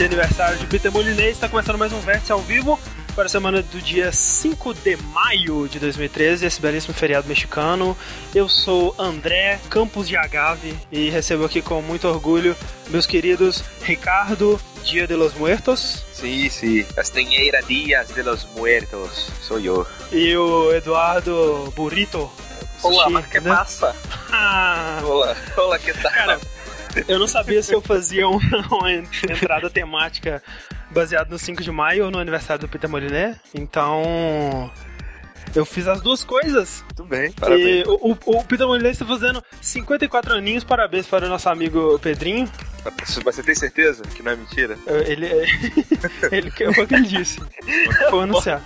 de aniversário de Peter Molinês. Está começando mais um Vértice ao vivo para a semana do dia 5 de maio de 2013, esse belíssimo feriado mexicano. Eu sou André Campos de Agave e recebo aqui com muito orgulho meus queridos Ricardo Dia de los Muertos. Sí, sí, Castañeira Dias de los Muertos, sou eu. E o Eduardo Burrito. Olá, mas que né? passa? Ah, Olá, olá, que tal? Cara, eu não sabia se eu fazia uma, uma entrada temática baseada no 5 de maio ou no aniversário do Peter Moliné. Então. Eu fiz as duas coisas. Tudo bem, E parabéns. o, o- o Peter Moliné está fazendo 54 aninhos. Parabéns para o nosso amigo Pedrinho. Mas Você tem certeza que não é mentira? Eu- Ele. ele foi o que ele disse. Foi anunciado.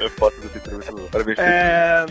É foto do Peter muito bom. Parabéns, Peter. É,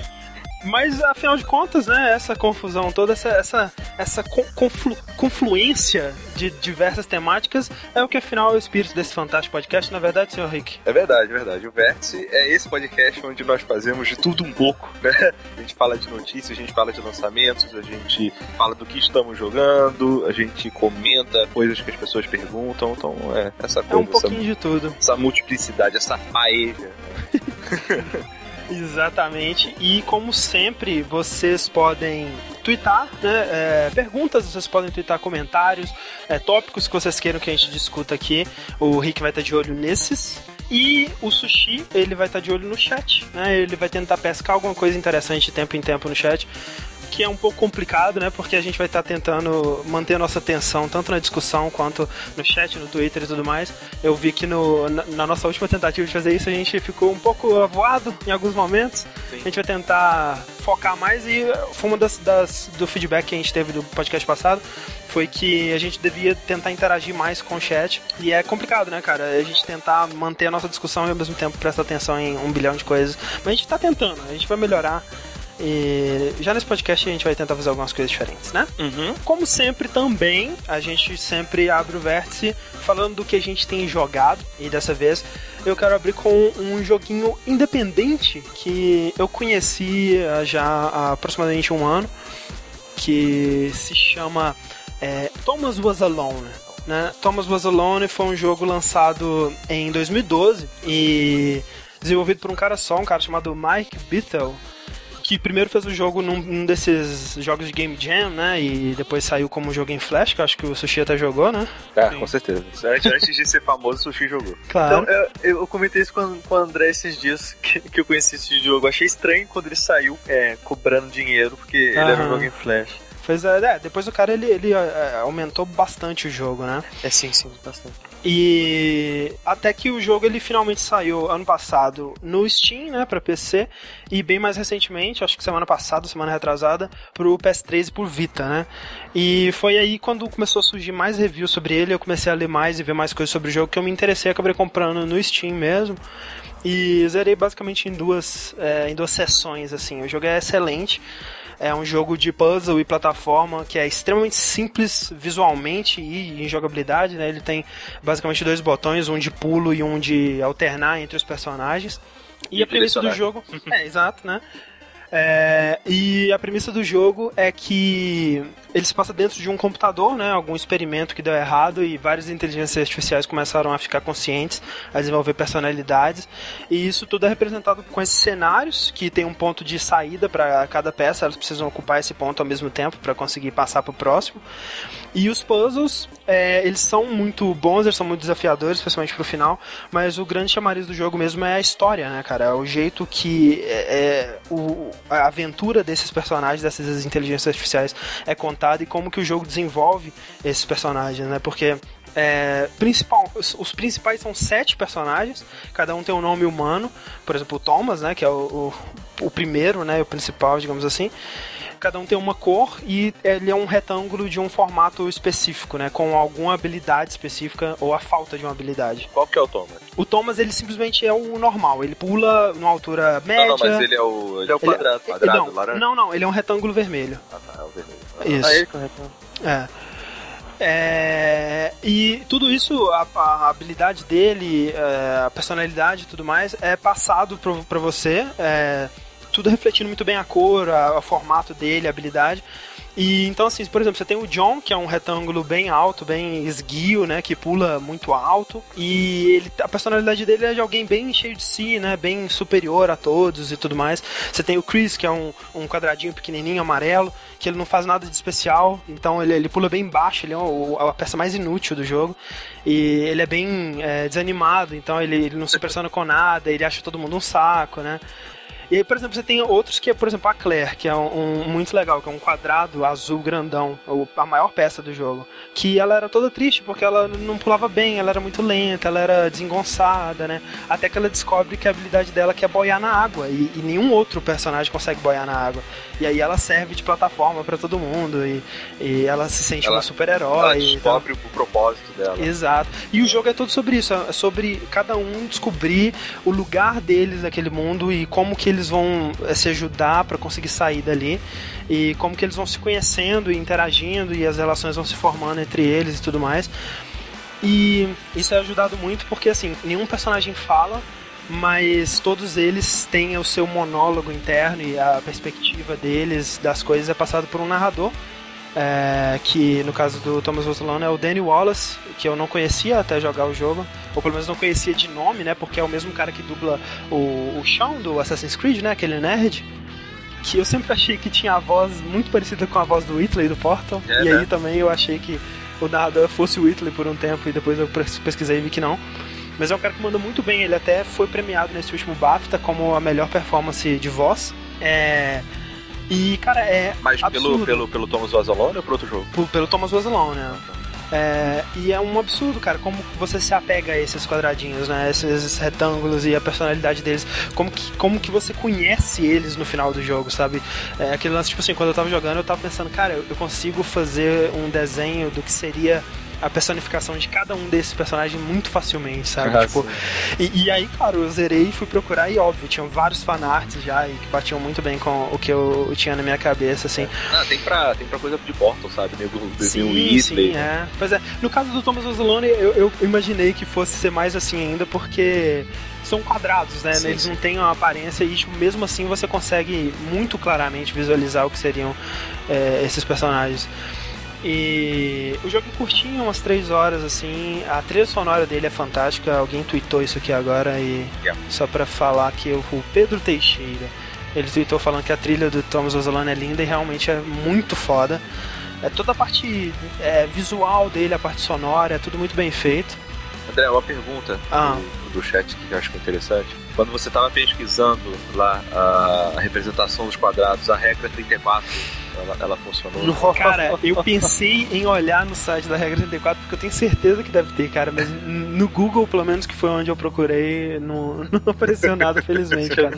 mas afinal de contas, né, essa confusão toda, essa, essa, essa con- conflu- confluência de diversas temáticas é o que afinal é o espírito desse fantástico podcast, na verdade, senhor Rick. É verdade, é verdade. O Vértice é esse podcast onde nós fazemos de tudo um pouco, né? A gente fala de notícias, a gente fala de lançamentos, a gente fala do que estamos jogando, a gente comenta coisas que as pessoas perguntam, então é essa É coisa, um essa, pouquinho de tudo. essa multiplicidade, essa paella. Exatamente. E como sempre, vocês podem twittar, né? é, perguntas, vocês podem twittar comentários, é, tópicos que vocês queiram que a gente discuta aqui. O Rick vai estar de olho nesses. E o Sushi, ele vai estar de olho no chat, né? Ele vai tentar pescar alguma coisa interessante de tempo em tempo no chat. Que é um pouco complicado, né? Porque a gente vai estar tentando manter a nossa atenção tanto na discussão quanto no chat, no Twitter e tudo mais. Eu vi que no, na, na nossa última tentativa de fazer isso a gente ficou um pouco avoado em alguns momentos. Sim. A gente vai tentar focar mais e foi uma das, das- do feedback que a gente teve do podcast passado foi que a gente devia tentar interagir mais com o chat. E é complicado, né, cara? A gente tentar manter a nossa discussão e ao mesmo tempo prestar atenção em um bilhão de coisas. Mas a gente tá tentando, a gente vai melhorar. E já nesse podcast a gente vai tentar fazer algumas coisas diferentes, né? Uhum. Como sempre também, a gente sempre abre o vértice falando do que a gente tem jogado. E dessa vez eu quero abrir com um joguinho independente que eu conheci já há aproximadamente um ano. Que se chama é, Thomas Was Alone. Né? Thomas Was Alone foi um jogo lançado em 2012 e desenvolvido por um cara só, um cara chamado Mike Bithell que primeiro fez o jogo num, num desses jogos de Game Jam, né? E depois saiu como jogo em Flash, que eu acho que o Sushi até jogou, né? Ah, Sim. com certeza. Antes, antes de ser famoso, o Sushi jogou. Claro. Então, eu, eu comentei isso com, com o André esses dias que, que eu conheci esse jogo. Achei estranho quando ele saiu é, cobrando dinheiro, porque ele era Aham. um jogo em flash. Pois é, é, depois o cara ele, ele é, aumentou bastante o jogo, né? É sim, sim, bastante. E até que o jogo ele finalmente saiu ano passado no Steam, né, para PC, e bem mais recentemente, acho que semana passada, semana retrasada, pro PS3 e por Vita, né? E foi aí quando começou a surgir mais reviews sobre ele, eu comecei a ler mais e ver mais coisas sobre o jogo que eu me interessei, acabei comprando no Steam mesmo. E zerei basicamente em duas, é, em duas sessões, assim. O jogo é excelente. É um jogo de puzzle e plataforma que é extremamente simples visualmente e em jogabilidade, né? Ele tem basicamente dois botões, um de pulo e um de alternar entre os personagens. E, E a premissa do jogo... é, exato, né? É, e a premissa do jogo é que ele se passa dentro de um computador, né? Algum experimento que deu errado e várias inteligências artificiais começaram a ficar conscientes, a desenvolver personalidades. E isso tudo é representado com esses cenários que tem um ponto de saída para cada peça. Elas precisam ocupar esse ponto ao mesmo tempo para conseguir passar para o próximo. E os puzzles, é, eles são muito bons, eles são muito desafiadores, especialmente pro final, mas o grande chamariz do jogo mesmo é a história, né, cara? É o jeito que é, é, o, a aventura desses personagens, dessas inteligências artificiais é contada e como que o jogo desenvolve esses personagens, né? Porque é, principal, os, principais são sete personagens, cada um tem um nome humano, por exemplo, o Thomas, né, que é o, o, o primeiro, né, o principal, digamos assim. Cada um tem uma cor e ele é um retângulo de um formato específico, né, com alguma habilidade específica ou a falta de uma habilidade. Qual que é o Thomas? O Thomas ele simplesmente é o normal, ele pula numa altura média. Não, não, mas ele é o. Ele é o quadrado. quadrado, não, laranja. não, não, ele é um retângulo vermelho. Ah, tá, é o vermelho. Isso. Ah, ele correto. É. É, e tudo isso, a, a habilidade dele, é, a personalidade e tudo mais, é passado pro- pra você, é, tudo refletindo muito bem a cor, a- o formato dele, a habilidade. E então, assim, por exemplo, você tem o John, que é um retângulo bem alto, bem esguio, né? Que pula muito alto. E ele, a personalidade dele é de alguém bem cheio de si, né? Bem superior a todos e tudo mais. Você tem o Chris, que é um, um quadradinho pequenininho, amarelo, que ele não faz nada de especial. Então ele, ele pula bem baixo, ele é o, a peça mais inútil do jogo. E ele é bem é, desanimado, então ele, ele não se impressiona com nada, ele acha todo mundo um saco, né? E aí, por exemplo, você tem outros que é, por exemplo, a Claire, que é um, um muito legal, que é um quadrado azul grandão, a maior peça do jogo. Que ela era toda triste porque ela não pulava bem, ela era muito lenta, ela era desengonçada, né? Até que ela descobre que a habilidade dela é boiar na água e, e nenhum outro personagem consegue boiar na água. E aí ela serve de plataforma para todo mundo e, e, ela se sente ela, uma super-herói. Ela descobre então... o propósito dela. Exato. E o jogo é todo sobre isso, é sobre cada um descobrir o lugar deles naquele mundo e como que eles eles vão eh, se ajudar para conseguir sair dali e como que eles vão se conhecendo e interagindo e as relações vão se formando entre eles e tudo mais. E isso é ajudado muito porque assim, nenhum personagem fala, mas todos eles têm o seu monólogo interno e a perspectiva deles das coisas é passado por um narrador. É, que no caso do Thomas Rosolano é o Danny Wallace, que eu não conhecia até jogar o jogo, ou pelo menos não conhecia de nome, né? Porque é o mesmo cara que dubla o, o Shawn do Assassin's Creed, né? Aquele nerd. Que eu sempre achei que tinha a voz muito parecida com a voz do Whitley do Portal. É, e né? aí também eu achei que o narrador fosse o Whitley por um tempo e depois eu pesquisei e vi que não. Mas é um cara que manda muito bem, ele até foi premiado nesse último BAFTA como a melhor performance de voz. É, e, cara, é. Mas pelo, pelo, pelo Thomas Vazalone ou por outro jogo? P pelo Thomas Vazalone, né? É, e é um absurdo, cara, como você se apega a esses quadradinhos, né? Esses, esses, retângulos e a personalidade deles. Como que, como que você conhece eles no final do jogo, sabe? É, aquele lance, tipo assim, quando eu tava jogando, eu tava pensando, cara, eu, eu consigo fazer um desenho do que seria a personificação de cada um desses personagens muito facilmente, sabe? Ah, tipo, e, e, aí, claro, eu zerei e fui procurar e óbvio, tinham vários fanarts já e que batiam muito bem com o que eu tinha na minha cabeça, assim. Ah, tem pra, tem pra coisa de Portal, sabe? Nego sim, sim, é. Pois é, no caso do Thomas Ozolone, eu, eu imaginei que fosse ser mais assim ainda, porque são quadrados, né? Sim, Eles sim. não têm uma aparência e tipo, mesmo assim você consegue muito claramente visualizar o que seriam é, esses personagens. E o jogo é curtinho, umas 3 horas assim. A trilha sonora dele é fantástica. Alguém tweetou isso aqui agora e yeah. só para falar que o Pedro Teixeira, ele tweetou falando que a trilha do Thomas Ozolano é linda e realmente é muito foda. É toda a parte é, visual dele, a parte sonora, é tudo muito bem feito. André, uma pergunta ah. do, do chat que eu acho interessante. Quando você estava pesquisando lá a, a representação dos quadrados, a regra 34 ela, ela funcionou. Cara, eu pensei em olhar no site da regra 34 porque eu tenho certeza que deve ter, cara, mas no Google, pelo menos que foi onde eu procurei, não, não apareceu nada, felizmente, cara.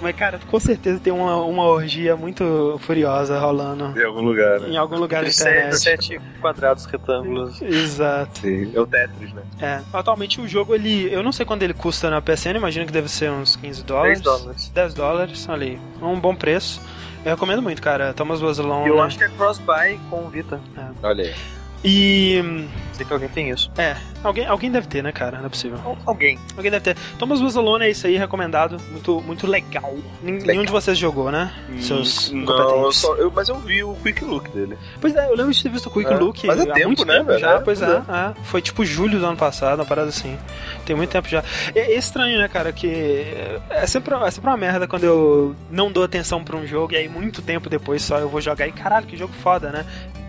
Mas, cara, com certeza tem uma, uma orgia muito furiosa rolando. Em algum lugar, né? Em algum lugar da internet. Sete quadrados retângulos. Exato. Sim, é o Tetris, né? É. Atualmente o jogo, ele. Eu não sei quando ele custa na PSN, imagino que deve ser uns 15 dólares. 10 dólares. 10 dólares, ali. Um bom preço. Eu recomendo muito, cara. Thomas Was Alone. Eu acho que é cross-buy com Vita. É. Olha aí. E. Sei que alguém tem isso. É, alguém, alguém deve ter, né, cara? Não é possível. alguém. Alguém deve ter. Thomas Was Alone é isso aí, recomendado. Muito, muito legal. legal. Nenhum de vocês jogou, né? Hum, Seus não, só, eu, mas eu vi o Quick Look dele. Pois é, eu lembro de ter visto o Quick é. Look. Mas é tempo, muito né, tempo velho? já. É, pois é, é, Foi tipo julho do ano passado, uma parada assim. Tem muito tempo já. É, é estranho, né, cara, que é sempre, é sempre uma merda quando eu não dou atenção pra um jogo e aí muito tempo depois só eu vou jogar e caralho, que jogo foda, né?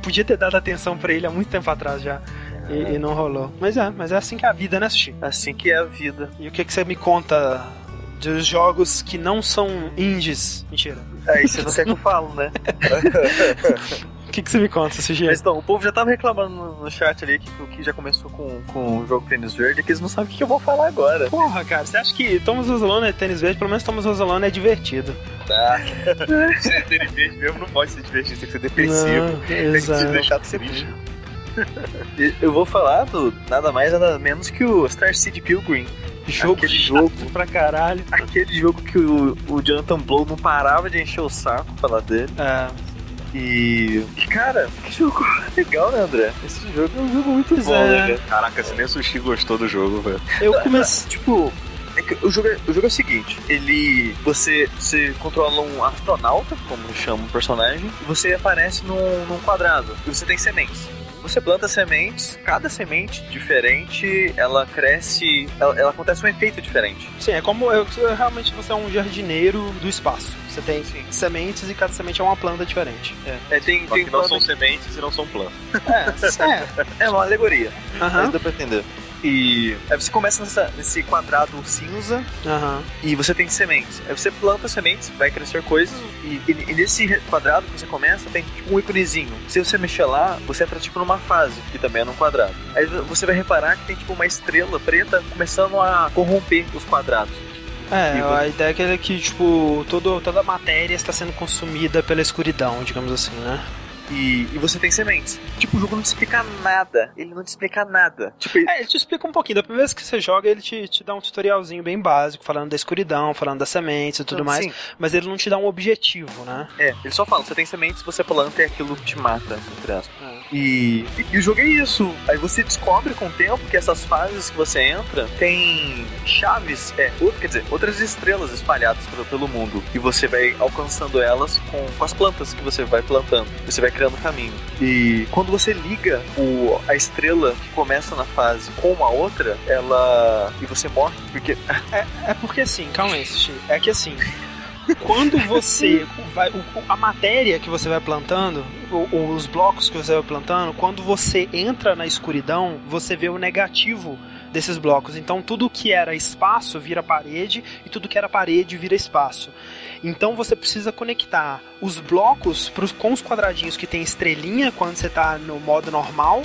Podia ter dado atenção para ele há muito tempo atrás já. E, e, não rolou. Mas é, mas é assim que é a vida, né, Sushi? É assim que é a vida. E o que, que você me conta dos jogos que não são indies? Mentira. É, isso você quer que eu falo, né? O que, que você me conta, Sushi? Mas então, o povo já tava reclamando no, chat ali que que já começou com, com o jogo Tênis Verde, que eles não sabem o que, que eu vou falar agora. Porra, cara, você acha que Thomas Rosalone é tênis verde? Pelo menos Thomas Rosalone é divertido. Tá. Se é tênis verde mesmo, não pode ser divertido, tem que ser depressivo. Não, tem exato. que se deixar triste. Eu vou falar do nada mais nada menos que o Star City Pilgrim. Jogo aquele jogo pra caralho. Aquele jogo que o, o Jonathan Blow não parava de encher o saco falar dele. É. E, cara, que jogo legal, né, André? Esse jogo é um jogo muito pois bom, é. né? Caraca, se nem o Sushi gostou do jogo, velho. Eu comecei, tipo, É que o jogo é, o jogo é o seguinte, ele. Você, você controla um astronauta, como chama um personagem, e você aparece num, num quadrado. E você tem sementes. Você planta sementes, cada semente diferente, ela cresce, ela, ela acontece um efeito diferente. Sim, é como eu, realmente você é um jardineiro do espaço. Você tem Sim. sementes e cada semente é uma planta diferente. É, tem, Só tem que não são sementes e não são plantas. É, É uma alegoria, é. mas dá pra entender. E aí você começa nessa- nesse quadrado cinza aham. e você tem sementes. Aí você planta sementes, vai crescer coisas e, e- e nesse quadrado que você começa tem tipo um íconezinho. Se você mexer lá, você entra tipo numa fase, que também é num quadrado. Aí você vai reparar que tem tipo uma estrela preta começando a corromper os quadrados. É, a ideia é que, que tipo, todo, toda a matéria está sendo consumida pela escuridão, digamos assim, né? E, e você tem sementes. Tipo, o jogo não te explica nada. Ele não te explica nada. Tipo, ele- É, ele te explica um pouquinho. Da primeira vez que você joga, ele te, te dá um tutorialzinho bem básico, falando da escuridão, falando das sementes e tudo Não, mais. sim. Mas ele não te dá um objetivo, né? É, ele só fala, você tem sementes, você planta e aquilo te mata, entre aspas. É. E, e, e o jogo é isso. Aí você descobre com o tempo que essas fases que você entra tem chaves, é, outro, quer dizer, outras estrelas espalhadas pelo, pelo mundo. E você vai alcançando elas com, com as plantas que você vai plantando. Você vai criando caminho. E quando você liga o, a estrela que começa na fase com uma outra, ela. E você morre, porque. É porque assim, calma aí, Sushi. É que assim, quando você vai. a matéria que você vai plantando, o- os blocos que você vai plantando, quando você entra na escuridão, você vê o negativo desses blocos. Então tudo que era espaço vira parede e tudo que era parede vira espaço. Então você precisa conectar os blocos pros, com os quadradinhos que tem estrelinha quando você está no modo normal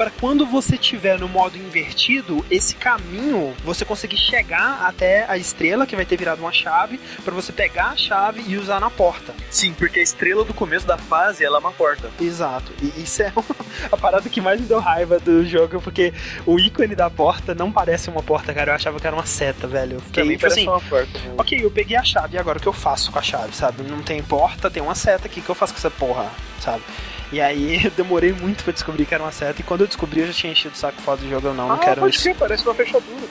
para quando você tiver no modo invertido, esse caminho você conseguir chegar até a estrela que vai ter virado uma chave para você pegar a chave e usar na porta. Sim, porque a estrela do começo da fase ela é uma porta. Exato. E isso é a parada que mais me deu raiva do jogo, porque o ícone da porta não parece uma porta, cara. Eu achava que era uma seta, velho. Eu fiquei Também tipo parece assim, uma porta. né? ok, eu peguei a chave, e agora o que eu faço com a chave, sabe? Não tem porta, tem uma seta aqui, o que eu faço com essa porra, sabe? E aí eu demorei muito pra descobrir que era uma seta, e quando eu descobri eu já tinha enchido o saco foda do jogo, eu não, não ah, quero pode isso. ser, parece uma fechadura.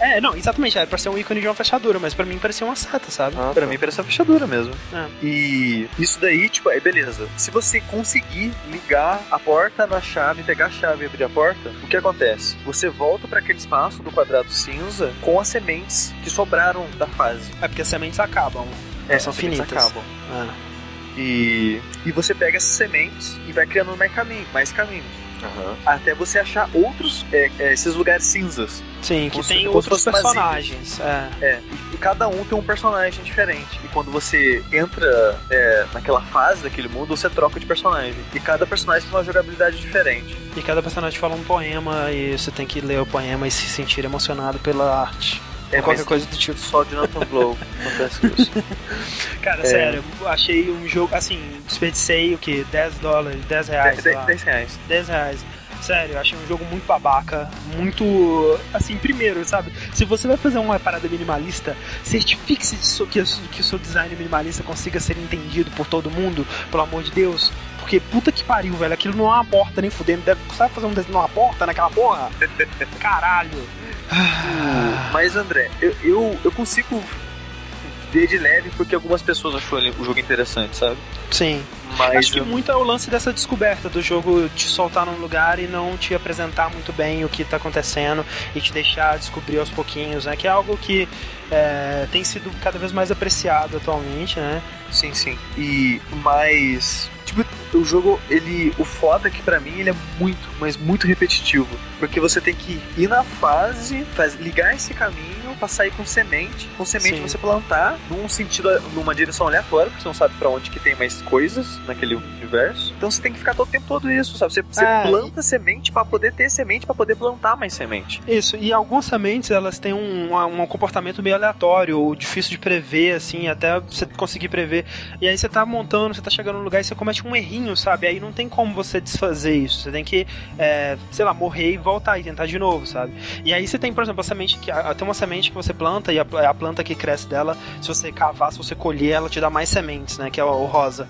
É, não, exatamente, era pra ser um ícone de uma fechadura, mas pra mim parecia uma seta, sabe? Ah, Pra tá. mim parece uma fechadura mesmo. É. E isso daí, tipo, aí beleza. Se você conseguir ligar a porta na chave, pegar a chave e abrir a porta, o que acontece? Você volta pra aquele espaço do quadrado cinza com as sementes que sobraram da fase. É porque as sementes acabam. Elas são finitas. acabam. É. E, e você pega essas sementes e vai criando mais caminho, mais caminho. Aham. Até você achar outros, é, é, esses lugares cinzas. Sim, que tem outros personagens. É. É, e, e cada um tem um personagem diferente. E quando você entra é, naquela fase daquele mundo, você troca de personagem. E cada personagem tem uma jogabilidade diferente. E cada personagem fala um poema e você tem que ler o poema e se sentir emocionado pela arte. É, qualquer mas coisa do tipo. só de Nathan Blow acontece isso. Cara, É. sério, eu achei um jogo, assim, desperdicei o que? 10 dólares, 10 reais, 10, sei lá. 10 reais. 10 reais. Sério, eu achei um jogo muito babaca, muito. Assim, primeiro, sabe? Se você vai fazer uma parada minimalista, certifique-se disso- que, o- que o seu design minimalista consiga ser entendido por todo mundo, pelo amor de Deus. Porque puta que pariu, velho. Aquilo não é uma porta nem fudendo. Deve, sabe fazer um desenho numa porta naquela porra? Caralho. Ah. Mas André, eu, eu, eu consigo ver de leve porque algumas pessoas achou o jogo interessante, sabe? Sim. Mas Acho que eu- muito é o lance dessa descoberta do jogo te soltar num lugar e não te apresentar muito bem o que tá acontecendo e te deixar descobrir aos pouquinhos, né? Que é algo que é, tem sido cada vez mais apreciado atualmente, né? Sim, sim. E mais. Tipo, o jogo, ele. O foda é que pra mim ele é muito, mas muito repetitivo. Porque você tem que ir na fase, faz, ligar esse caminho pra sair com semente. Com semente Sim. você plantar num sentido, numa direção aleatória, porque você não sabe pra onde que tem mais coisas naquele universo. Então você tem que ficar todo o tempo todo isso, sabe? Você, você Ah, planta semente pra poder ter semente, pra poder plantar mais semente. Isso, e algumas sementes elas têm um, um comportamento meio aleatório, ou difícil de prever, assim, até você conseguir prever. E aí você tá montando, você tá chegando num lugar e você comete um errinho, sabe? Aí não tem como você desfazer isso. Você tem que, é, sei lá, morrer e voltar e tentar de novo, sabe? E aí você tem, por exemplo, a semente que. Tem uma semente semente que você planta e a, a, planta que cresce dela, se você cavar, se você colher, ela te dá mais sementes, né? Que é o, o rosa.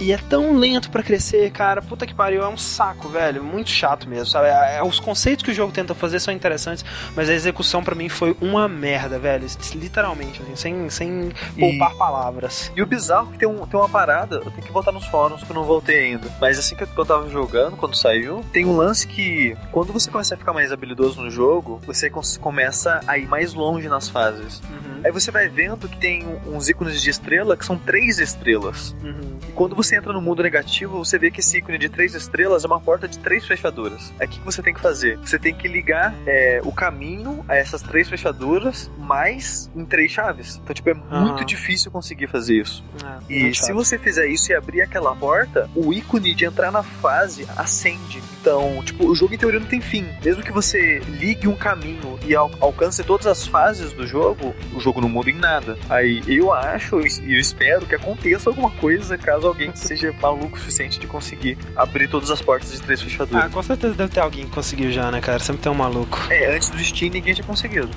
E é tão lento para crescer, cara. Puta que pariu, é um saco, velho. Muito chato mesmo, sabe? É, é, os conceitos que o jogo tenta fazer são interessantes, mas a execução para mim foi uma merda, velho. Literalmente, assim, sem, sem poupar e... palavras. E o bizarro é que tem, um, tem uma parada, eu tenho que voltar nos fóruns que eu não voltei ainda. Mas assim que eu tava jogando, quando saiu, tem um lance que quando você começa a ficar mais habilidoso no jogo, você começa a ir mais longe nas fases. Uhum. Aí você vai vendo que tem uns ícones de estrela que são três estrelas. Uhum. E quando você entra no mundo negativo, você vê que esse ícone de três estrelas é uma porta de três fechaduras. Aí o que você tem que fazer? Você tem que ligar é, o caminho a essas três fechaduras mais em três chaves. Então, tipo, é uhum. muito difícil conseguir fazer isso. É, e se você fizer isso e abrir aquela porta, o ícone de entrar na fase acende. Então, tipo, o jogo em teoria não tem fim. Mesmo que você ligue um caminho e al alcance todas as fases do jogo, o jogo não muda em nada. Aí eu acho e eu espero que aconteça alguma coisa caso alguém seja maluco o suficiente de conseguir abrir todas as portas de três fechaduras. Ah, com certeza deve ter alguém que conseguiu já, né, cara? Sempre tem um maluco. É, antes do Steam ninguém tinha conseguido.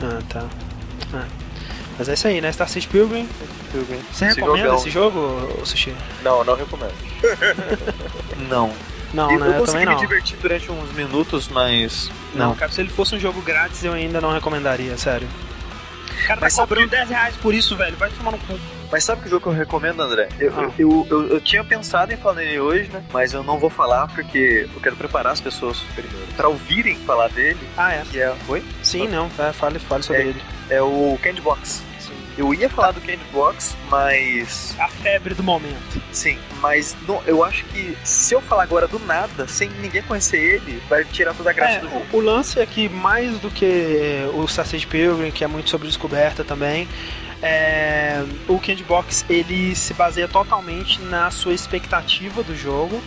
Ah, tá. Ah. Mas é isso aí, né? Star City Pilgrim. Pilgrim. Você esse recomenda jogo é esse jogo, Sushi? Não, não recomendo. não. Não, eu, né? Eu, eu consegui me divertir durante uns minutos, mas. Não. não, cara, se ele fosse um jogo grátis, eu ainda não recomendaria, sério. O cara tá mas tá cobrando que... 10 reais por isso, velho. Vai tomar no cu. Mas sabe que jogo que eu recomendo, André? Eu, ah. eu, eu, eu, tinha pensado em falar nele hoje, né? Mas eu não vou falar porque eu quero preparar as pessoas primeiro pra ouvirem falar dele. Ah, é? Que é... Oi? Sim, não. É, fale, fale sobre é, ele. É o Candy Box. Eu ia falar do Candy Box, mas. A febre do momento. Sim, mas não, eu acho que se eu falar agora do nada, sem ninguém conhecer ele, vai tirar toda a graça é, do jogo. O, o, lance é que, mais do que o Sausage Pilgrim, que é muito sobre descoberta também, é, o Candy Box ele se baseia totalmente na sua expectativa do jogo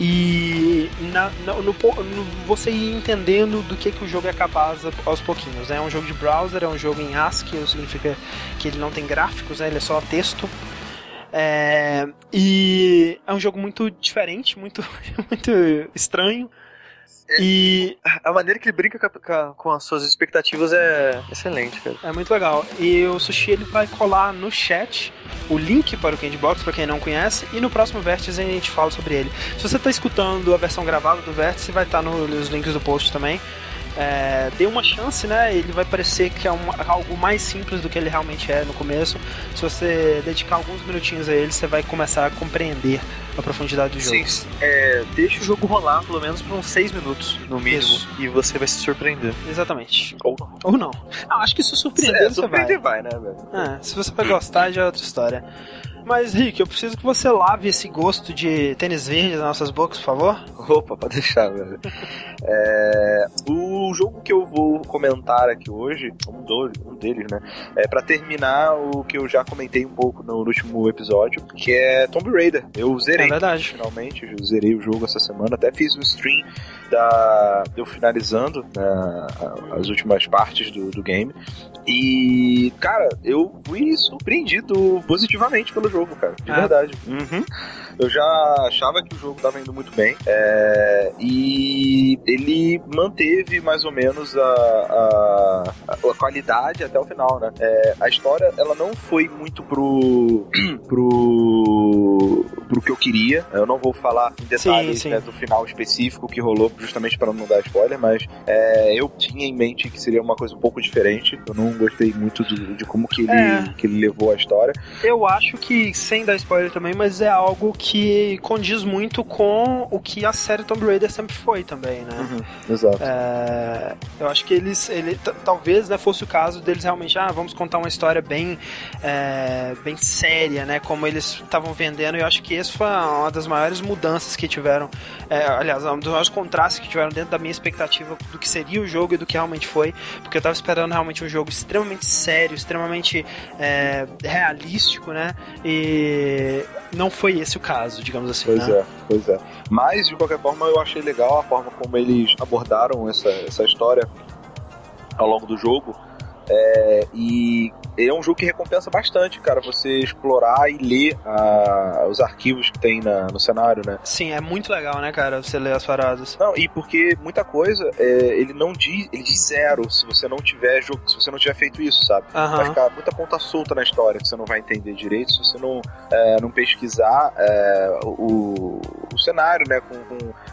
e na, na, no, no, você ir entendendo do que, que o jogo é capaz aos pouquinhos. Né? É um jogo de browser, é um jogo em ASCII, significa que ele não tem gráficos, né? ele é só texto. É, e é um jogo muito diferente, muito, muito estranho. E a maneira que ele brinca com, com, as suas expectativas é excelente, cara. É muito legal. E o Sushi ele vai colar no chat o link para o Candy Box, para quem não conhece, e no próximo Vértice a gente fala sobre ele. Se você está escutando a versão gravada do Vértice, vai estar tá nos links do post também é, dê uma chance, né? Ele vai parecer que é algo mais simples do que ele realmente é no começo. Se você dedicar alguns minutinhos a ele, você vai começar a compreender a profundidade do jogo. Sim, é, deixa o jogo rolar pelo menos por uns 6 minutos, no mínimo, Isso. e você vai se surpreender. Exatamente. Ou, Ou não. não. Acho que se surpreender, é, você surpreender vai. vai, né, velho? É, se você vai gostar, já é outra história. Mas, Rick, eu preciso que você lave esse gosto de tênis verde nas nossas bocas, por favor. Opa, pode deixar, velho. é, o jogo que eu vou comentar aqui hoje, um, do, um deles, né? É para terminar o que eu já comentei um pouco no, último episódio, que é Tomb Raider. Eu zerei. É verdade. Finalmente, eu zerei o jogo essa semana. Até fiz um stream da, eu finalizando né, as últimas partes do, do game. E, cara, eu fui surpreendido positivamente pelo jogo, cara. De é? verdade. Uhum. Eu já achava que o jogo estava indo muito bem. É, e ele manteve mais ou menos a, a, a qualidade até o final, né? É, a história, ela não foi muito pro. pro. pro que eu queria. Eu não vou falar em detalhes sim, sim. Né, do final específico que rolou, justamente para não dar spoiler, mas é, eu tinha em mente que seria uma coisa um pouco diferente. Eu não gostei muito de, de como que ele, é. que ele levou a história. Eu acho que, sem dar spoiler também, mas é algo que que condiz muito com o que a série Tomb Raider sempre foi também, né? Uhum, exato. É, eu acho que eles, ele, talvez né, fosse o caso deles realmente, ah, vamos contar uma história bem, é, bem séria, né? Como eles estavam vendendo. E eu acho que isso foi uma das maiores mudanças que tiveram, é, aliás, um dos maiores contrastes que tiveram dentro da minha expectativa do que seria o jogo e do que realmente foi, porque eu tava esperando realmente um jogo extremamente sério, extremamente é, realístico, né? E não foi esse o caso caso, digamos assim. Pois né? é, pois é. Mas, de qualquer forma, eu achei legal a forma como eles abordaram essa, essa história ao longo do jogo. É, e é um jogo que recompensa bastante, cara, você explorar e ler os arquivos que tem na, no cenário, né? Sim, é muito legal, né, cara, você ler as paradas. Não, e porque muita coisa, é, ele não diz, ele diz zero se você não tiver jogo, se você não tiver feito isso, sabe? Aham. Vai ficar muita ponta solta na história que você não vai entender direito se você não, é, não pesquisar é, o, o cenário, né, com,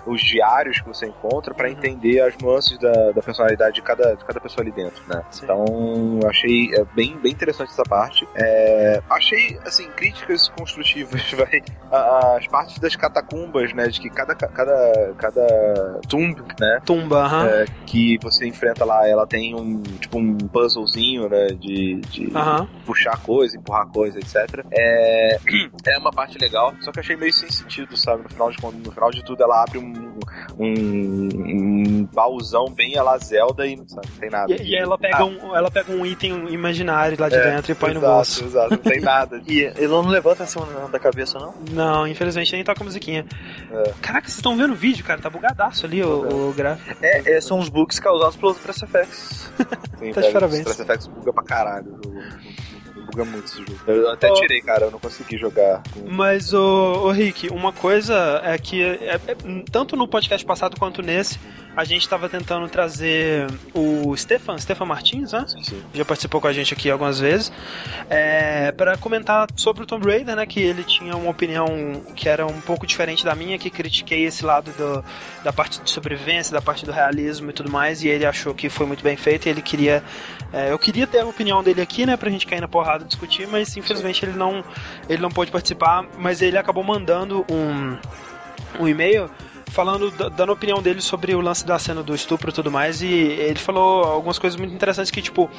com os diários que você encontra pra Uhum. entender as nuances da, da personalidade de cada, de cada pessoa ali dentro, né? Sim. Então, eu achei é, bem, bem interessante essa parte. É, achei, assim, críticas construtivas, vai. As partes das catacumbas, né, de que cada, cada, cada tomb, né, Tumba, aham. é, que você enfrenta lá, ela tem um tipo um puzzlezinho, né, de, de Aham. puxar coisa, empurrar coisa, etc. É, é uma parte legal, só que achei meio sem sentido, sabe? No final de, no final de tudo, ela abre um, um, um baúzão bem a la Zelda e sabe, não tem nada. E, e ela, pega Ah, um, ela pega um item imaginário lá de é, dentro e põe no exato, bolso. Exato, não tem nada. E ele não levanta assim da cabeça, não? Não, infelizmente nem toca a musiquinha. É. Caraca, vocês estão vendo o vídeo, cara? Tá bugadaço ali o, o gráfico. É, é, são os bugs causados pelos Press Effects. Sim, Tá de parabéns. Stress Effects buga pra caralho. o jogo. Buga muito esse jogo. Eu até tirei, cara, eu não consegui jogar. com- Mas, ô, ô Rick, uma coisa é que, é- é- tanto no podcast passado quanto nesse, a gente tava tentando trazer o Stefan, Stefan Martins, né? Sim, sim. já participou com a gente aqui algumas vezes, é, para comentar sobre o Tomb Raider, né, que ele tinha uma opinião que era um pouco diferente da minha, que critiquei esse lado do, da parte de sobrevivência, da parte do realismo e tudo mais, e ele achou que foi muito bem feito, e ele queria, é, eu queria ter a opinião dele aqui, né, pra gente cair na porrada e discutir, mas infelizmente ele não, ele não pôde participar, mas ele acabou mandando um, um e-mail falando, da- dando opinião dele sobre o lance da cena do estupro e tudo mais, e ele falou algumas coisas muito interessantes que, tipo,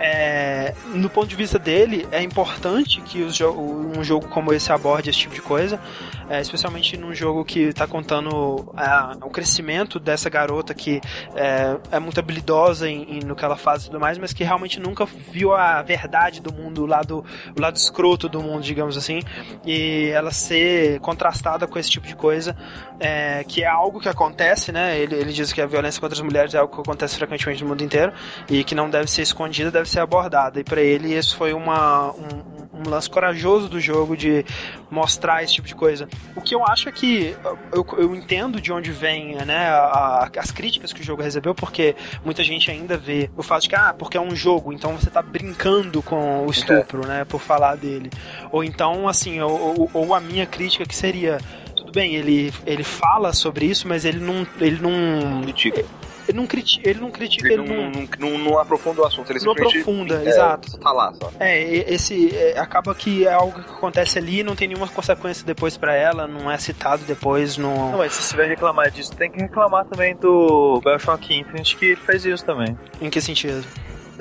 é, no ponto de vista dele, é importante que jo- um jogo como esse aborde esse tipo de coisa, é, especialmente num jogo que está contando a- o crescimento dessa garota que é, é muito habilidosa em, em- no que ela faz e tudo mais, mas que realmente nunca viu a verdade do mundo, o lado, o lado escroto do mundo, digamos assim, e ela ser contrastada com esse tipo de coisa, é, que é algo que acontece, né? Ele, ele diz que a violência contra as mulheres é algo que acontece frequentemente no mundo inteiro e que não deve ser escondida, deve ser abordada. E para ele isso foi uma, um, um lance corajoso do jogo de mostrar esse tipo de coisa. O que eu acho é que eu, eu entendo de onde vem né, a- as críticas que o jogo recebeu, porque muita gente ainda vê o fato de que, ah, porque é um jogo, então você tá brincando com o estupro, né, por falar dele. Ou então, assim, ou, ou- ou a minha crítica que seria. Tudo bem, ele, ele fala sobre isso, mas ele não. Ele não. Critica. Ele não critica. Ele não critica. Ele Ele não, não, não, não, não aprofunda o assunto, ele não aprofunda, é, exato. Tá lá, só. É, e- esse é, acaba que é algo que acontece ali, não tem nenhuma consequência depois pra ela, não é citado depois Não, no mas se você vai reclamar disso, tem que reclamar também do Bioshock Infinite, que ele fez isso também. em que sentido?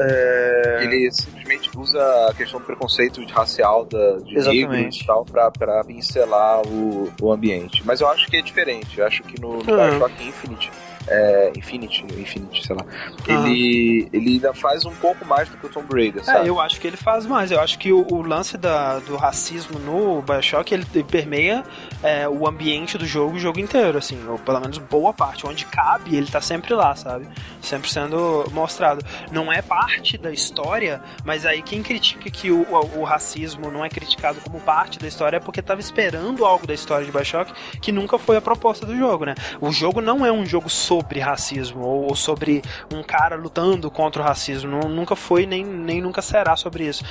É... Ele simplesmente usa a questão do preconceito de racial da, de Exatamente. negros e tal pra, pra pincelar o, o ambiente. Mas eu acho que é diferente. Eu acho que no, no Uhum. Bioshock Infinite, é, Infinity, Infinity, sei lá, Uhum. ele, ele ainda faz um pouco mais do que o Tomb Raider, sabe? É, eu acho que ele faz mais. Eu acho que o, o lance da, do racismo no Bioshock ele permeia é, o ambiente do jogo o jogo inteiro, assim, ou pelo menos boa parte. Onde cabe, ele tá sempre lá, sabe? Sempre sendo mostrado. Não é parte da história, mas aí quem critica que o, o, o racismo não é criticado como parte da história é porque tava esperando algo da história de Bioshock que nunca foi a proposta do jogo, né? O jogo não é um jogo sobre racismo ou, ou sobre um cara lutando contra o racismo. Nu- nunca foi nem, nem nunca será sobre isso.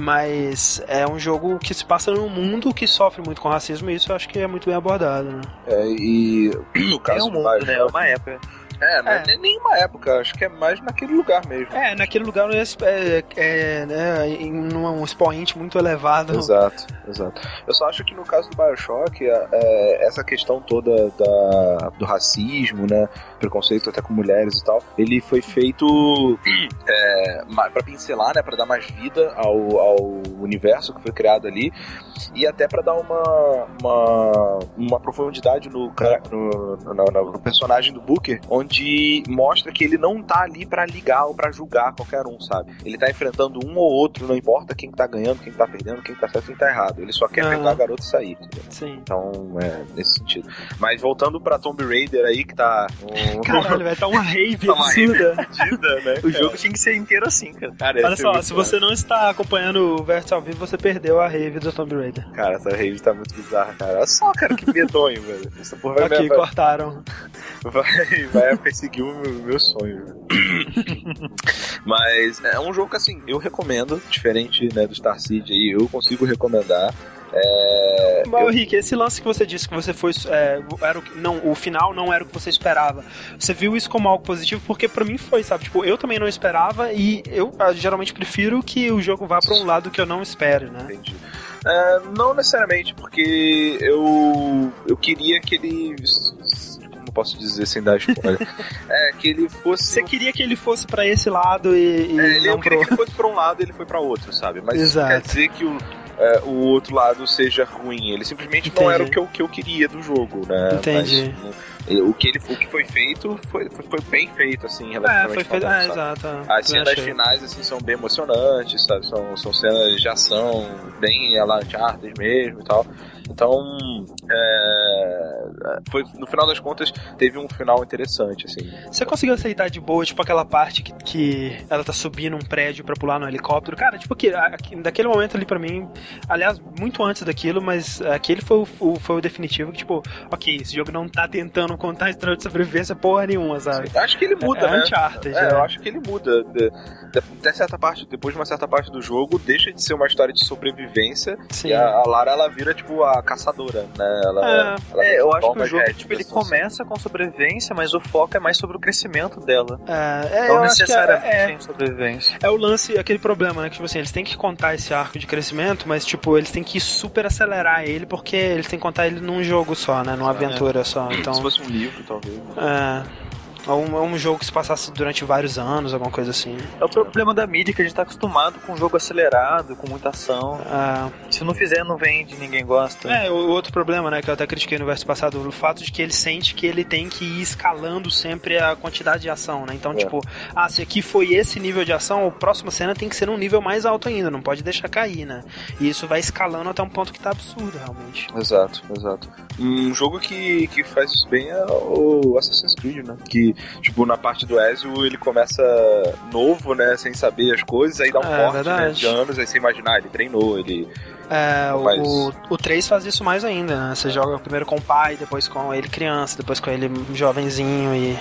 Mas é um jogo que se passa num mundo que sofre muito com racismo e isso eu acho que é muito bem abordado, né? É, e no É caso um do mundo, né? É uma época. É, não é, É. nem nenhuma época, acho que é mais naquele lugar mesmo. É, naquele lugar é, é, é, né, em um expoente muito elevado. Exato, exato. Eu só acho que no caso do Bioshock, é, essa questão toda da, do racismo, né, preconceito até com mulheres e tal, ele foi feito é, pra pincelar, né, pra dar mais vida ao, ao universo que foi criado ali e até pra dar uma, uma, uma profundidade no, no, no- no personagem do Booker, onde onde mostra que ele não tá ali para ligar ou para julgar qualquer um, sabe? Ele tá enfrentando um ou outro, não importa quem tá ganhando, quem tá perdendo, quem tá certo, quem tá errado. Ele só quer Aham. pegar a garota e sair. entendeu? Sim. Então, é, nesse sentido. Mas voltando pra Tomb Raider aí, que tá. Um... Caralho, vai tá uma rave Tá uma absurda. né? O jogo tinha que ser inteiro assim, cara. Cara, Olha só, se você não está acompanhando o Vértice ao vivo, você perdeu a rave do Tomb Raider. Cara, essa rave tá muito bizarra, cara. Olha só, cara, que medonho, velho. Essa porra vai, Aqui, cortaram. vai, vai perseguir o meu, meu sonho. Mas é um jogo que, assim, eu recomendo, diferente né, do Star Seed aí, eu consigo recomendar. É, Mas, Rick, esse lance que você disse que você foi. é, era o, não, o final não era o que você esperava. Você viu isso como algo positivo? Porque pra mim foi, sabe? Tipo, eu também não esperava e eu ah, geralmente prefiro que o jogo vá pra um lado que eu não espero, né? Entendi. É, não necessariamente, porque eu, eu queria que ele. Como posso dizer sem dar spoiler? é, que ele fosse. Você queria que ele fosse pra esse lado e, e É, ele, não eu queria pro. que ele fosse pra um lado e ele foi pra outro, sabe? Mas isso Exato. quer dizer que o, é, o outro lado seja ruim. Ele simplesmente não Entendi. era o que eu, que eu queria do jogo, né? Entendi. Mas, o, que ele, o que foi feito foi, foi, bem feito, assim, É, relativamente foi feito. É, exato. As Também cenas achei. finais, assim, são bem emocionantes, sabe? São, são cenas de ação bem a la Uncharted mesmo e tal. Então, é, foi, no final das contas, teve um final interessante, assim. Você conseguiu aceitar de boa, tipo, aquela parte que, que ela tá subindo um prédio pra pular no helicóptero? Cara, tipo, que, daquele momento ali pra mim, aliás, muito antes daquilo, mas aquele foi o, o- foi o definitivo que, tipo, ok, esse jogo não tá tentando contar a história de sobrevivência porra nenhuma, sabe? Acho que ele muda, é né? Uncharted, É, né? eu acho que ele muda. De- de- Até certa parte, depois de uma certa parte do jogo, deixa de ser uma história de sobrevivência Sim. e a, a Lara ela vira tipo a caçadora, né? Ela, É. ela É, eu acho que o jogo, tipo, ele situação. começa com sobrevivência, mas o foco é mais sobre o crescimento dela. É, é, Não é, necessariamente é, sobrevivência. é o lance, aquele problema, né? Que, tipo assim, eles têm que contar esse arco de crescimento, mas, tipo, eles têm que super acelerar ele, porque eles têm que contar ele num jogo só, né? Numa aventura só. Então, Se fosse um livro, talvez. É. Ou um, ou um jogo que se passasse durante vários anos, alguma coisa assim. É o problema da mídia, que a gente tá acostumado com um jogo acelerado, com muita ação. É, Se não fizer, não vende, ninguém gosta. É, o outro problema, né, que eu até critiquei no verso passado, o fato de que ele sente que ele tem que ir escalando sempre a quantidade de ação, né? Então, É. tipo, ah, se aqui foi esse nível de ação, a próxima cena tem que ser num nível mais alto ainda, não pode deixar cair, né? E isso vai escalando até um ponto que tá absurdo, realmente. Exato, exato. Um jogo que, que faz isso bem é o Assassin's Creed, né? Que, tipo, na parte do Ezio ele começa novo, né? Sem saber as coisas, aí dá um É, corte né, de anos, aí você imaginar, ele treinou, ele. É, o, Mas- o, o 3 faz isso mais ainda, né? Você joga primeiro com o pai, depois com ele criança, depois com ele jovenzinho e,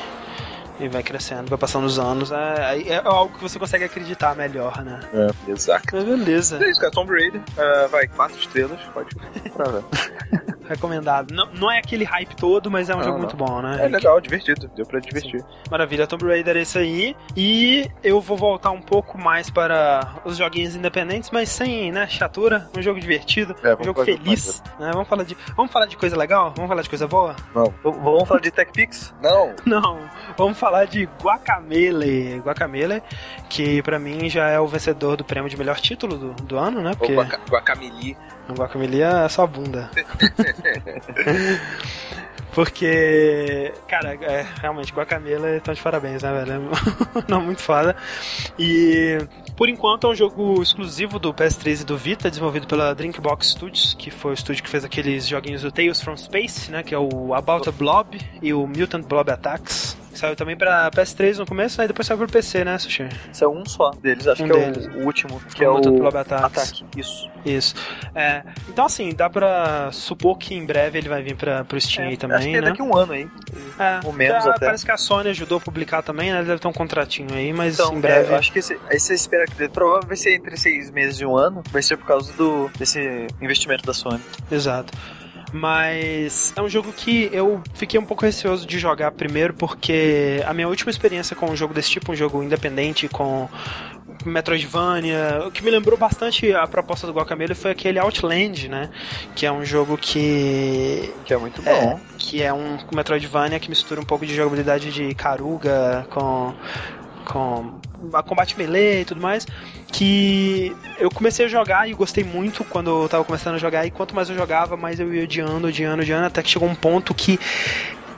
e vai crescendo, vai passando os anos. É, é algo que você consegue acreditar melhor, né? É, exato. Mas beleza. É isso, cara. Tomb Raider, ah, vai, quatro estrelas, pode pra ver. Recomendado. Não, não é aquele hype todo, mas é um Não, jogo não. muito bom, né? É legal, divertido, deu pra divertir. Maravilha, Tomb Raider é isso aí. E eu vou voltar um pouco mais para os joguinhos independentes, mas sem, né, chatura. Um jogo divertido, É, um jogo feliz. Né? Vamos, falar de, vamos falar de coisa legal? Vamos falar de coisa boa? Não. V- Vamos falar de TechPix? Não, Não, vamos falar de Guacamele. Guacamele, que pra mim já é o vencedor do prêmio de melhor título do, do ano, né? Porque Guaca- Guacameli. o Guacamele é só bunda. Porque, cara, é, realmente, Guacamele estão de parabéns, né, velho? Não, muito foda. E, por enquanto, é um jogo exclusivo do PS3 e do Vita, desenvolvido pela Drinkbox Studios, que foi o estúdio que fez aqueles joguinhos do Tales from Space, né, que é o About a Blob e o Mutant Blob Attacks. Saiu também pra PS3 no começo, aí depois saiu pro PC, né, Sushi? É um só deles, acho Um que deles. é o, o último, que é O o Mutant Blob Attacks. Ataque. Isso. Isso. É, então, assim, dá pra supor que em breve ele vai vir pra, pro Steam aí também, acho que é né? daqui a um ano aí. É, ou menos já até. Parece que a Sony ajudou a publicar também, né? Deve ter um contratinho aí, mas Então, em breve. é, eu acho que esse, aí você espera que provavelmente vai ser entre seis meses e um ano, vai ser por causa do, desse investimento da Sony. Exato. Mas é um jogo que eu fiquei um pouco receoso de jogar primeiro, porque a minha última experiência com um jogo desse tipo, um jogo independente com Metroidvania, o que me lembrou bastante a proposta do Guacamele foi aquele Outland, né? Que é um jogo que Que é muito É, bom. que é um Metroidvania que mistura um pouco de jogabilidade de Karuga com com a combate melee e tudo mais, que eu comecei a jogar e gostei muito quando eu tava começando a jogar e quanto mais eu jogava, mais eu ia odiando, odiando, odiando, até que chegou um ponto que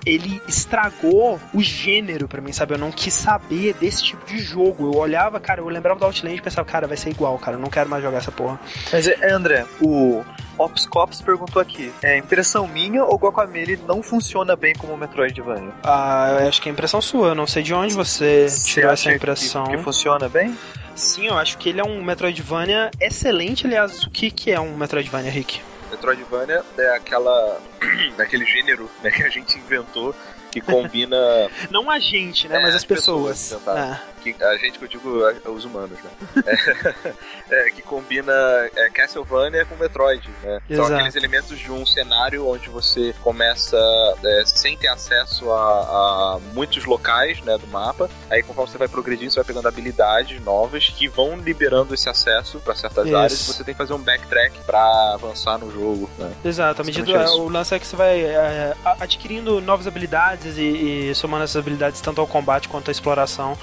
ele estragou o gênero pra mim, sabe? Eu não quis saber desse tipo de jogo. Eu olhava, cara, eu lembrava do Outland e pensava, cara, vai ser igual, cara, eu não quero mais jogar essa porra. Mas, é, André, o Ops Cops perguntou aqui: é impressão minha ou Guacamele não funciona bem como Metroidvania? Ah, eu acho que é impressão sua, eu não sei de onde você Você tirou essa impressão. Que, que funciona bem? Sim, eu acho que ele é um Metroidvania excelente, aliás. O que, que é um Metroidvania, Rick? Metroidvania é aquela. daquele gênero né, que a gente inventou que combina. Não a gente, né? É, mas as as pessoas, pessoas. Que, a gente que eu digo é, os humanos, né? É, é, que combina é, Castlevania com Metroid, né? São Exato. aqueles elementos de um cenário onde você começa é, sem ter acesso a, a muitos locais né, do mapa. Aí conforme você vai progredindo, você vai pegando habilidades novas que vão liberando esse acesso para certas Isso. áreas e você tem que fazer um backtrack para avançar no jogo, né? Exato, à medida Basicamente isso. o lance é que você vai é, adquirindo novas habilidades e, e somando essas habilidades tanto ao combate quanto à exploração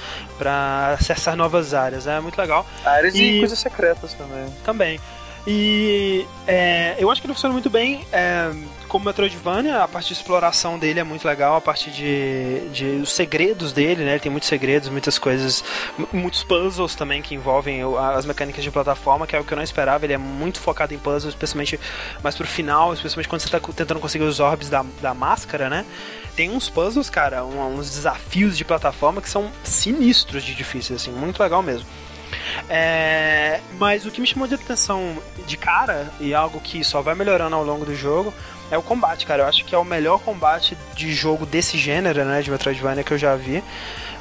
pra acessar novas áreas. É muito legal Áreas e, E- coisas secretas também. também. E é, eu acho que ele funciona muito bem é, como Metroidvania, a parte de exploração dele é muito legal, a parte de, de os segredos dele, né? Ele tem muitos segredos, muitas coisas, mu- muitos puzzles também que envolvem as mecânicas de plataforma, que é o que eu não esperava. Ele é muito focado em puzzles, especialmente mais pro final, especialmente quando você tá tentando conseguir os orbes da, da máscara, né? Tem uns puzzles, cara, uns desafios de plataforma que são sinistros de difíceis, assim, muito legal mesmo. É, mas o que me chamou de atenção de cara, e algo que só vai melhorando ao longo do jogo, é o combate, cara. Eu acho que é o melhor combate de jogo desse gênero, né, de Metroidvania que eu já vi.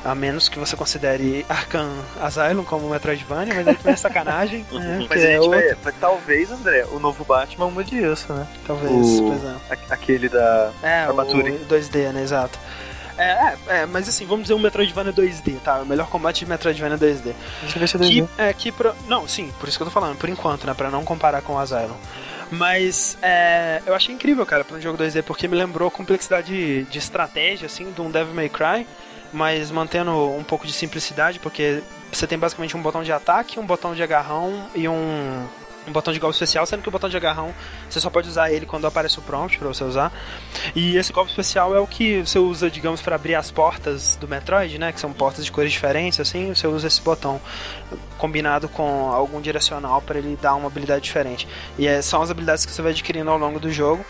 A menos que você considere Arkham Asylum como Metroidvania, mas aí também é sacanagem. né, Mas que a é outro, vai, vai- Talvez, André, o novo Batman mude isso, né? talvez. o- Pois é. A- Aquele da. É, Armature. o 2D, né? Exato. É, é, é, mas assim, vamos dizer um Metroidvania 2D, tá? O melhor combate de Metroidvania 2D. Deixa eu ver se é Que, 2D. é, que pro... Não, sim, por isso que eu tô falando, por enquanto, né? Pra não comparar com o Asylum. Mas é, eu achei incrível, cara, pra um jogo 2D, porque me lembrou a complexidade de, de estratégia, assim, de um Devil May Cry, mas mantendo um pouco de simplicidade, porque você tem basicamente um botão de ataque, um botão de agarrão e um, um botão de golpe especial, sendo que o botão de agarrão você só pode usar ele quando aparece o prompt pra você usar. E esse golpe especial é o que você usa, digamos, pra abrir as portas do Metroid, né? Que são portas de cores diferentes, assim, você usa esse botão combinado com algum direcional para ele dar uma habilidade diferente. E é, são as habilidades que você vai adquirindo ao longo do jogo.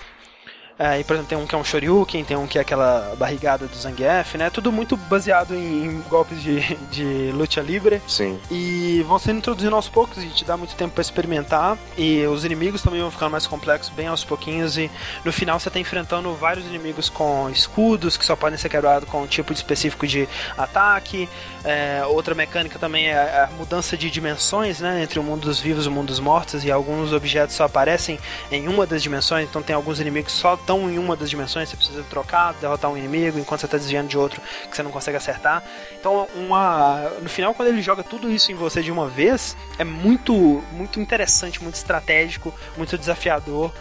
É, e, por exemplo, tem um que é um Shoryuken, tem um que é aquela barrigada do Zangief, né? Tudo muito baseado em, em golpes de, de luta livre. Sim. E vão sendo introduzindo aos poucos e te dá muito tempo para experimentar. E os inimigos também vão ficando mais complexos, bem aos pouquinhos. E no final você tá enfrentando vários inimigos com escudos que só podem ser quebrados com um tipo específico de ataque. É, outra mecânica também é a mudança de dimensões, né? Entre o mundo dos vivos e o mundo dos mortos. E alguns objetos só aparecem em uma das dimensões. Então tem alguns inimigos só estão em uma das dimensões. Você precisa trocar, derrotar um inimigo enquanto você tá desviando de outro que você não consegue acertar. Então, uma, no final, quando ele joga tudo isso em você de uma vez, é muito, muito interessante, muito estratégico, muito desafiador.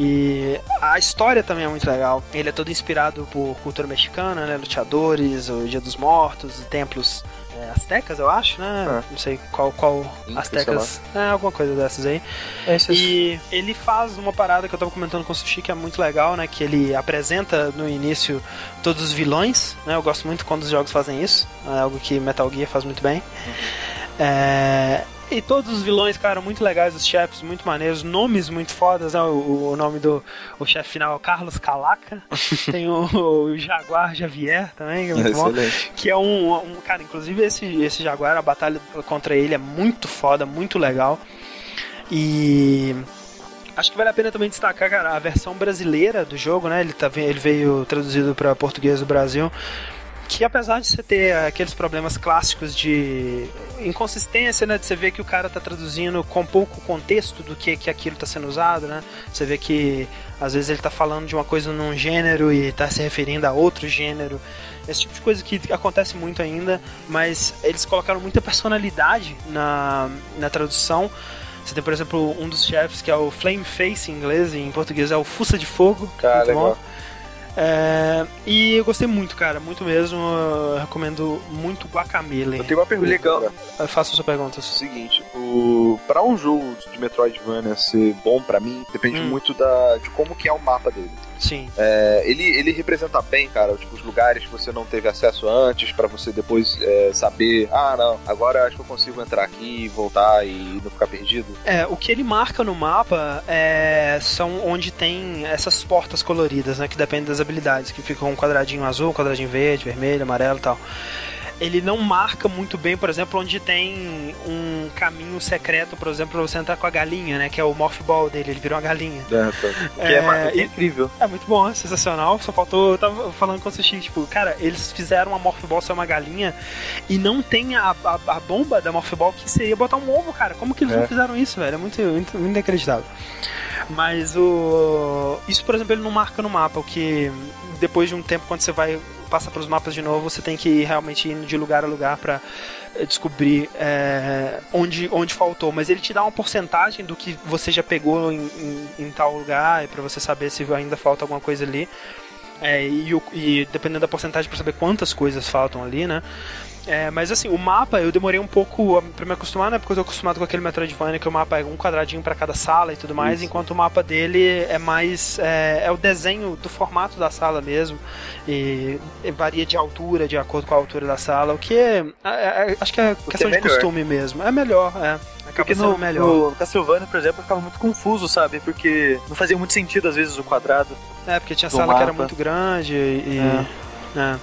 E a história também é muito legal. Ele é todo inspirado por cultura mexicana, né? Luteadores, o Dia dos Mortos, templos é, astecas, eu acho, né? Não sei qual, qual Inca, astecas. É, alguma coisa dessas aí. É isso aí. E ele faz uma parada que eu tava comentando com o Sushi que é muito legal, né? Que ele apresenta no início todos os vilões, né? Eu gosto muito quando os jogos fazem isso. É algo que Metal Gear faz muito bem. É, E todos os vilões, cara, muito legais, os chefes muito maneiros, nomes muito fodas, né? O, o nome do o chefe final é o Carlos Calaca. Tem o, o Jaguar Javier também, que é muito bom. Que é um, um- Cara, inclusive esse, esse Jaguar, a batalha contra ele é muito foda, muito legal. E. Acho que vale a pena também destacar, cara, a versão brasileira do jogo, né? Ele, tá, ele veio traduzido para português do Brasil. Que apesar de você ter aqueles problemas clássicos de inconsistência, né? De você ver que o cara tá traduzindo com pouco contexto do que, que aquilo tá sendo usado, né? Você vê que às vezes ele tá falando de uma coisa num gênero e tá se referindo a outro gênero. Esse tipo de coisa que acontece muito ainda, mas eles colocaram muita personalidade na, na tradução. Você tem, por exemplo, um dos chefes que é o Flame Face em inglês, e em português é o Fuça de Fogo. Cara, muito bom. É, e eu gostei muito, cara, muito mesmo. Eu recomendo muito Guacamele. Eu tenho uma pergunta. Legal. Faça a sua pergunta. É o seguinte, o. Pra um jogo de Metroidvania ser bom pra mim, depende Hum. muito da... de como que é o mapa dele. Sim. É, ele, ele representa bem, cara, tipo, os lugares que você não teve acesso antes, pra você depois é, saber, ah, não, agora acho que eu consigo entrar aqui, voltar e não ficar perdido. É, o que ele marca no mapa é, são onde tem essas portas coloridas, né? Que dependem das habilidades, que ficam um quadradinho azul, um quadradinho verde, vermelho, amarelo e tal. Ele não marca muito bem, por exemplo, onde tem um caminho secreto, por exemplo, pra você entrar com a galinha, né? Que é o Morph Ball dele, ele virou uma galinha. É, Que é, É, é incrível. É muito bom, é sensacional. Só faltou. Eu tava falando com o Sushi, tipo, cara, eles fizeram a Morph Ball ser uma galinha e não tem a, a, a bomba da Morph Ball que seria botar um ovo, cara. Como que eles É. não fizeram isso, velho? É muito, muito, muito inacreditável. Mas o. Isso, por exemplo, ele não marca no mapa, o que depois de um tempo, quando você vai. Passa pelos mapas de novo, você tem que ir realmente indo de lugar a lugar pra eh, descobrir é, onde, onde faltou. Mas ele te dá uma porcentagem do que você já pegou em, em, em tal lugar, para você saber se ainda falta alguma coisa ali. É, e, e dependendo da porcentagem para saber quantas coisas faltam ali, né? É, mas assim, o mapa eu demorei um pouco pra me acostumar, né? Porque eu tô acostumado com aquele Metroidvania que o mapa é um quadradinho pra cada sala e tudo mais, Isso. enquanto o mapa dele é mais. É, é o desenho do formato da sala mesmo. E, e varia de altura, de acordo com a altura da sala, o que é. é- é- acho que é questão é de costume mesmo. É melhor, é. Acaba Porque no, melhor. no Castlevania, por exemplo, eu ficava muito confuso, sabe? Porque não fazia muito sentido, às vezes, o quadrado. É, porque tinha sala que era mapa. muito grande e. é.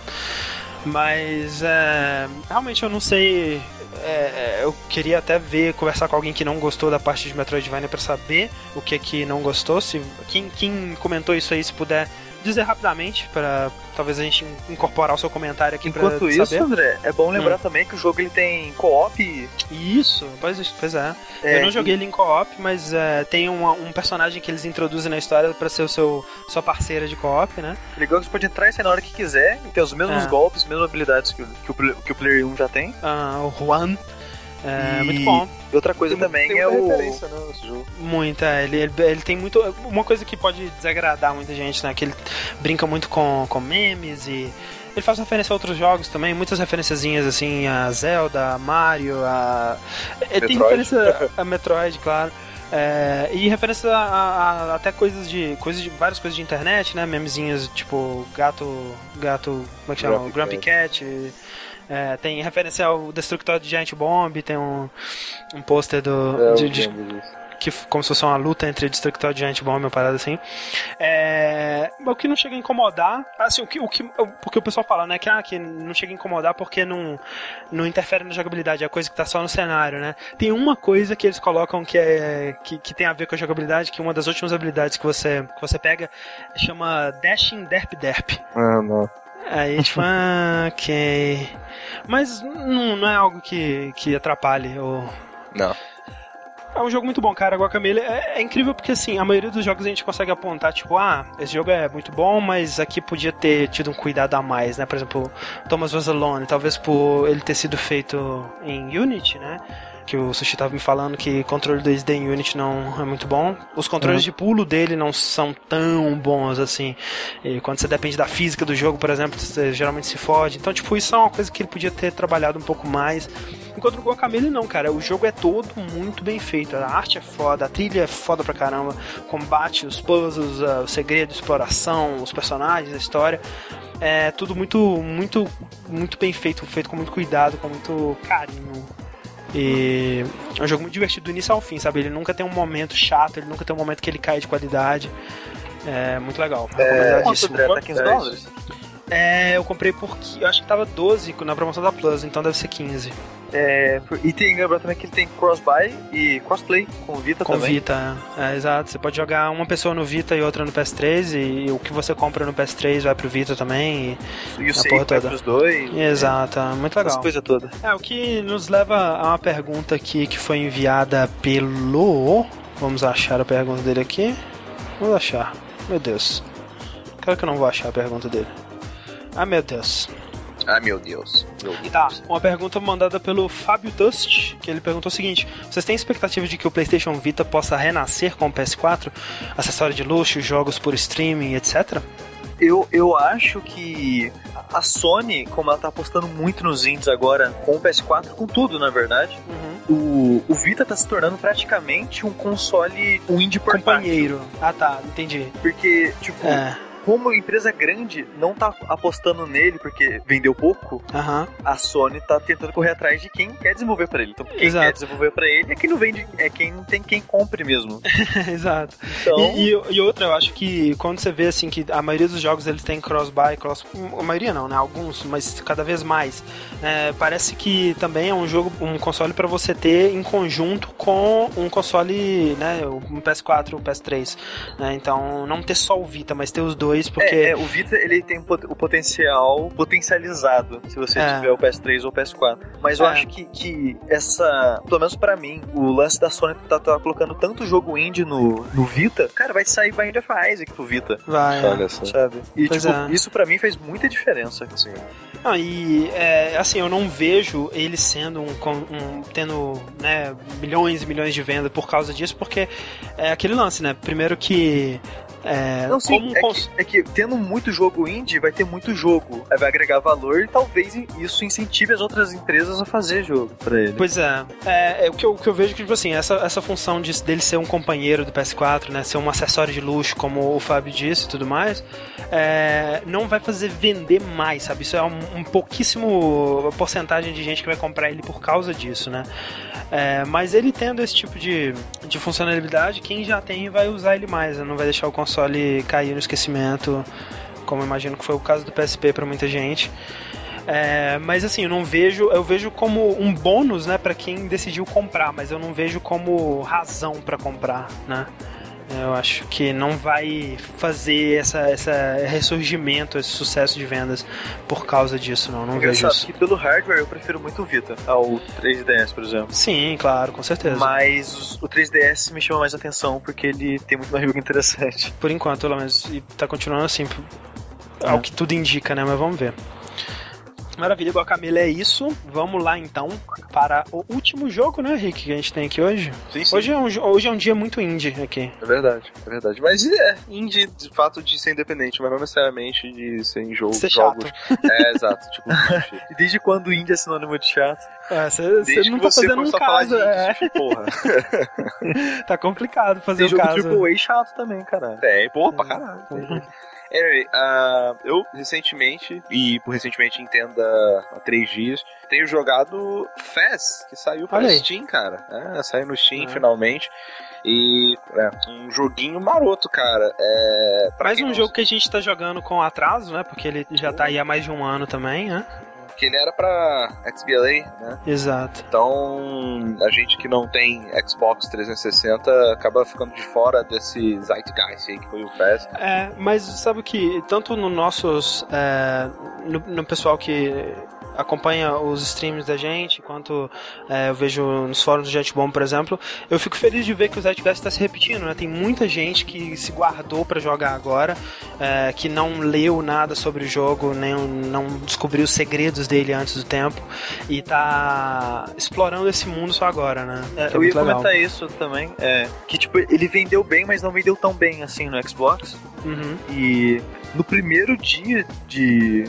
Mas é, realmente eu não sei. é, é, eu queria até ver, conversar com alguém que não gostou da parte de Metroidvania pra saber o que que não gostou. Se, quem, quem comentou isso aí, se puder dizer rapidamente, para talvez a gente incorporar o seu comentário aqui Enquanto pra isso, saber. Hum. André, é bom lembrar também que o jogo ele tem co-op. Isso, pois, pois é. é, eu não joguei ele em co-op, mas é, tem uma- um personagem que eles introduzem na história pra ser o seu sua parceira de co-op, né? e Legal que você pode entrar e sair na hora que quiser e ter os mesmos É. golpes, as mesmas habilidades que, o- que, o, que o Player 1 já tem. Ah, o Juan. É, E- muito bom. E outra coisa também tem é muita o. referência, né, nesse jogo. Muita, ele, ele, ele tem muito. Uma coisa que pode desagradar muita gente, né? Que ele brinca muito com, com memes e. Ele faz referência a outros jogos também, muitas referenciazinhas assim, a Zelda, a Mario, a. Ele tem Metroid. referência a Metroid, claro. É, e referência a, a- a até coisas de. coisas de. várias coisas de internet, né? Memezinhos tipo gato. gato. como é que chama? Grumpy Grumpy Cat. É, tem referência ao Destructor de Giant Bomb, tem um, um pôster do. É, de- de- que como se fosse uma luta entre Destructor e Giant Bomb, uma parada assim. É, o que não chega a incomodar, assim, o que, o que porque o pessoal fala, né, que, ah, que não chega a incomodar porque não, não interfere na jogabilidade, é coisa que tá só no cenário, né? Tem uma coisa que eles colocam que é que, que tem a ver com a jogabilidade, que uma das últimas habilidades que você que você pega chama Dashing Derp Derp. Ah, não. Aí, tipo, ah, ok. Mas não, não é algo que, que atrapalhe ou Não. é um jogo muito bom, cara. Guacamelee é, é incrível porque, assim, a maioria dos jogos a gente consegue apontar, tipo, ah, esse jogo é muito bom, mas aqui podia ter tido um cuidado a mais, né? Por exemplo, Thomas Was Alone, talvez por ele ter sido feito em Unity, né? Que o Sushi tava me falando que controle 2D em Unity não é muito bom. Os controles de pulo dele não são tão bons assim. E quando você depende da física do jogo, por exemplo, você geralmente se fode. Então, tipo, isso é uma coisa que ele podia ter trabalhado um pouco mais. Enquanto o Guacamele não, cara. O jogo é todo muito bem feito. A arte é foda, a trilha é foda pra caramba. Combate, os puzzles, ah, o segredo, a exploração, os personagens, a história. É tudo muito, muito, muito bem feito, feito com muito cuidado, com muito carinho. E é um jogo muito divertido do início ao fim, sabe? Ele nunca tem um momento chato, ele nunca tem um momento que ele cai de qualidade. É muito legal. Quanto, Recomendadíssimo. André? Tá 15 É dólares? É, eu comprei por. Eu acho que tava 12 na promoção da Plus, então deve ser 15. É, e tem lembrar também que ele tem cross-buy e crossplay com o Vita Com também. Vita, é, é, exato. Você pode jogar uma pessoa no Vita e outra no PS3, e, o que você compra no PS3 vai pro Vita também. E o A save vai pros dois. E, exato, é muito Essa legal. coisa toda. É, o que nos leva a uma pergunta aqui que foi enviada pelo. Vamos achar a pergunta dele aqui. Vamos achar. Meu Deus. Claro que eu não vou achar a pergunta dele. Ah, meu Deus. Ah, meu Deus. Meu Deus. Tá, uma pergunta mandada pelo Fábio Dust, que ele perguntou o seguinte: Vocês têm expectativa de que o PlayStation Vita possa renascer com o PS4? Acessório de luxo, jogos por streaming, etc? Eu, eu acho que a Sony, como ela tá apostando muito nos indies agora, com o PS4, com tudo, na verdade, Uhum. o, o Vita tá se tornando praticamente um console, um indie portátil. Companheiro. Ah tá, entendi. Porque, tipo, É. como empresa grande não tá apostando nele porque vendeu pouco, Aham. a Sony tá tentando correr atrás de quem quer desenvolver pra ele. Então, quem Exato. quer desenvolver pra ele é quem não vende, é quem não tem quem compre mesmo. Exato. Então, E, e, e outra, eu acho que quando você vê assim que a maioria dos jogos eles têm cross-buy, cross, a maioria não, né? Alguns, mas cada vez mais. É, parece que também é um jogo, um console para você ter em conjunto com um console, né? Um PS4, um PS3. né? Então não ter só o Vita, mas ter os dois, porque é, é, o Vita ele tem pot- o potencial potencializado se você É. tiver o PS3 ou o PS4. Mas eu É. acho que, que essa, pelo menos pra mim, o lance da Sony tá, tá colocando tanto jogo indie no, no Vita, cara, vai sair Bind of Isaac pro Vita. vai. é. Olha só. Sabe? E Pois tipo, é. isso pra mim fez muita diferença. Sim. Ah, e é, assim, eu não vejo ele sendo um, um- tendo né, milhões e milhões de vendas por causa disso, porque é aquele lance, né? Primeiro que é, Não, sim, é, cons- que, é que tendo muito jogo indie, vai ter muito jogo. Aí vai agregar valor e talvez isso incentive as outras empresas a fazer jogo pra ele. Pois é, é, é o, que eu, o que eu vejo que, tipo assim, essa, essa função de, dele ser um companheiro do PS4, né, ser um acessório de luxo, como o Fábio disse e tudo mais, é, não vai fazer vender mais, sabe? Isso é um, um pouquíssimo porcentagem de gente que vai comprar ele por causa disso, né? É, mas ele tendo esse tipo de, de funcionalidade, quem já tem vai usar ele mais, né? não vai deixar o console cair no esquecimento, como imagino que foi o caso do PSP para muita gente. É, mas assim, eu não vejo, eu vejo como um bônus, né, para quem decidiu comprar, mas eu não vejo como razão para comprar, né? Eu acho que não vai fazer essa, essa ressurgimento, esse sucesso de vendas por causa disso, não. Não vejo isso. que pelo hardware eu prefiro muito o Vita ao 3DS, por exemplo. Sim, claro, com certeza. Mas o 3DS me chama mais atenção porque ele tem muito mais jogo interessante. Por enquanto, pelo menos. E tá continuando assim, ao É. que tudo indica, né? Mas vamos ver. Maravilha, igual a Camila é isso. Vamos lá então para o último jogo, né, Rick, que a gente tem aqui hoje. Sim, sim. Hoje é um, hoje é um dia muito indie aqui. É verdade, é verdade. Mas é indie de fato de ser independente, mas não necessariamente de ser em jogo, Ser jogos. É, exato. Tipo, E desde quando o indie é sinônimo de chato? É, você desde não que tá você fazendo um caso. É, indie, porra. tá complicado fazer Tem o jogo caso. AAA chato também, caralho. Tem, porra, pra caralho. tem. Anyway, ah, eu recentemente, e por recentemente entenda há três dias, tenho jogado Fez, que saiu para. Steam, cara. É, saiu no Steam Ah. finalmente. E é um joguinho maroto, cara. É, Mais um não jogo que a gente tá jogando com atraso, né? Porque ele já tá aí há mais de um ano também, né? Que ele era pra XBLA, né? Exato. Então, a gente que não tem Xbox 360 acaba ficando de fora desse zeitgeist aí que foi o PES. É, mas sabe que tanto no nossos. é, no, no pessoal que acompanha os streams da gente, quanto é, eu vejo nos fóruns do Jetbomb, por exemplo, eu fico feliz de ver que o Zeitgeist está se repetindo, né? Tem muita gente que se guardou para jogar agora, é, que não leu nada sobre o jogo, nem não descobriu os segredos dele antes do tempo e tá explorando esse mundo só agora, né? É, é eu ia legal. comentar isso também. É, que tipo, ele vendeu bem, mas não vendeu tão bem assim no Xbox. Uhum. E no primeiro dia de.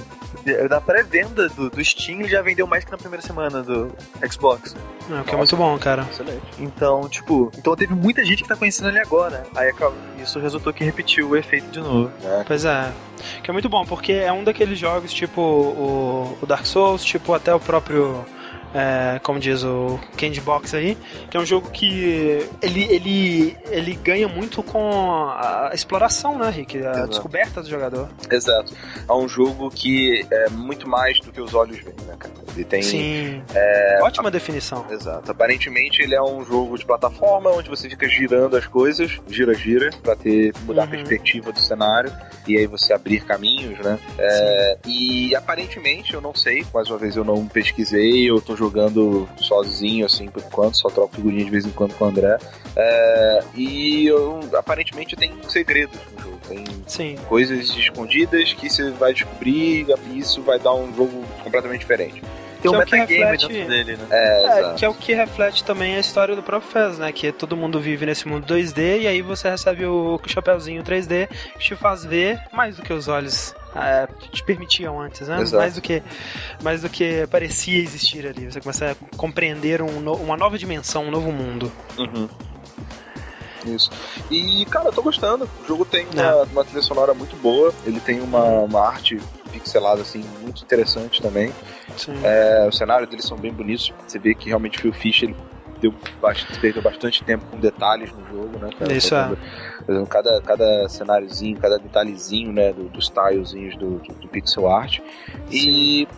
Da pré-venda do, do Steam, ele já vendeu mais que na primeira semana do Xbox. É, o que é muito bom, cara. Excelente. Então, tipo, então teve muita gente que tá conhecendo ele agora. Aí isso resultou que repetiu o efeito de novo. Pois é. Que é muito bom, porque é um daqueles jogos tipo o, o Dark Souls, tipo até o próprio. É, como diz o Candy Box aí, que é um jogo que ele, ele, ele ganha muito com a exploração, né, Rick? A Exato. descoberta do jogador. Exato. É um jogo que é muito mais do que os olhos veem, né, cara? Ele tem. Sim. É, Ótima definição. Exato. Aparentemente ele é um jogo de plataforma onde você fica girando as coisas, gira, gira, pra ter mudar a Uhum. perspectiva do cenário e aí você abrir caminhos, né? É, e aparentemente, eu não sei, mais uma vez eu não pesquisei, eu tô jogando sozinho, assim, por enquanto, só troco figurinha de vez em quando com o André. É, e eu, aparentemente tem segredos no jogo, tem Sim. coisas escondidas que você vai descobrir e isso vai dar um jogo completamente diferente. Tem um Que é o que metagame reflete- dentro dele, né? É, É, que é o que reflete também a história do próprio Fez, né? Que todo mundo vive nesse mundo 2D e aí você recebe o chapéuzinho 3D que te faz ver mais do que os olhos é, te permitiam antes, né? Exato. Mais do que mais do que parecia existir ali. Você começa a compreender um no- uma nova dimensão, um novo mundo. Uhum. Isso. E, cara, eu tô gostando. O jogo tem uma, É. uma trilha sonora muito boa. Ele tem uma, uma arte pixelada, assim, muito interessante também. Sim. É, os cenários deles são bem bonitos. Você vê que realmente o Phil Fisher ele deu bastante, perdeu bastante tempo com detalhes no jogo, né? cara? Isso é. Fazendo cada, cada cenáriozinho, cada detalhezinho, né? do- dos tilezinhos do, do, do pixel art. E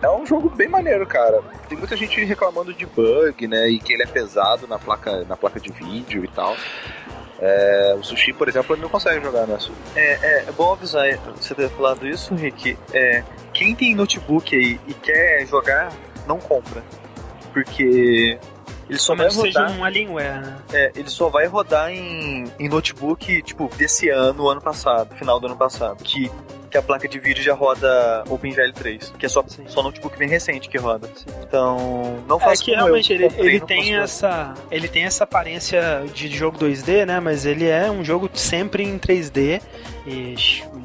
é um jogo bem maneiro, cara. Tem muita gente reclamando de bug, né? E que ele é pesado na placa, na placa de vídeo e tal. É, o Sushi, por exemplo, ele não consegue jogar, né? Su? É, é bom avisar você ter falado isso, Rick. É, quem tem notebook aí e quer jogar, não compra. Porque ele só vai menos seja rodar. um Alienware, né? É, ele só vai rodar em, em notebook, tipo, desse ano, ano passado, final do ano passado. Que, que a placa de vídeo já roda OpenGL 3. Que é só, Sim. só notebook bem recente que roda. Então, não É faça que realmente eu, ele, comprei, ele tem essa ele tem essa aparência de jogo 2D, né? Mas ele é um jogo sempre em 3D e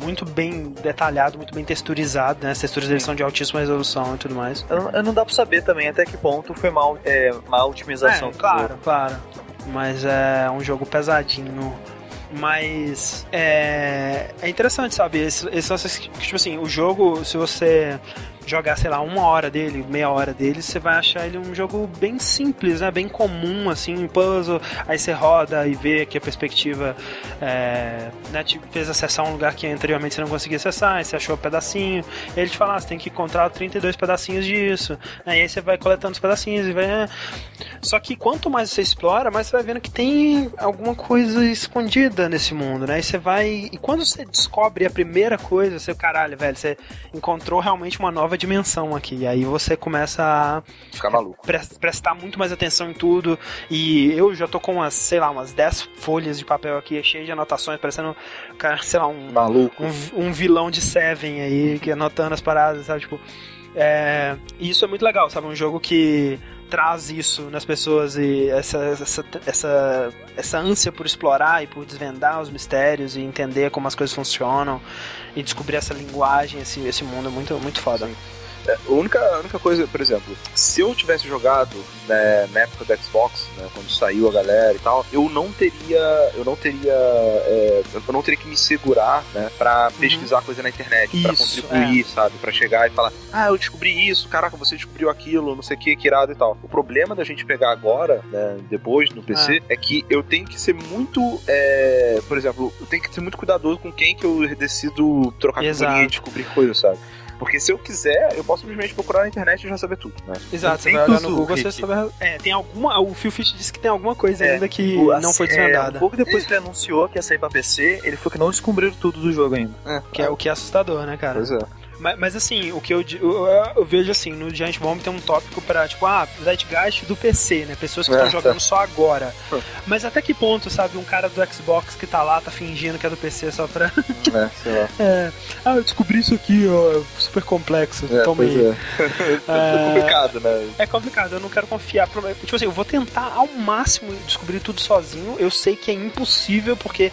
muito bem detalhado, muito bem texturizado, né? As texturas dele são de altíssima resolução e tudo mais. Eu, eu não dá pra saber também até que ponto foi mal, é, má otimização. É, claro, jogo. claro. Mas é um jogo pesadinho. Mas é, é interessante, sabe? Esse, esse, tipo assim, o jogo, se você jogar, sei lá, uma hora dele, meia hora dele, você vai achar ele um jogo bem simples, né? Bem comum, assim, um puzzle. Aí você roda e vê que a perspectiva é, né, te fez acessar um lugar que anteriormente você não conseguia acessar, aí você achou um pedacinho. Ele te fala, ah, você tem que encontrar 32 pedacinhos disso. Aí você vai coletando os pedacinhos e vai. né? Só que quanto mais você explora, mais você vai vendo que tem alguma coisa escondida nesse mundo, né? E você vai. E quando você descobre a primeira coisa, você, caralho, velho, você encontrou realmente uma nova dimensão aqui. E aí você começa a Ficar maluco. pres- prestar muito mais atenção em tudo. E eu já tô com umas, sei lá, umas 10 folhas de papel aqui, cheio de anotações, parecendo, cara, sei lá, um, Maluco. um, um vilão de Seven aí, que anotando as paradas, sabe? Tipo, é, e isso é muito legal, sabe? Um jogo que traz isso nas pessoas e essa, essa, essa, essa ânsia por explorar e por desvendar os mistérios e entender como as coisas funcionam e descobrir essa linguagem, esse, esse mundo é muito, muito foda. A única, a única coisa, por exemplo, se eu tivesse jogado né, na época do Xbox, né, quando saiu a galera e tal, eu não teria, eu não teria, é, eu não teria que me segurar, né, para pesquisar coisa na internet, pra Uhum. Isso, é. contribuir, sabe, Pra chegar e falar, ah, eu descobri isso, caraca, você descobriu aquilo, não sei o que, que irado e tal. O problema da gente pegar agora, né, depois no PC, é que eu tenho que ser muito, é, por exemplo, eu tenho que ser muito cuidadoso com quem que eu decido trocar Exato. e descobrir coisas, sabe? Porque se eu quiser, eu posso simplesmente procurar na internet e já saber tudo, né? Exato, você Tem vai olhar tudo, no Google, Rick. você sabe. É, tem alguma. O Phil Fish disse que tem alguma coisa É, ainda que O- não foi assim, é, desvendada. um pouco depois que ele anunciou que ia sair pra PC, ele falou que não descobriram tudo do jogo ainda. Que é o que é assustador, né, cara? Pois é. Mas, mas, assim, o que eu, eu, eu vejo assim, no Giant Bomb tem um tópico pra, tipo, ah, Zeitgeist do PC, né? Pessoas que É, estão tá. jogando só agora. Hum. Mas até que ponto, sabe, um cara do Xbox que tá lá, tá fingindo que é do PC só pra. É, sei lá. É, ah, eu descobri isso aqui, ó, é super complexo. É, Toma aí. é. É. É complicado, né? É complicado, eu não quero confiar. Tipo assim, eu vou tentar ao máximo descobrir tudo sozinho. Eu sei que é impossível, porque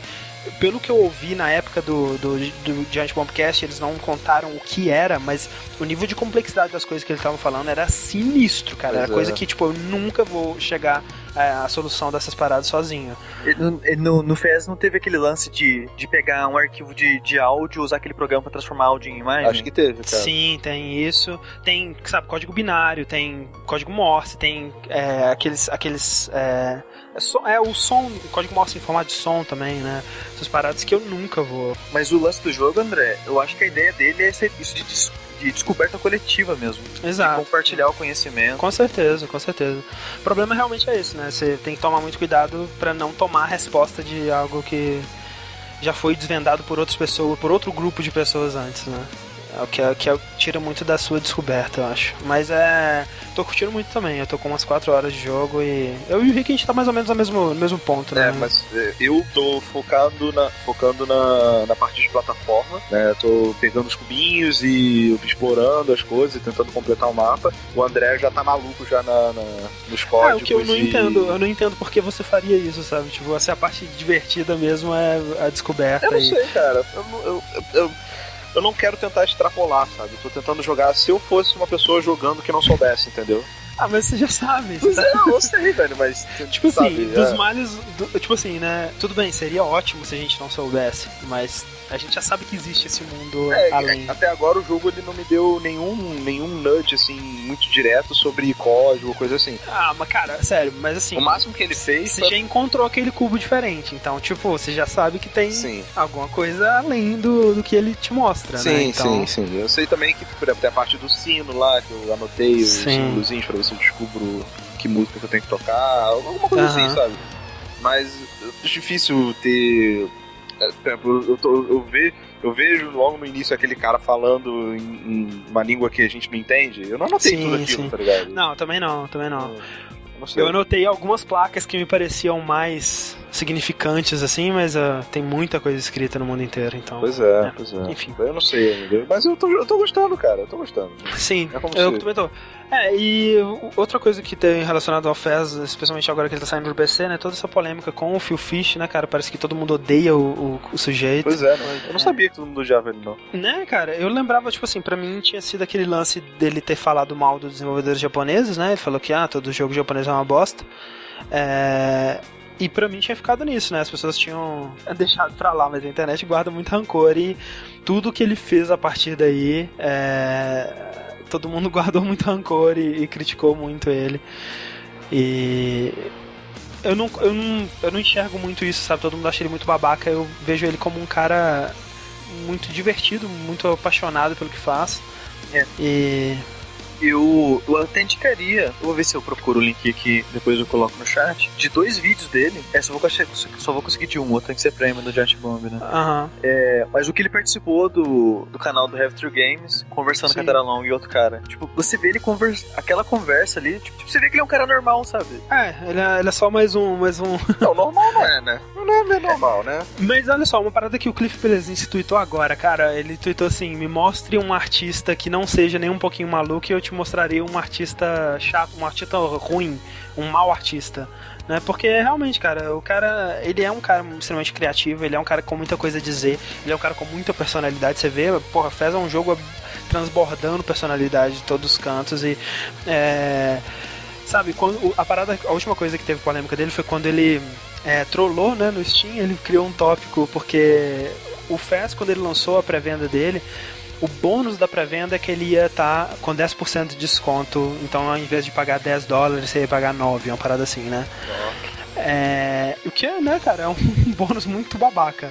pelo que eu ouvi na época do, do, do Giant Bombcast, eles não contaram o que era, mas o nível de complexidade das coisas que eles estavam falando era sinistro, cara. Pois era é. coisa que, tipo, eu nunca vou chegar é, à solução dessas paradas sozinho. No- no, no FES não teve aquele lance de, de pegar um arquivo de, de áudio, usar aquele programa pra transformar áudio em imagem? Acho que teve, cara. Sim, tem isso. Tem, sabe, código binário, tem código Morse, tem é, aqueles. aqueles é, é, só- é o som, código Morse em formato de som também, né? Essas paradas que eu nunca vou. Mas o lance do jogo, André, eu acho que a ideia dele é ser isso de, de descoberta coletiva mesmo. De Exato. compartilhar o conhecimento. Com certeza, com certeza. O problema realmente é isso, né? Você tem que tomar muito cuidado pra não tomar a resposta de algo que já foi desvendado por outras pessoas, por outro grupo de pessoas antes, né? É o que, é, que é o que tira muito da sua descoberta, eu acho. Mas é. Tô curtindo muito também. Eu tô com umas 4 horas de jogo e. Eu e o Rick a gente tá mais ou menos no mesmo, no mesmo ponto, né? É, mas é, eu tô focando na, focando na, na parte de plataforma, né? Tô pegando os cubinhos e explorando as coisas e tentando completar o mapa. O André já tá maluco já na, na- nos Ah, códigos. o que eu não e- entendo, eu não entendo porque você faria isso, sabe? Tipo, essa é a parte divertida mesmo é a descoberta Eu não e- sei, cara. Eu, eu, eu- eu- eu não quero tentar extrapolar, sabe? Eu tô tentando jogar se eu fosse uma pessoa jogando que não soubesse, entendeu? Ah, mas você já sabe. Pois é, eu sei, velho, mas. Tipo assim, sabe, dos é. males. do- tipo assim, né? Tudo bem, seria ótimo se a gente não soubesse, mas a gente já sabe que existe esse mundo É, além. até agora o jogo ele não me deu nenhum, nenhum nudge assim muito direto sobre código, coisa assim. Ah, mas cara, sério, mas assim. O máximo que ele fez Você foi... já encontrou aquele cubo diferente, então, tipo, você já sabe que tem Sim. alguma coisa além do, do que ele te mostra, né? Sim, Então, sim, sim. Eu sei também que, por exemplo, tem a parte do sino lá, que eu anotei os Sim. símbolozinhos pra se eu descubro que música que eu tenho que tocar, alguma coisa Aham. assim, sabe? Mas é difícil ter. é, Por exemplo, eu, tô- eu, ve- eu vejo logo no início aquele cara falando em, em uma língua que a gente não entende. Eu não anotei Sim, tudo aquilo, sim. tá ligado? Não, também não, também não. Eu não. Eu anotei algumas placas que me pareciam mais significantes, assim, mas ah, tem muita coisa escrita no mundo inteiro, então. Pois é, É, pois é. enfim. Eu não sei ainda. Mas eu tô, eu tô gostando, cara. Eu tô gostando. Sim, É como eu também tô. É, e outra coisa que tem relacionado ao Fez, especialmente agora que ele tá saindo pro PC, né? Toda essa polêmica com o Phil Fish, né, cara? Parece que todo mundo odeia o, o- o sujeito. Pois é, não- eu não sabia que todo mundo odiava ele, não. Né, cara? Eu lembrava, tipo assim, pra mim tinha sido aquele lance dele ter falado mal dos desenvolvedores japoneses, né? Ele falou que, ah, todo jogo japonês é uma bosta. É... E pra mim tinha ficado nisso, né? As pessoas tinham deixado pra lá, mas a internet guarda muito rancor e tudo que ele fez a partir daí, é... todo mundo guardou muito rancor e, e criticou muito ele. E eu não, eu, não, eu não enxergo muito isso, sabe? Todo mundo acha ele muito babaca. Eu vejo ele como um cara muito divertido, muito apaixonado pelo que faz. É. E. Eu, eu até indicaria, eu vou ver se eu procuro o link aqui, depois eu coloco no chat, de dois vídeos dele. É, só vou, conseguir- só vou conseguir de um, outro tem que ser prêmio do Giant Bomb, né? Aham. É, mas o que ele participou do, do canal do Have True Games, conversando Sim. com a Tara Long e outro cara. Tipo, você vê ele conversa, aquela conversa ali, tipo, você vê que ele é um cara normal, sabe? É, ele é, ele é só mais um, mais um. Não, normal não é, né? Não é bem normal, né? Mas olha só, uma parada que o Cliff Pelezinski tweetou agora, cara. Ele tweetou assim: me mostre um artista que não seja nem um pouquinho maluco e eu te mostrarei um artista chato, um artista ruim, um mau artista. Né? Porque realmente, cara, o cara, ele é um cara extremamente criativo, ele é um cara com muita coisa a dizer, ele é um cara com muita personalidade. Você vê, porra, Fez é um jogo transbordando personalidade de todos os cantos e. É, sabe, quando a parada, a última coisa que teve polêmica dele foi quando ele é, trollou, né, no Steam, ele criou um tópico porque o Fez quando ele lançou a pré-venda dele, o bônus da pré-venda é que ele ia estar com 10% de desconto, então ao invés de pagar 10 dólares, você ia pagar 9, uma parada assim, né? É, o que é, né, cara, é um bônus muito babaca.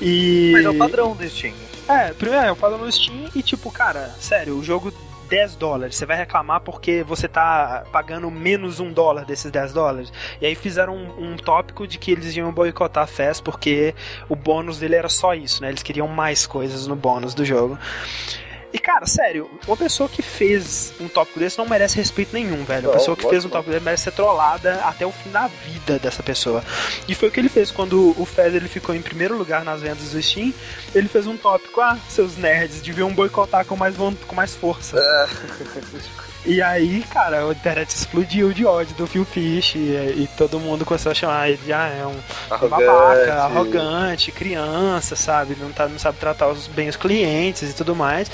E Mas é o padrão do Steam. é, primeiro é o padrão no Steam e tipo, cara, sério, o jogo 10 dólares, você vai reclamar porque você tá pagando menos um dólar desses 10 dólares. E aí fizeram um, um tópico de que eles iam boicotar a FES porque o bônus dele era só isso, né? Eles queriam mais coisas no bônus do jogo. E cara, sério, uma pessoa que fez um tópico desse não merece respeito nenhum, velho. Não, A pessoa que fez um tópico desse merece ser trollada até o fim da vida dessa pessoa. E foi o que ele fez quando o Fez ele ficou em primeiro lugar nas vendas do Steam. Ele fez um tópico, ah, seus nerds deviam boicotar com mais, com mais força. E aí, cara, a internet explodiu de ódio do Phil Fish e, e todo mundo começou a chamar ele de ah, é um babaca, arrogante, criança, sabe? Não, tá, não sabe tratar os, bem os clientes e tudo mais.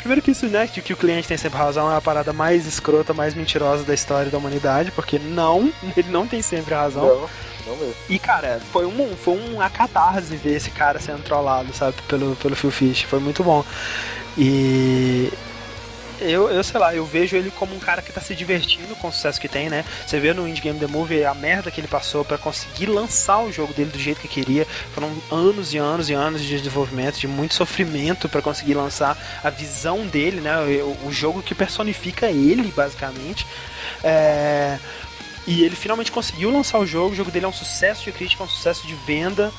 Primeiro que isso, né, de que o cliente tem sempre razão é a parada mais escrota, mais mentirosa da história da humanidade, porque não, ele não tem sempre razão. Não. E, cara, foi um, foi um catarse ver esse cara sendo trollado, sabe, pelo, pelo Phil Fish. Foi muito bom. E. Eu, eu sei lá, eu vejo ele como um cara que tá se divertindo com o sucesso que tem, né? Você vê no Indie Game The Movie a merda que ele passou pra conseguir lançar o jogo dele do jeito que queria. Foram anos e anos e anos de desenvolvimento, de muito sofrimento pra conseguir lançar a visão dele, né? O, o jogo que personifica ele, basicamente. É. E ele finalmente conseguiu lançar o jogo. O jogo dele é um sucesso de crítica, é um sucesso de venda.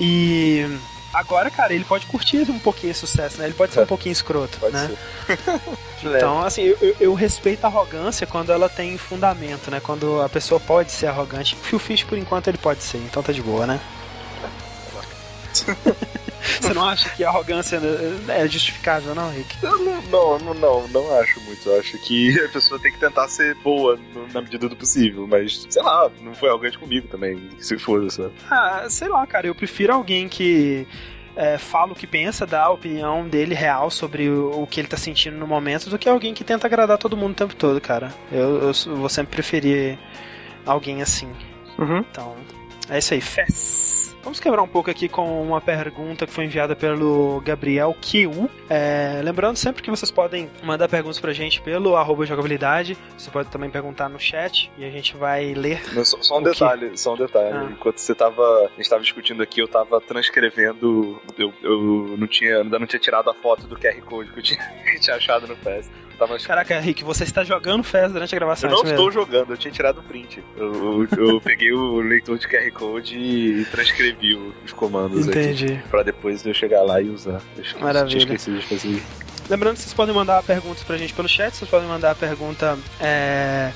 E agora, cara, ele pode curtir um pouquinho esse sucesso, né? Ele pode ser É. um pouquinho escroto, Pode né? Então, assim, eu, eu- eu respeito a arrogância quando ela tem fundamento, né? Quando a pessoa pode ser arrogante. O Phil Fish, por enquanto, ele pode ser, então tá de boa, né? Você não acha que a arrogância é justificável, não, Rick? Não, não, não, não, não acho muito. Eu acho que a pessoa tem que tentar ser boa no- na medida do possível. Mas, sei lá, não foi arrogante comigo também. Se foda, sabe? Ah, sei lá, cara, eu prefiro alguém que é, fala o que pensa, dá a opinião dele real sobre o, o, que ele tá sentindo no momento, do que alguém que tenta agradar todo mundo o tempo todo, cara. Eu, eu vou sempre preferir alguém assim. Uhum. Então, é isso aí. Fess. Vamos quebrar um pouco aqui com uma pergunta que foi enviada pelo Gabriel QU. É, lembrando sempre que vocês podem mandar perguntas pra gente pelo arroba jogabilidade. Você pode também perguntar no chat e a gente vai ler. só, só, um detalhe, que... só um detalhe. Ah. Enquanto você tava. A gente tava discutindo aqui, eu tava transcrevendo. Eu, eu não tinha, ainda não tinha tirado a foto do QR Code que eu tinha, que eu tinha achado no PES. Tava... Caraca, Rick, você está jogando FES durante a gravação. Eu não estou jogando, eu tinha tirado o print. Eu, eu, eu peguei o leitor de QR Code e transcrevi os comandos Entendi. aqui. Pra depois eu chegar lá e usar. Eu Maravilha. Tinha esquecido de fazer Lembrando que vocês podem mandar perguntas pra gente pelo chat, vocês podem mandar a pergunta é,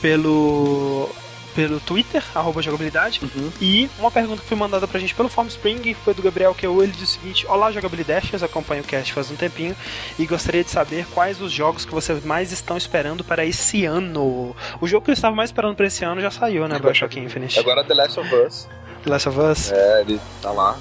pelo pelo Twitter, arroba jogabilidade. Uhum. E uma pergunta que foi mandada pra gente pelo Formspring foi do Gabriel que ele diz o seguinte: Olá, jogabilidades, acompanho o cast faz um tempinho e gostaria de saber quais os jogos que vocês mais estão esperando para esse ano. O jogo que eu estava mais esperando para esse ano já saiu, né, Bioshock Infinite? Agora The Last of Us. The Last of Us? É, ele tá lá.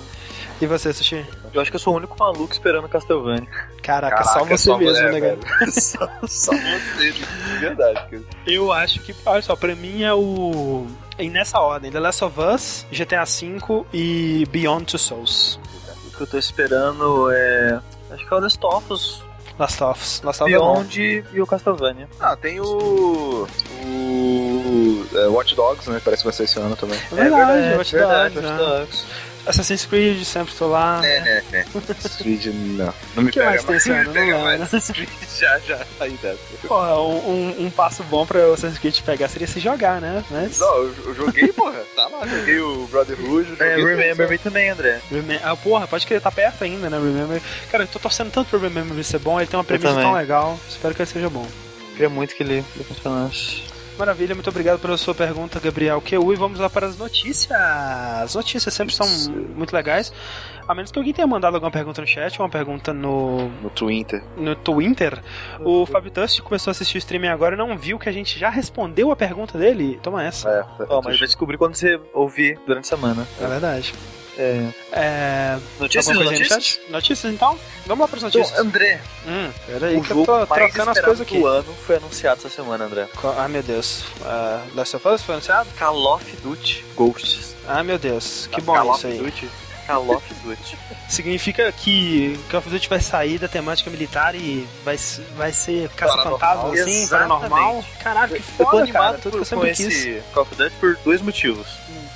E você, Sushi? Eu acho que eu sou o único maluco esperando Castlevania. Caraca, Caraca só você só mesmo, né, cara? só, só você, de verdade. Eu acho que, olha só, pra mim é o. E nessa ordem: The Last of Us, GTA V e Beyond Two Souls. O que eu tô esperando é. Acho que é o Last of Us. Last of Us. Last of Beyond e o Castlevania. Ah, tem o. O. É, Watch Dogs, né? Parece que vai ser esse ano também. É verdade, é verdade Watch Dogs. Verdade, Watch né? Assassin's Creed, sempre tô lá. É, né, né. Assassin's Creed, não. Não me que pega mais. Tem esse ano, não mais. Assassin's Creed já, já saí dessa. Porra, um, um, passo bom pra o Assassin's Creed pegar seria se jogar, né? Mas... Não, eu, eu joguei, porra. Tá lá, joguei o Brotherhood. É, Remember Me também, André. Rem ah, porra, pode querer tá perto ainda, né? Remember. Cara, eu tô torcendo tanto pro Remember Me ser bom, ele tem uma premissa tão legal. Espero que ele seja bom. Queria muito que ele, ele funcionasse. Maravilha, muito obrigado pela sua pergunta, Gabriel QU. E vamos lá para as notícias. As notícias sempre são muito legais. A menos que alguém tenha mandado alguma pergunta no chat, uma pergunta no. No Twitter. No Twitter. O Fábio Tust começou a assistir o streaming agora e não viu que a gente já respondeu a pergunta dele. Toma essa. É, oh, mas vai descobrir quando você ouvir durante a semana. É verdade. É. é... Notícias, notícias? Notícias, então? Vamos lá para as notícias. Então, André. Hum, peraí, que eu tô trocando as coisas aqui. O ano foi anunciado essa semana, André. Ah, meu Deus. Uh, Last of Us foi anunciado? Call of Duty Ghosts. Ah, meu Deus. Que bom Call isso aí. Duty. Call of Duty. Significa que Call of Duty vai sair da temática militar e vai, vai ser caça-fantasma assim, paranormal. Caralho, que foda, eu tô animado cara. Tudo por, que eu com esse quis. Call of Duty por dois motivos.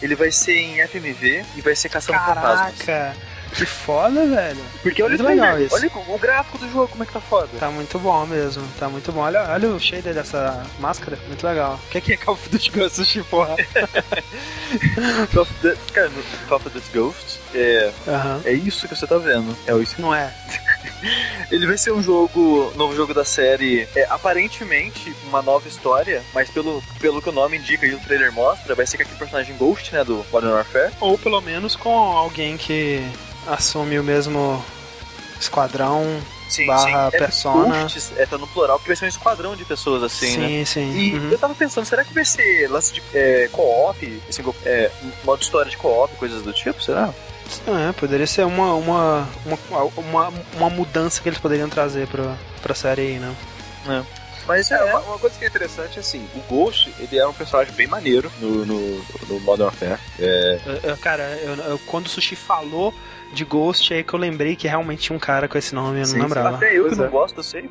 Ele vai ser em FMV e vai ser caçando Caraca. fantasmas. Que foda, velho. Porque olha muito legal isso. Olha o gráfico do jogo, como é que tá foda. Tá muito bom mesmo, tá muito bom. Olha, olha o shader dessa máscara, muito legal. O que é, que é Call of Duty Ghosts, porra? Call of Duty, cara, Call of Duty Ghosts é, uhum. é isso que você tá vendo. É isso. Não é. Ele vai ser um jogo, novo jogo da série, é, aparentemente uma nova história, mas pelo, pelo que o nome indica e o trailer mostra, vai ser com aquele personagem Ghost, né, do Modern Warfare. Ou pelo menos com alguém que assume o mesmo esquadrão sim, barra sim. É, persona. Ghosts, é, tá no plural, porque vai ser um esquadrão de pessoas assim, sim, né? Sim, E uhum. eu tava pensando, será que vai ser lance de é, co-op, assim, é, modo história de co-op, coisas do tipo, será? É, poderia ser uma, uma, uma, uma, uma mudança que eles poderiam trazer pra, pra série aí, né? É. Mas é, uma, uma, coisa que é interessante, assim, o Ghost, ele é um personagem bem maneiro no, no, no Modern Warfare. É... Eu, eu, cara, eu, quando o Sushi falou de Ghost, é aí que eu lembrei que realmente tinha um cara com esse nome, eu Sim, não lembrava. Até eu que é. não gosto, eu sei,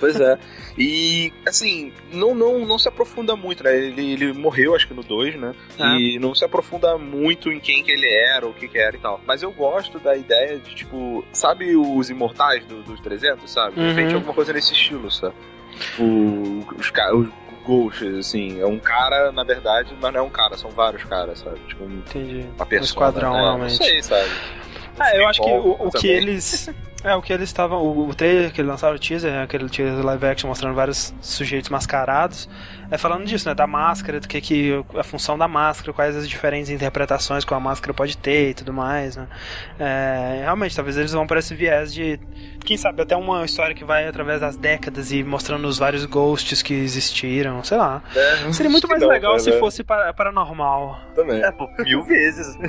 Pois é. E, assim, não, não, não se aprofunda muito, né? Ele, ele morreu, acho que no 2, né? Ah. E não se aprofunda muito em quem que ele era, o que que era e tal. Mas eu gosto da ideia de, tipo, sabe os imortais do, dos 300, sabe? De uhum. repente alguma coisa nesse estilo, sabe? Tipo, os caras. Ghosts, assim, é um cara, na verdade, mas não é um cara, são vários caras, sabe? Tipo, um, Entendi. uma pessoa. Um esquadrão, né? realmente. Não sei, sabe? Ah, eu acho que o, o que eles. É, o que eles estavam. O, o trailer que eles lançaram o teaser, né, aquele teaser live action mostrando vários sujeitos mascarados, é falando disso, né? Da máscara, do que, que a função da máscara, quais as diferentes interpretações que a máscara pode ter e tudo mais, né? É, realmente, talvez eles vão para esse viés de. Quem sabe até uma história que vai através das décadas e mostrando os vários ghosts que existiram, sei lá. É, Seria muito mais não, legal se fosse para, paranormal. Também. É, pô, mil vezes.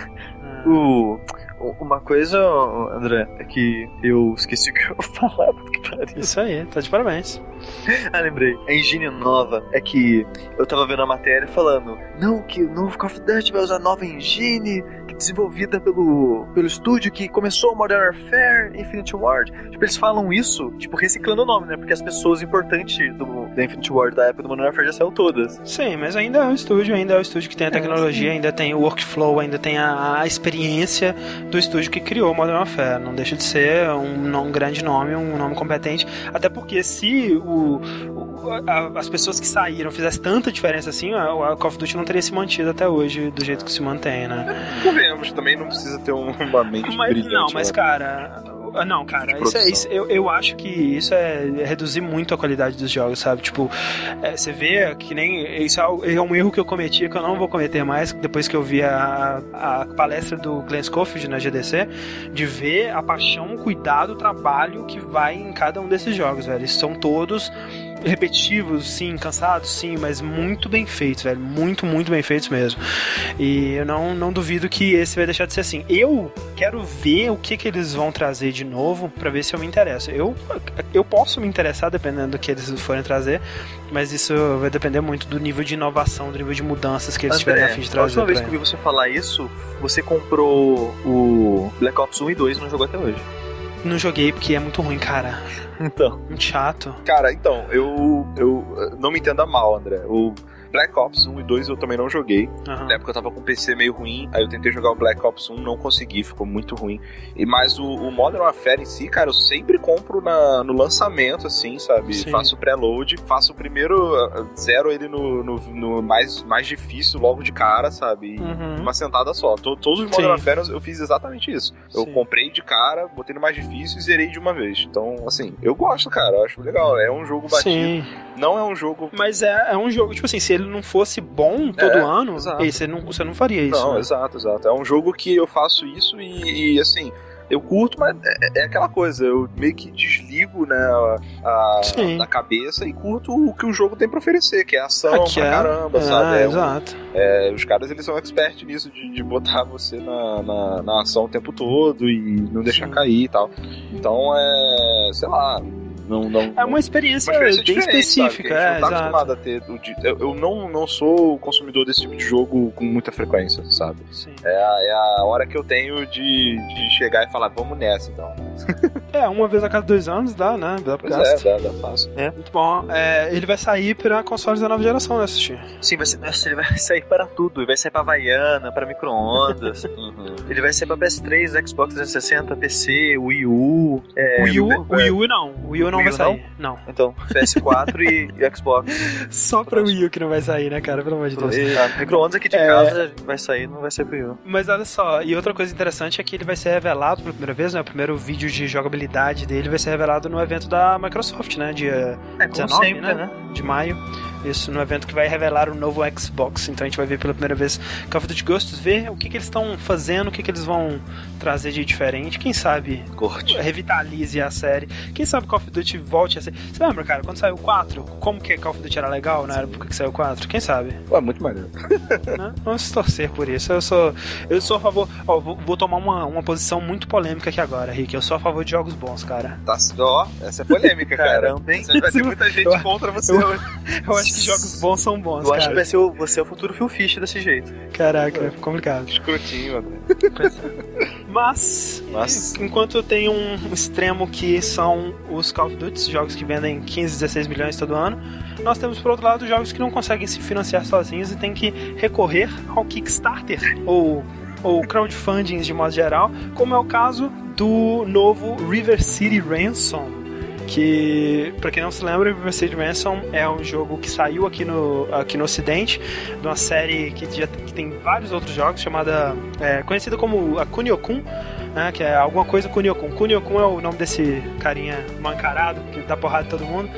É. O Uma coisa, André, é que eu esqueci o que eu pariu. Isso aí, tá de parabéns. ah, lembrei. A engine nova é que eu tava vendo a matéria falando, não, que o novo Call of Duty vai usar nova engine, desenvolvida pelo, pelo estúdio que começou o Modern Warfare, Infinity Ward. Tipo, eles falam isso, tipo, reciclando o nome, né? Porque as pessoas importantes do, da Infinity Ward da época do Modern Warfare já saiu todas. Sim, mas ainda é o estúdio, ainda é o estúdio que tem a tecnologia, é, ainda tem o workflow, ainda tem a, a, experiência do estúdio que criou o Modern Warfare. Não deixa de ser um, um grande nome, um nome competente. Até porque se o, o as pessoas que saíram fizessem tanta diferença assim, a, Call of Duty não teria se mantido até hoje do jeito que se mantém, né? Convenhamos, também não precisa ter uma mente mas, brilhante. Não, mas né? cara, ah, não, cara, isso é, isso, eu, eu acho que isso é reduzir muito a qualidade dos jogos, sabe? Tipo, é, você vê que nem. Isso é, é um erro que eu cometi, que eu não vou cometer mais, depois que eu vi a, a palestra do Glenn Schofield na GDC, de ver a paixão, o cuidado, o trabalho que vai em cada um desses jogos, velho. Eles são todos repetitivos, sim, cansados, sim, mas muito bem feitos, velho. Muito, muito bem feitos mesmo. E eu não, não duvido que esse vai deixar de ser assim. Eu quero ver o que, que eles vão trazer de novo para ver se eu me interesso. Eu, eu posso me interessar dependendo do que eles forem trazer, mas isso vai depender muito do nível de inovação, do nível de mudanças que eles André, tiverem a fim de trazer. A última vez que eu vi você falar isso, você comprou o Black Ops 1 e 2 e não jogou até hoje. Não joguei porque é muito ruim, cara. Então. Muito chato. Cara, então, eu. eu não me entenda mal, André. O Black Ops 1 e 2 eu também não joguei. Uhum. Na época eu tava com o PC meio ruim, aí eu tentei jogar o Black Ops 1, não consegui, ficou muito ruim. E Mas o, o Modern Warfare em si, cara, eu sempre compro na, no lançamento, assim, sabe? Sim. Faço pré-load, faço o primeiro, uh, zero ele no, no, no, mais, mais difícil logo de cara, sabe? Uhum. Uma sentada só. Todos os Modern Warfare eu fiz exatamente isso. Eu Sim. comprei de cara, botei no mais difícil e zerei de uma vez. Então, assim, eu gosto, cara, eu acho legal. É um jogo batido. Sim. Não é um jogo. Mas é, é um jogo, tipo assim, se ele não fosse bom todo é, ano, você não, você não faria isso. Não, né? exato, exato. É um jogo que eu faço isso e, e assim, eu curto, mas é, é, aquela coisa, eu meio que desligo, né, a, a da cabeça e curto o que o jogo tem pra oferecer, que é ação Aqui pra é. caramba, é, sabe? É, exato. Um, é, os caras, eles são expert nisso, de, de botar você na, na, na, ação o tempo todo e não deixar Sim. cair e tal. Então, é, sei lá, não, não, é uma experiência, uma experiência bem específica. É, não tá acostumado a ter. Eu, eu não, não sou consumidor desse tipo de jogo com muita frequência, sabe? Sim. É, a, é a hora que eu tenho de, de chegar e falar, vamos nessa então. é, uma vez a cada dois anos dá, né? Dá pois é, dá, dá fácil. É. Muito bom. É, ele vai sair para consoles da nova geração, né, assistir? Sim, vai ser, nossa, ele vai sair para tudo. Ele vai sair para Havaiana, para micro-ondas. uhum. Ele vai sair para PS3, Xbox 360, PC, Wii U. É, Wii U, Wii U não. Wii U não Wii vai sair. Não? não. Então, PS4 e, e, Xbox. Só pra Wii U que não vai sair, né, cara? Pelo amor de Deus. Ah, micro-ondas aqui de é... casa vai sair, não vai ser pro Wii U. Mas olha só, e outra coisa interessante é que ele vai ser revelado pela primeira vez, né? O primeiro vídeo de jogabilidade dele vai ser revelado no evento da Microsoft, né? Dia é, 19 sempre, né? né? de maio. Isso no evento que vai revelar o novo Xbox. Então a gente vai ver pela primeira vez Call of Duty Ghosts, ver o que, que eles estão fazendo, o que, que eles vão trazer de diferente. Quem sabe Corte. revitalize a série. Quem sabe Call of Duty volte a ser. Você lembra, cara, quando saiu o 4? Como que Call of Duty era legal na época que saiu o 4? Quem sabe? Ué, muito maneiro. Né? Vamos torcer por isso. Eu sou, eu sou a favor. Ó, vou, vou, tomar uma, uma posição muito polêmica aqui agora, Rick. Eu sou a favor de jogos bons, cara. Tá, ó, essa é polêmica, cara. Caramba, hein? Vai ter muita gente eu, contra você eu, eu acho que jogos bons são bons. Eu cara. acho que vai ser o, você é o futuro Phil Fish desse jeito. Caraca, é complicado. Escrotinho, André. Mas, Mas, enquanto eu tenho um extremo que são os Call of Duty, jogos que vendem 15, 16 milhões todo ano, nós temos por outro lado jogos que não conseguem se financiar sozinhos e tem que recorrer ao Kickstarter ou ou crowdfunding de modo geral, como é o caso do novo River City Ransom, que, para quem não se lembra, City Ransom é um jogo que saiu aqui no, aqui no ocidente, de uma série que, já, que tem vários outros jogos, chamada, é, conhecida como a Kunio-kun, né, que é alguma coisa Kunio-kun. Kunio-kun é o nome desse carinha mancarado, que dá porrada em todo mundo.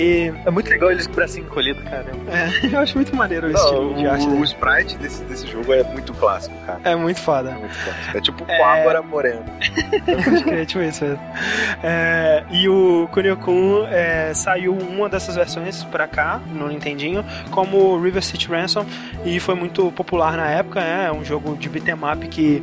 E é muito legal eles com o bracinho encolhido, cara. É, eu acho muito maneiro o estilo de arte. O, o sprite desse, desse jogo é muito clássico, cara. É muito foda. É muito clássico. É tipo é... Ágora Moreno. é tipo isso mesmo. É, e o Kunio-kun é, saiu uma dessas versões pra cá, no Nintendinho, como River City Ransom, e foi muito popular na época, né? É um jogo de beat'em up que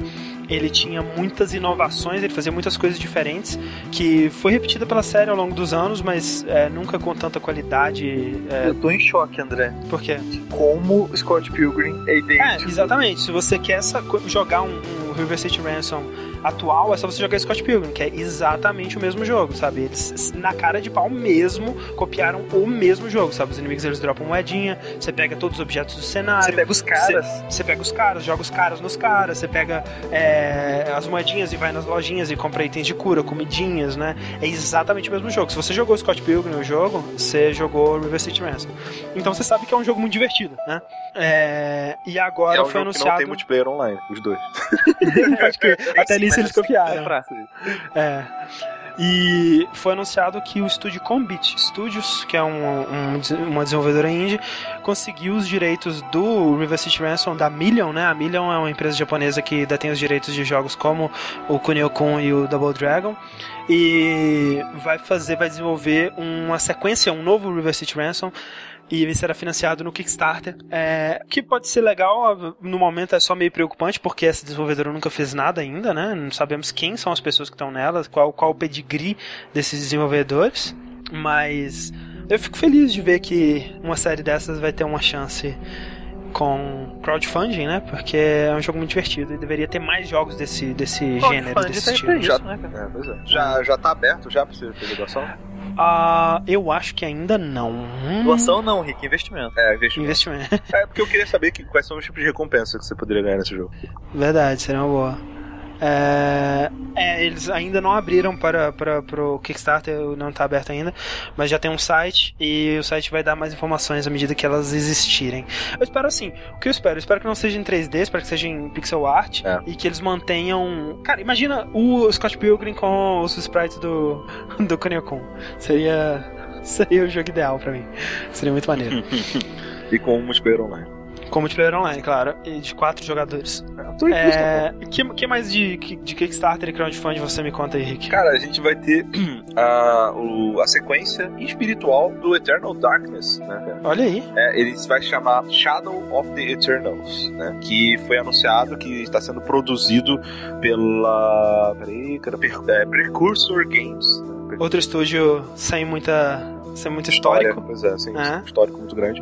ele tinha muitas inovações, ele fazia muitas coisas diferentes, que foi repetida pela série ao longo dos anos, mas é, nunca com tanta qualidade. É... Eu tô em choque, André. Por quê? Como Scott Pilgrim é idêntico. É, exatamente. Se você quer essa, jogar um, um River City Ransom atual, é só você jogar Scott Pilgrim, que é exatamente o mesmo jogo, sabe? Eles, na cara de pau mesmo, copiaram o mesmo jogo, sabe? Os inimigos eles dropam moedinha, você pega todos os objetos do cenário. Você pega os caras. Você pega os caras, joga os caras nos caras, você pega é, as moedinhas e vai nas lojinhas e compra itens de cura, comidinhas, né? É exatamente o mesmo jogo. Se você jogou Scott Pilgrim no jogo, você jogou River City Ransom. Então você sabe que é um jogo muito divertido, né? É, e agora é um foi jogo anunciado. Que não tem multiplayer online, os dois. Acho que até nisso eles copiaram. É. E foi anunciado que o estúdio Combit Studios, que é um, um, uma desenvolvedora indie, conseguiu os direitos do River City Ransom da Million, né? A Million é uma empresa japonesa que detém os direitos de jogos como o Kunio-kun e o Double Dragon e vai fazer, vai desenvolver uma sequência, um novo River City Ransom e ele será financiado no Kickstarter. É, que pode ser legal, no momento é só meio preocupante, porque essa desenvolvedora nunca fez nada ainda, né? Não sabemos quem são as pessoas que estão nela, qual, qual o pedigree desses desenvolvedores, mas eu fico feliz de ver que uma série dessas vai ter uma chance com crowdfunding, né? Porque é um jogo muito divertido e deveria ter mais jogos desse, desse gênero, desse tá estilo. Já, né, é, pois é. já, já tá aberto já pra você fazer doação? Uh, eu acho que ainda não. Doação não, Rick, investimento. É, investimento. Investimento. É, porque eu queria saber que, quais são os tipos de recompensa que você poderia ganhar nesse jogo. Verdade, seria uma boa. É, é, eles ainda não abriram para, para, para o Kickstarter, não está aberto ainda, mas já tem um site e o site vai dar mais informações à medida que elas existirem. Eu espero assim, o que eu espero? Eu espero que não seja em 3D, espero que seja em pixel art É. e que eles mantenham. Cara, imagina o Scott Pilgrim com os sprites do, do Kunio-kun. Seria, seria o jogo ideal para mim. Seria muito maneiro. E com um multiplayer online. Com multiplayer online, claro, e de quatro jogadores. Busca, É, que, que mais de, de Kickstarter e crowdfunding você me conta aí, Rick? Cara, a gente vai ter a, o- a sequência espiritual do Eternal Darkness, né? Olha aí. É, ele vai chamar Shadow of the Eternals, né? Que foi anunciado que está sendo produzido pela. Peraí, cara, per, é, Precursor Games. né? Outro estúdio sem muita. Sem muito histórico. pois é, sim, É. um histórico muito grande.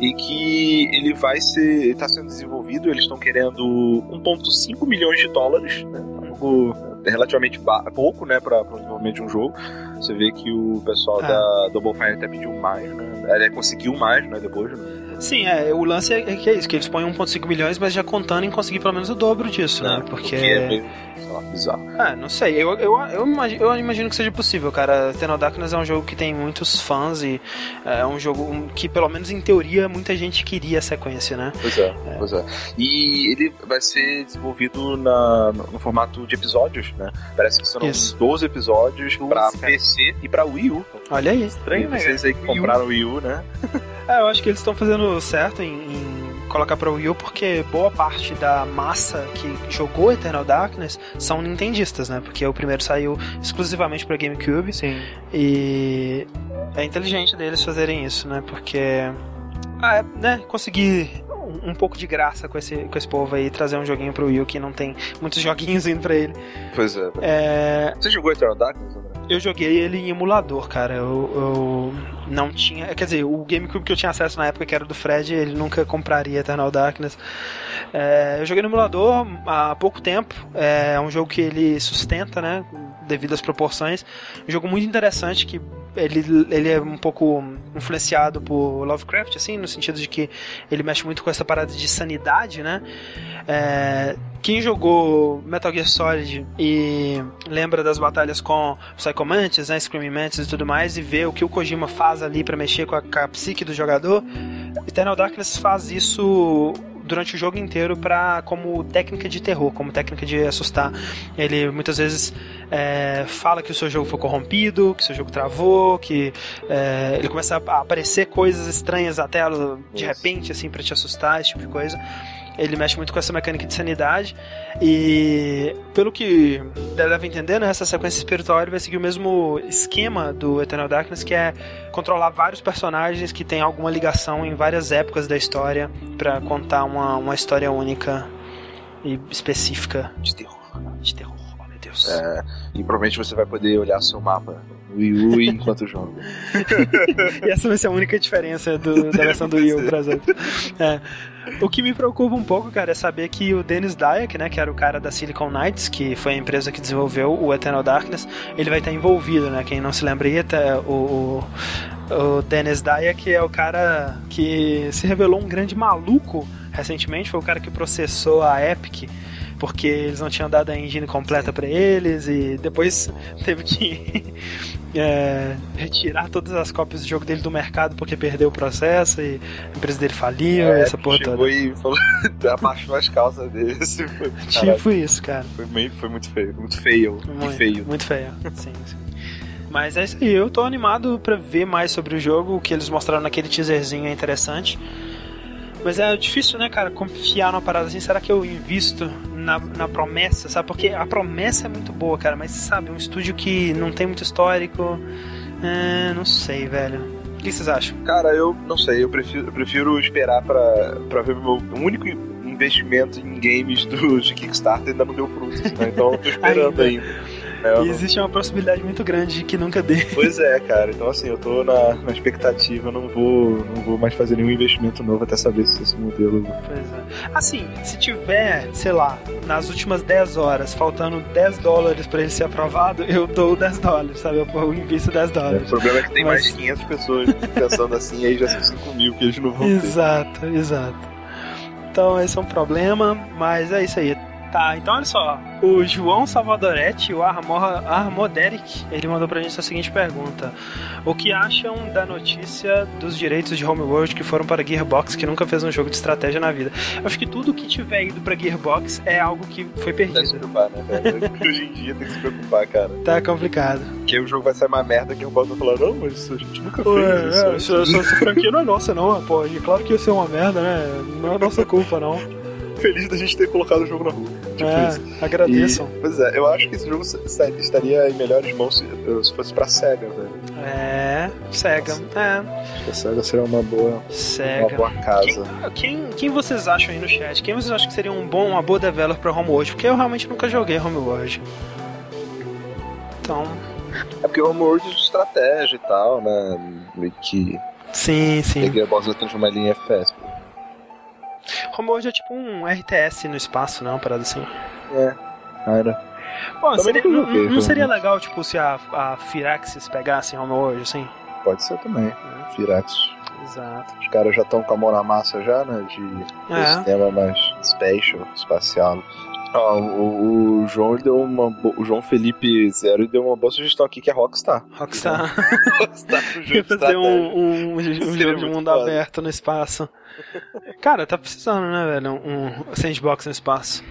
E que ele vai ser. está sendo desenvolvido, eles estão querendo 1,5 milhões de dólares, né? Algo relativamente ba- pouco, né, para o desenvolvimento de um jogo. Você vê que o pessoal É. da Double Fine até pediu mais, né? Ele conseguiu mais, né, depois, né? Sim, é, o lance é que é isso, que eles põem 1.5 milhões, mas já contando em conseguir pelo menos o dobro disso, né? Porque. é meio, sei lá, bizarro. Ah, não sei. Eu, eu, eu, imagino, eu imagino que seja possível, cara. Eternal Darkness é um jogo que tem muitos fãs e é um jogo que, pelo menos em teoria, muita gente queria a sequência, né? Pois é, pois é. E ele vai ser desenvolvido na, no, formato de episódios, né? Parece que serão Isso. 12 episódios pra cara. PC e pra Wii U. Olha aí. Estranho, né? Vocês aí que compraram o Wii U, né? É, eu acho que eles estão fazendo certo em, em colocar pra Wii U, porque boa parte da massa que jogou Eternal Darkness são nintendistas, né? Porque o primeiro saiu exclusivamente pra GameCube. Sim. E é inteligente deles fazerem isso, né? Porque, ah, é, né, conseguir um, um pouco de graça com esse, com esse povo aí, trazer um joguinho pro Wii U que não tem muitos joguinhos indo pra ele. Pois é. É, Você jogou Eternal Darkness, André? eu joguei ele em emulador, cara. Eu, eu não tinha. Quer dizer, o GameCube que eu tinha acesso na época, que era do Fred, ele nunca compraria Eternal Darkness. É, eu joguei no emulador há pouco tempo. É um jogo que ele sustenta, né? Devido às proporções. Um jogo muito interessante que ele, ele é um pouco influenciado por Lovecraft, assim, no sentido de que ele mexe muito com essa parada de sanidade, né? É, quem jogou Metal Gear Solid e lembra das batalhas com Psycho Mantis, né, Screaming Mantis e tudo mais, e vê o que o Kojima faz ali pra mexer com a, com a psique do jogador, Eternal Darkness faz isso durante o jogo inteiro para como técnica de terror, como técnica de assustar. Ele muitas vezes é, fala que o seu jogo foi corrompido, que o seu jogo travou, que é, ele começa a aparecer coisas estranhas na tela de Isso. repente, assim, para te assustar, esse tipo de coisa. Ele mexe muito com essa mecânica de sanidade e pelo que deve entender, né, essa sequência espiritual ele vai seguir o mesmo esquema do Eternal Darkness, que é controlar vários personagens que têm alguma ligação em várias épocas da história para contar uma, uma história única. e específica De terror. de terror. Oh, meu Deus. É, e provavelmente você vai poder olhar seu mapa Wii U enquanto joga. E essa vai ser a única diferença do- da versão do Wii U para as outras. É. O que me preocupa um pouco, cara, é saber que o Dennis Dyack, né, que era o cara da Silicon Knights, que foi a empresa que desenvolveu o Eternal Darkness, ele vai estar envolvido, né? Quem não se lembra tá, o, o, o Dennis Dyack é o cara que se revelou um grande maluco recentemente, foi o cara que processou a Epic porque eles não tinham dado a engine completa pra eles e depois teve que é, retirar todas as cópias do jogo dele do mercado porque perdeu o processo e a empresa dele faliu, É, essa porra chegou toda. e falou, abaixou as calças dele. Assim, foi, Tipo isso, cara. foi, meio, foi muito feio, foi muito feio. Muito feio. Muito feio. Sim, sim. Mas é isso aí, eu tô animado pra ver mais sobre o jogo, o que eles mostraram naquele teaserzinho é interessante. Mas é difícil, né, cara, confiar numa parada assim. Será que eu invisto na, na promessa, sabe? Porque a promessa é muito boa, cara, mas sabe, um estúdio que não tem muito histórico. É, não sei, velho. O que vocês acham? Cara, eu não sei, eu prefiro, eu prefiro esperar pra, pra ver o meu único investimento em games do, de Kickstarter ainda não deu frutos, né? Então eu tô esperando Ainda. ainda. É, E existe uma possibilidade muito grande de que nunca dê. Pois é, cara. Então assim, eu tô na, na expectativa, eu não vou, não vou mais fazer nenhum investimento novo até saber se esse modelo. Pois é. Assim, se tiver, sei lá, nas últimas 10 horas, faltando 10 dólares pra ele ser aprovado, eu dou 10 dólares, sabe? Eu invisto 10 O dólares. problema é que tem Mas- mais de 500 pessoas pensando assim, aí já são 5 mil que eles não vão ter. Exato, exato. Então esse é um problema, mas é isso aí. Tá, então olha só. O João Salvadoretti, o Armor, Armoderic, ele mandou pra gente a seguinte pergunta: O que acham da notícia dos direitos de Homeworld que foram para Gearbox, que nunca fez um jogo de estratégia na vida? Eu acho que tudo que tiver ido pra Gearbox é algo que foi Tem que se perdido. preocupar, né, velho? Hoje em dia tem que se preocupar, cara. Tá complicado. Porque o jogo vai sair uma merda que o Bob vai falar, não, mas isso a gente nunca fez Ué, isso. é, essa, essa, essa franquia não é nossa, não, pô. E claro que ia ser uma merda, né? Não é nossa culpa, não. Feliz da gente ter colocado o jogo na rua. Tipo isso. É, agradeçam. E, pois é, eu acho que esse jogo estaria em melhores mãos se, se fosse pra SEGA, velho. É, Sega. É, Acho que a SEGA seria uma boa, uma Sega. boa casa. Quem, quem vocês acham aí no chat? Quem vocês acham que seria um bom, uma boa developer pra Homeworld? Porque eu realmente nunca joguei Homeworld. Então, É porque o Homeworld é de estratégia e tal, né? Meio que sim, a sim. Gearbox vai transformar ele em FPS. pô. Homeworld é tipo um RTS no espaço, não? Uma parada assim. É, cara. Pô, Também seria- não, joguei, não seria legal, tipo, se a, a Firaxis pegasse Homeworld, assim? Pode ser também. Firax. Exato. Os caras já estão com a mão na massa já, né? De É. esse tema mais special, espacial. Ó, o, o João deu uma o João Felipe Zero deu uma boa sugestão aqui que é Rockstar. Rockstar. Rockstar no Ia fazer um, um, um jogo de mundo foda. aberto no espaço. Cara, tá precisando, né, velho? Um sandbox no espaço.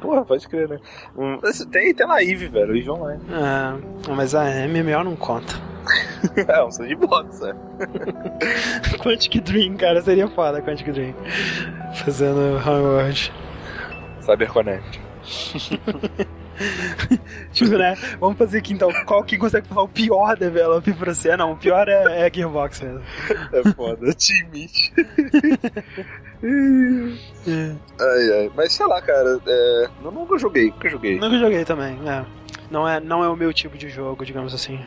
Porra, pode crer, né? Um, tem, tem na Eve, velho, Eve Online. É, mas a MMO não conta. é, um sandbox, é. Quantic Dream, cara, seria foda Quantic Dream. Fazendo Homeworld. CyberConnect. Tipo, né? Vamos fazer aqui então. Qual que consegue falar o pior developer pra você? Não, o pior é, é Gearbox mesmo. É foda, Team Meat. É. Ai, ai. Mas sei lá, cara, é... eu nunca joguei, nunca joguei. Nunca joguei também, é. Não é, não é o meu tipo de jogo, digamos assim.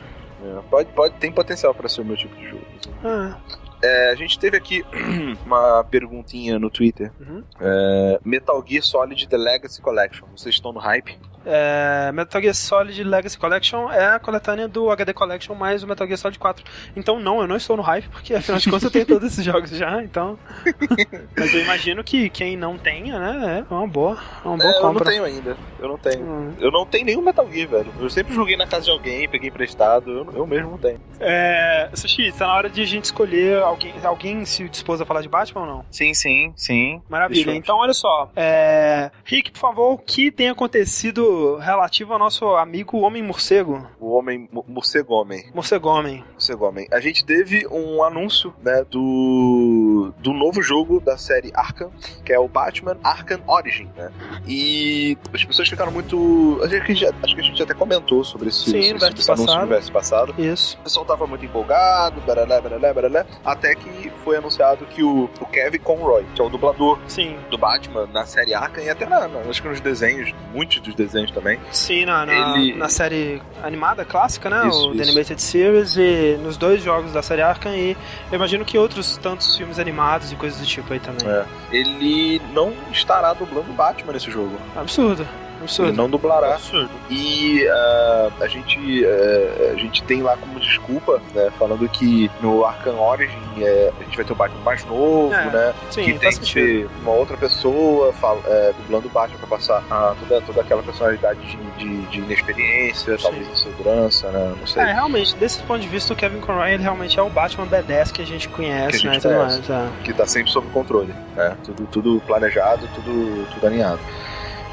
É, pode, pode, tem potencial pra ser o meu tipo de jogo. Ah, É, a gente teve aqui uma perguntinha no Twitter. Uhum. É, Metal Gear Solid The Legacy Collection. Vocês estão no hype? É, Metal Gear Solid Legacy Collection é a coletânea do HD Collection mais o Metal Gear Solid 4. Então não, eu não estou no hype, porque afinal de contas eu tenho todos esses jogos já, então. Mas eu imagino que quem não tenha, né, é uma boa, é uma boa É, eu não compra. tenho ainda. Eu não tenho. Hum. Eu não tenho nenhum Metal Gear, velho. Eu sempre joguei na casa de alguém, peguei emprestado. Eu, eu mesmo não tenho. É, Sushi, tá na hora de a gente escolher alguém. Alguém se dispôs a falar de Batman ou não? Sim, sim, sim. Maravilha. Eu- Então, olha só. É... Rick, por favor, o que tem acontecido relativo ao nosso amigo Homem Morcego? O homem, mo- morcego homem. Morcego Homem. Morcego homem. A gente teve um anúncio, né, do do, novo jogo da série Arkham, que é o Batman Arkham Origin, né? E as pessoas ficaram muito. Acho que a gente, acho que a gente até comentou sobre esse, Sim, esse, esse anúncio no verso passado. Isso. O pessoal tava muito empolgado, baralé, baralé, baralé, até que foi anunciado que o, o Kevin Conroy, que é o dublador Sim. do Batman na série Arkham e até na, na- acho que nos desenhos, muitos dos desenhos também. Sim, na, na, Ele- na série animada clássica, né? Isso, o The isso. Animated Series e nos dois jogos da série Arkham e eu imagino que outros tantos filmes animados e coisas do tipo aí também. É. Ele não estará dublando Batman nesse jogo. Absurdo. Ele Absurdo. não dublará. Absurdo. E ah, a gente ah, a gente tem lá como desculpa, né, falando que no Arkham Origin é, a gente vai ter o Batman mais novo, É, né? Sim, que tem que ser uma outra pessoa fal- é, dublando o Batman pra passar toda, toda aquela personalidade de, de, de inexperiência, Sim. talvez insegurança, né? Não sei. É, realmente, desse ponto de vista, o Kevin Conroy ele realmente é o Batman B10 que a gente conhece, Que a né? gente e tudo conhece. mais, é. que tá sempre sob controle, né? Tudo, tudo planejado, tudo, tudo alinhado.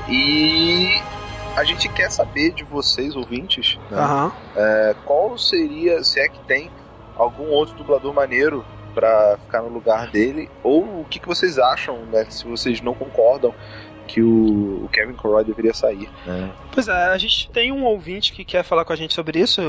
E a gente quer saber de vocês, ouvintes, né? Aham. É, qual seria, se é que tem algum outro dublador maneiro pra ficar no lugar dele, ou o que, que vocês acham, né? Se vocês não concordam que o, o Kevin Conroy deveria sair, né? Pois é, a gente tem um ouvinte que quer falar com a gente sobre isso,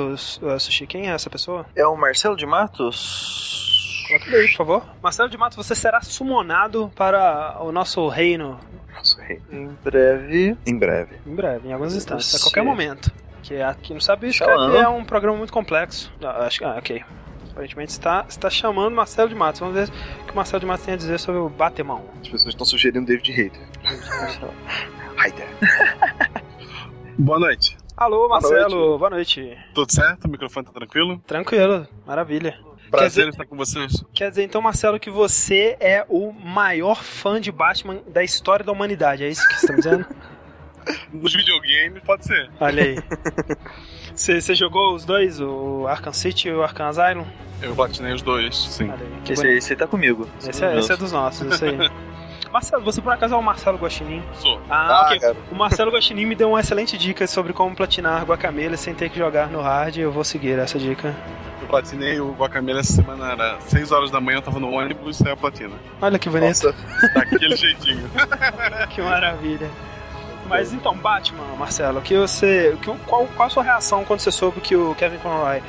Sushi. Quem é essa pessoa? É o Marcelo de Matos? Aí, por favor. Marcelo de Mato, você será sumonado para o nosso reino Nossa, rei. Em breve. Em breve. em breve, em alguns instantes, a qualquer momento. Que é, quem não sabe, é um programa muito complexo. Ah, acho que, ah, ok. Aparentemente está, está chamando Marcelo de Matos. Vamos ver o que o Marcelo de Matos tem a dizer sobre o Batemão. As pessoas estão sugerindo David Hater. Hater. Boa noite. Alô, Marcelo, noite. boa noite. Tudo certo? O microfone tá tranquilo? Tranquilo, maravilha. Prazer dizer- estar com vocês. Quer dizer, então, Marcelo, que você é o maior fã de Batman da história da humanidade, é isso que você está me dizendo? Nos videogames, pode ser. Olha aí. Você você jogou os dois, o Arkham City e o Arkham Asylum? Eu platinei os dois, sim. Olha aí, que Esse, bonito. esse aí tá comigo. Esse é, esse é dos nossos, isso aí. Marcelo, você por acaso é o Marcelo Guaxinim? Sou. Ah, Ah, ok. cara. O Marcelo Guaxinim me deu uma excelente dica sobre como platinar Guacamele sem ter que jogar no hard. Eu vou seguir essa dica. Eu platinei o Guacamele essa semana, era 6 horas da manhã, eu tava no ônibus e saiu a platina. Olha que bonito, Nossa, Daquele jeitinho. que maravilha. Mas então, Batman, Marcelo, que você, que, qual, qual a sua reação quando você soube que o Kevin Conroy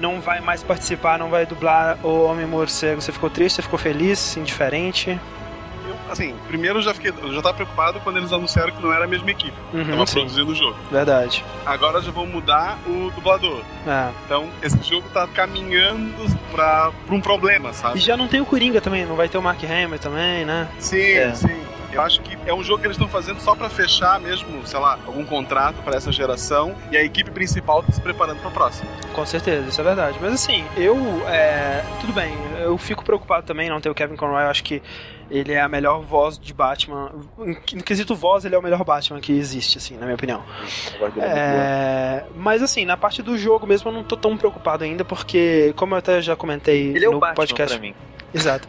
não vai mais participar, não vai dublar o Homem Morcego? Você ficou triste, você ficou feliz, indiferente? Assim, primeiro eu já fiquei. Eu já tava preocupado quando eles anunciaram que não era a mesma equipe. Uhum, Tava sim, produzindo o jogo. verdade. Agora já vão mudar o dublador. É. Então, esse jogo tá caminhando pra, pra um problema, E sabe? já não tem o Coringa também, não vai ter o Mark Hamill também, né? Sim, É. sim. Eu acho que é um jogo que eles estão fazendo só pra fechar mesmo, sei lá, algum contrato para essa geração e a equipe principal tá se preparando pra próxima. Com certeza, isso é verdade. Mas assim, eu. é, tudo bem, eu fico preocupado também não ter o Kevin Conroy. Eu acho que ele é a melhor voz de Batman. No quesito voz, ele é o melhor Batman que existe, assim, na minha opinião. é mas assim, na parte do jogo mesmo eu não tô tão preocupado ainda, porque, como eu até já comentei Ele é o no Batman podcast. pra mim. Exato.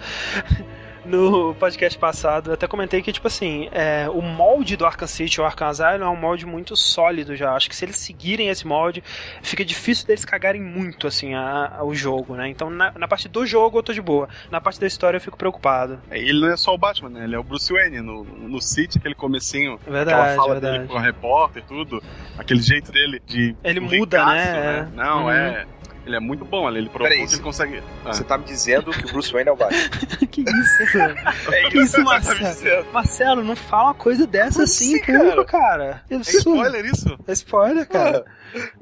No podcast passado, eu até comentei que, tipo assim, é, o molde do Arkham City ou Arkham Asylum é um molde muito sólido já. Acho que se eles seguirem esse molde, fica difícil deles cagarem muito, assim, a- a- o jogo, né? Então, na, na parte do jogo eu tô de boa. Na parte da história eu fico preocupado. É, Ele não é só o Batman, né? Ele é o Bruce Wayne no, no City, aquele comecinho, verdade, aquela fala verdade. dele com a repórter e tudo, aquele jeito dele de. Ele muda, ricaço, né? Não, Uhum. é. Ele é muito bom, ele, ele provou Peraí, que ele consegue. Ah. Você tá me dizendo que o Bruce Wayne é o Batman. que isso? É Que isso, Tá me Marcelo? dizendo. Marcelo, não fala uma coisa dessa Como assim, assim, em público, cara. É Isso- spoiler isso? É spoiler, cara.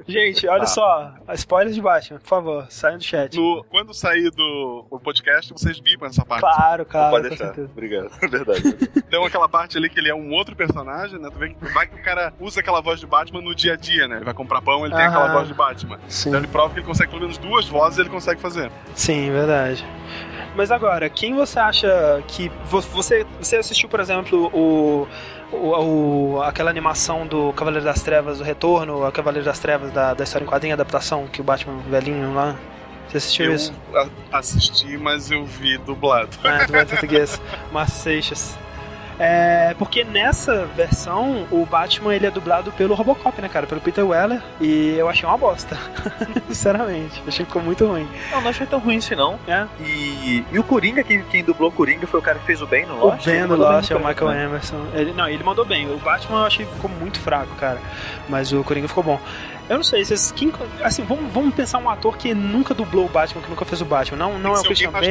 Gente, olha Tá. só. Spoilers de Batman, por favor, saiam do chat. No, quando sair do o podcast, vocês bipam essa parte. Claro, claro. Pode deixar. Obrigado. É verdade. Então aquela parte ali que ele é um outro personagem, né? Tu vê que vai que o cara usa aquela voz de Batman no dia a dia, né? Ele vai comprar pão, ele tem Aham. aquela voz de Batman. Sim. Então ele prova que ele consegue pelo menos duas vozes ele consegue fazer. Sim, verdade. Mas agora, quem você acha que. vo- Você, você assistiu, por exemplo, o, o, o- aquela animação do Cavaleiro das Trevas, o Retorno, a Cavaleiro das Trevas da, da história em quadrinho, adaptação que o Batman velhinho lá. Você assistiu eu isso? a- assisti, mas eu vi dublado. É, do Batman português, Márcio Seixas. É, porque nessa versão, o Batman ele é dublado pelo Robocop, né, cara? Pelo Peter Weller. E eu achei uma bosta. Sinceramente. Achei que ficou muito ruim. Não, não achei tão ruim assim, não. É. E, e o Coringa, quem, quem dublou o Coringa foi o cara que fez o Ben no O Lost. Ben do mandou bem Lost é o no Michael né? Emerson. Ele, não, ele mandou bem. O Batman eu achei que ficou muito fraco, cara. Mas o Coringa ficou bom. Eu não sei, vocês, quem, assim, vamos, vamos pensar um ator que nunca dublou o Batman, que nunca fez o Batman. Não, não é o Christian Bale.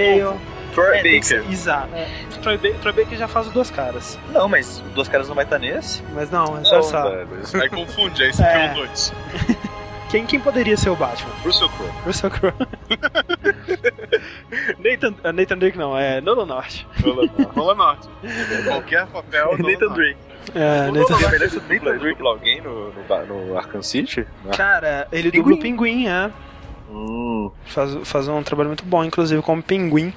Troy É, que Baker. Exato. É. Troy, Ba- Troy Baker já faz os duas caras. Não, mas o Duas Caras não vai estar nesse. Mas não, é Não, só velho. Aí confunde, aí você É. um dois. Quem, quem poderia ser o Batman? Russell Crowe. Russell Crowe. Nathan, Nathan Drake não, é Nolan North. Rola norte. Qualquer papel. Nolan Nathan. Drake. É, North que o dubla, Nathan Drake. alguém no, no, no Arkham City? Ar- Cara, ele Pinguim. dubla o Pinguim, é. Hum, Faz, faz um trabalho muito bom, inclusive, como Pinguim.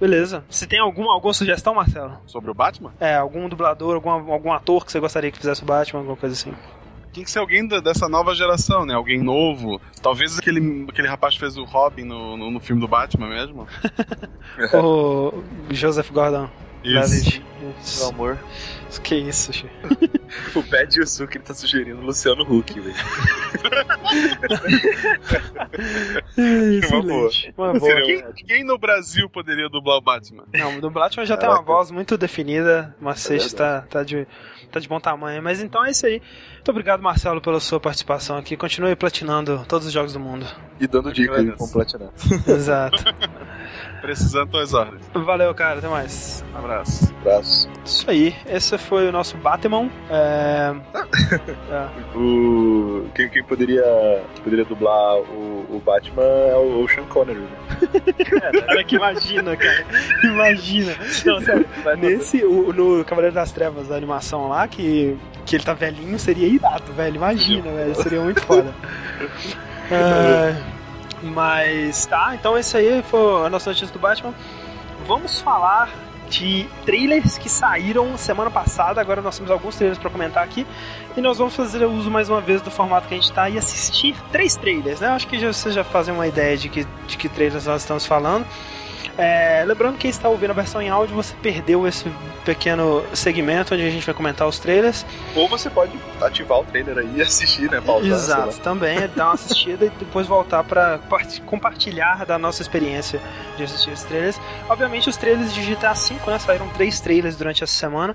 Beleza. Você tem alguma, alguma sugestão, Marcelo? Sobre o Batman? É, algum dublador, algum, algum ator que você gostaria que fizesse o Batman, alguma coisa assim? Tem que ser alguém da- dessa nova geração, né? Alguém novo. Talvez aquele, aquele rapaz que fez o Robin no, no, no filme do Batman mesmo. o Joseph Gordon. Meu Isso. amor. Que isso, Xi. o Pad Yusuke ele tá sugerindo Luciano Huck, velho. Excelente. Uma boa. Seria Quem, quem no Brasil poderia dublar o Batman? Não, do Batman já tem uma voz muito definida, mas Seixas tá, tá, de, tá de bom tamanho. Mas então é isso aí. Muito obrigado, Marcelo, pela sua participação aqui. Continue platinando todos os jogos do mundo. E dando dica de Agradeço. como platinar. Exato. Precisando tuas ordens. Valeu, cara. Até mais. Abraço. Abraço. Isso aí. Esse foi o nosso Batman. É... é. O... Quem, quem poderia, poderia dublar o, o Batman é o, o Sean Connery. Né? Cara, que imagina, cara. Imagina. Não, sério. Nesse, o- no Cavaleiro das Trevas, a animação lá, que, que ele tá velhinho, seria irado, velho. Imagina, velho. Seria muito foda. É, mas tá, então esse aí foi a nossa notícia do Batman. Vamos falar de trailers que saíram semana passada. Agora nós temos alguns trailers pra comentar aqui. E nós vamos fazer uso mais uma vez do formato que a gente tá e assistir três trailers, né? Acho que já, vocês já fazem uma ideia de que, de que trailers nós estamos falando. É, lembrando que quem está ouvindo a versão em áudio, você perdeu esse pequeno segmento onde a gente vai comentar os trailers. Ou você pode ativar o trailer aí e assistir, né? Pausar, Exato, também dar uma assistida e depois voltar para compartilhar da nossa experiência de assistir os trailers. Obviamente, os trailers de GTA V, né? Saíram três trailers durante essa semana.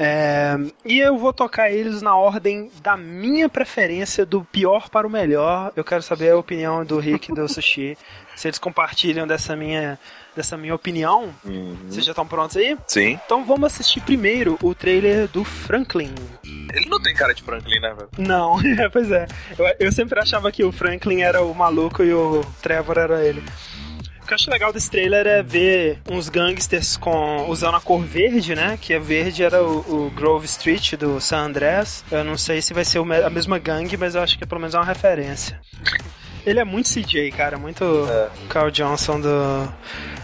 É, e eu vou tocar eles na ordem da minha preferência, do pior para o melhor. Eu quero saber a opinião do Rick e do Sushi. Se eles compartilham dessa minha, dessa minha opinião. Uhum. Vocês já estão prontos aí? Sim. Então vamos assistir primeiro o trailer do Franklin. Ele não tem cara de Franklin, né, velho? Não, pois é. Eu, eu sempre achava que o Franklin era o maluco e o Trevor era ele. O que eu acho legal desse trailer é ver uns gangsters com, usando a cor verde, né? Que a verde era o, o Grove Street do San Andreas. Eu não sei se vai ser a mesma gangue, mas eu acho que pelo menos é uma referência. Ele é muito CJ, cara, muito É. Carl Johnson do.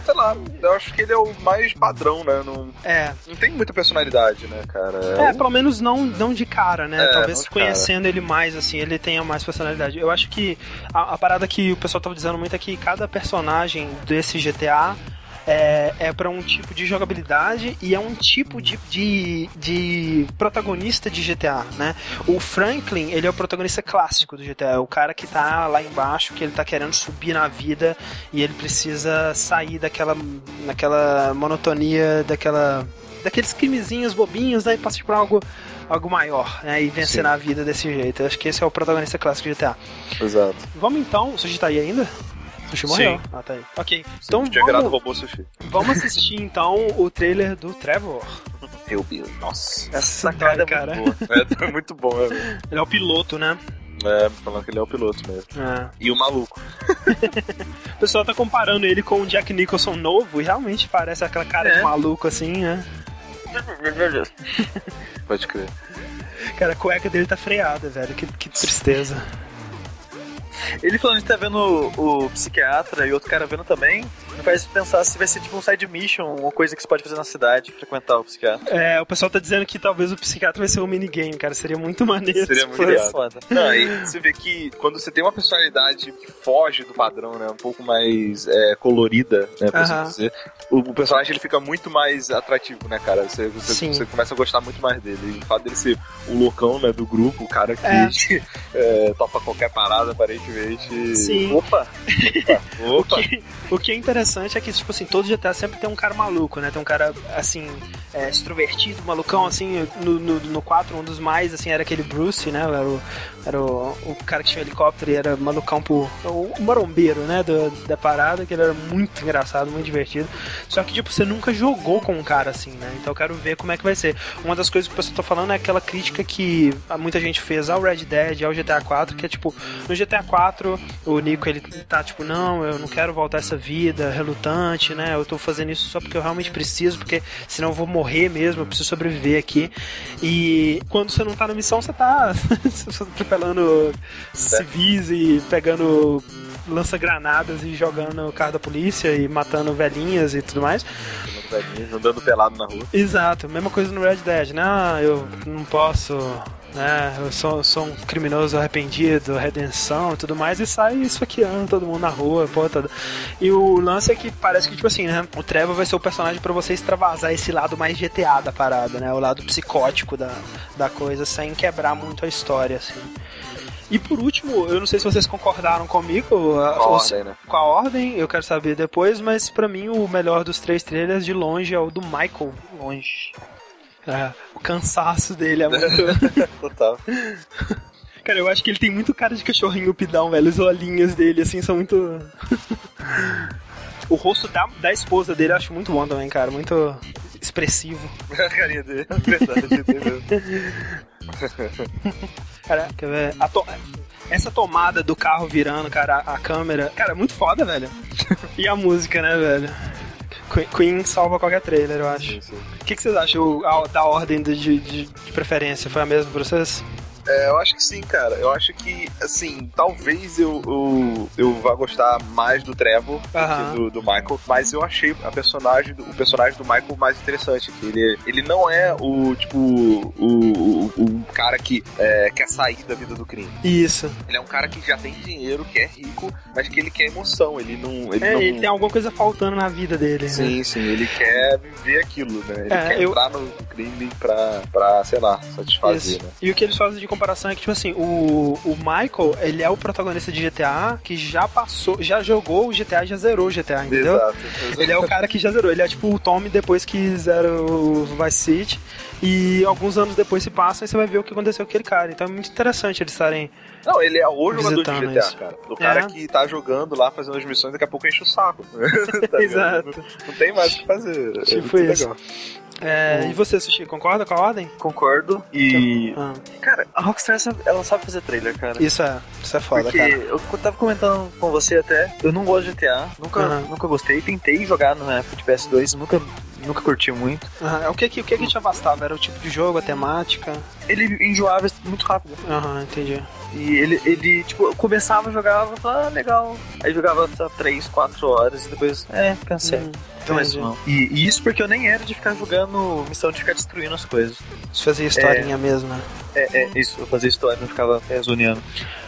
Sei lá, eu acho que ele é o mais padrão, né? Não, É, não tem muita personalidade, né, cara? É, um- pelo menos não, não de cara, né? É, Talvez conhecendo ele mais, assim, ele tenha mais personalidade. Eu acho que a, a parada que o pessoal tava dizendo muito é que cada personagem desse GTA é, é para um tipo de jogabilidade e é um tipo de, de, de protagonista de GTA, né? O Franklin, ele é o protagonista clássico do GTA, é o cara que tá lá embaixo, que ele tá querendo subir na vida e ele precisa sair daquela, daquela monotonia, daquela daqueles crimezinhos bobinhos, né? E partir pra algo, algo maior, né? E vencer Sim. na vida desse jeito. Eu acho que esse é o protagonista clássico de GTA. Exato. Vamos então. O Sushi tá aí ainda? O Sushi morreu. Ah, tá aí. Ok. Então Tinha virado vamos, robô sushi. vamos assistir então o trailer do Trevor. Eu vi. Nossa. Essa sacada é cara. muito boa. É, tá muito bom, é. Ele é o piloto, né? É, falando que ele é o piloto mesmo. É. E o maluco. O pessoal tá comparando ele com o Jack Nicholson novo e realmente parece aquela cara de É. maluco assim, né? Pode crer. Cara, a cueca dele tá freada, velho. Que, que tristeza. Ele falando que tá vendo o, o psiquiatra e outro cara vendo também. Me faz pensar se vai ser tipo um side mission, uma coisa que você pode fazer na cidade, frequentar o psiquiatra. É, o pessoal tá dizendo que talvez o psiquiatra vai ser um minigame, cara. Seria muito maneiro. Seria se muito fosse. Foda. Não, aí você vê que quando você tem uma personalidade que foge do padrão, né? Um pouco mais é, colorida, né? Por assim Aham. dizer, o, o personagem ele fica muito mais atrativo, né, cara? Você, você, você começa a gostar muito mais dele. E o fato dele ser o loucão, né, do grupo, o cara que É. é, topa qualquer parada, Sim. Opa! Opa! O que é interessante é que, tipo assim, todo GTA sempre tem um cara maluco, né? Tem um cara, assim, é, extrovertido, malucão, assim, no, no, no 4, um dos mais, assim, era aquele Bruce, né? Era o, era o, o cara que tinha helicóptero e era malucão por... O, o marombeiro, né? Do, da parada, que ele era muito engraçado, muito divertido. Só que, tipo, você nunca jogou com um cara assim, né? Então eu quero ver como é que vai ser. Uma das coisas que o pessoal tá falando é aquela crítica que muita gente fez ao Red Dead, ao GTA 4, que é, tipo, no GTA 4, o Nico, ele tá, tipo, não, eu não quero voltar essa vida relutante, né? Eu tô fazendo isso só porque eu realmente preciso, porque senão eu vou morrer mesmo, eu preciso sobreviver aqui. E quando você não tá na missão, você tá atropelando civis e pegando lança-granadas e jogando o carro da polícia e matando velhinhas e tudo mais. Andando pelado na rua. Exato, mesma coisa no Red Dead, né? Ah, eu não posso, né? Eu sou, sou um criminoso arrependido, redenção e tudo mais, e sai esfaqueando todo mundo na rua, pô, toda. E o lance é que parece que, tipo assim, né? O Trevor vai ser o personagem pra você extravasar esse lado mais GTA da parada, né? O lado psicótico da, da coisa, sem quebrar muito a história, assim. E por último, eu não sei se vocês concordaram comigo a- Com a ou ordem, né? com a ordem, eu quero saber depois, mas pra mim o melhor dos três trailers de longe é o do Michael, longe. É, o cansaço dele é muito. Total. cara, eu acho que ele tem muito cara de cachorrinho pidão, velho. Os olhinhos dele, assim, são muito. o rosto da, da esposa dele eu acho muito bom também, cara. Muito expressivo. A carinha dele. Verdade, entendeu? Cara, quer ver? A to- Essa tomada do carro virando, cara, a, a câmera. Cara, é muito foda, velho. e a música, né, velho? Que- Queen salva qualquer trailer, eu acho. O que, que vocês acham a- da ordem de, de, de preferência? Foi a mesma pra vocês? É, eu acho que sim, cara. Eu acho que, assim, talvez eu, eu, eu vá gostar mais do Trevor que do, do Michael, mas eu achei a personagem, o personagem do Michael mais interessante. Que ele, ele não é o, tipo, o, o, o cara que é, quer sair da vida do crime. Isso. Ele é um cara que já tem dinheiro, que é rico, mas que ele quer emoção. Ele não. Ele É, não... ele tem alguma coisa faltando na vida dele. né? Sim, sim, ele quer viver aquilo, né? Ele É, quer eu- entrar no crime pra, pra, sei lá, satisfazer, Isso. né? E o que eles fazem de comparação é que, tipo assim, o, o Michael, ele é o protagonista de GTA que já passou, já jogou o GTA e já zerou o GTA, entendeu? Exato. Ele é o cara que já zerou. Ele é tipo o Tommy depois que zera o Vice City. E alguns anos depois se passam e você vai ver o que aconteceu com aquele cara. Então é muito interessante eles estarem. Não, ele é o jogador de GTA, isso. cara. O cara É. que tá jogando lá, fazendo as missões, daqui a pouco enche o saco. Tá? Exato. Não, não tem mais o que fazer. É Tipo muito isso. legal. É, e você, Sushi, concorda com a ordem? Concordo. E. Ah, Cara, a Rockstar sabe- ela sabe fazer trailer, cara. isso é, isso é foda, Porque cara. eu tava comentando com você até, eu não gosto de GTA, nunca, Aham. nunca gostei, tentei jogar na época de PS2, nunca, nunca curti muito. Aham, o que que, o que que te afastava? Era o tipo de jogo, a temática? Ele enjoava muito rápido. Aham, entendi. E ele, ele tipo, eu começava, jogava, falava, ah, legal. Aí jogava só 3, 4 horas e depois, é, cansei. Hum, Então é isso não. E, e isso porque eu nem era de ficar jogando missão de ficar destruindo as coisas. Isso fazia historinha mesmo, né? É, é isso, eu fazia história, não ficava é, zoneando.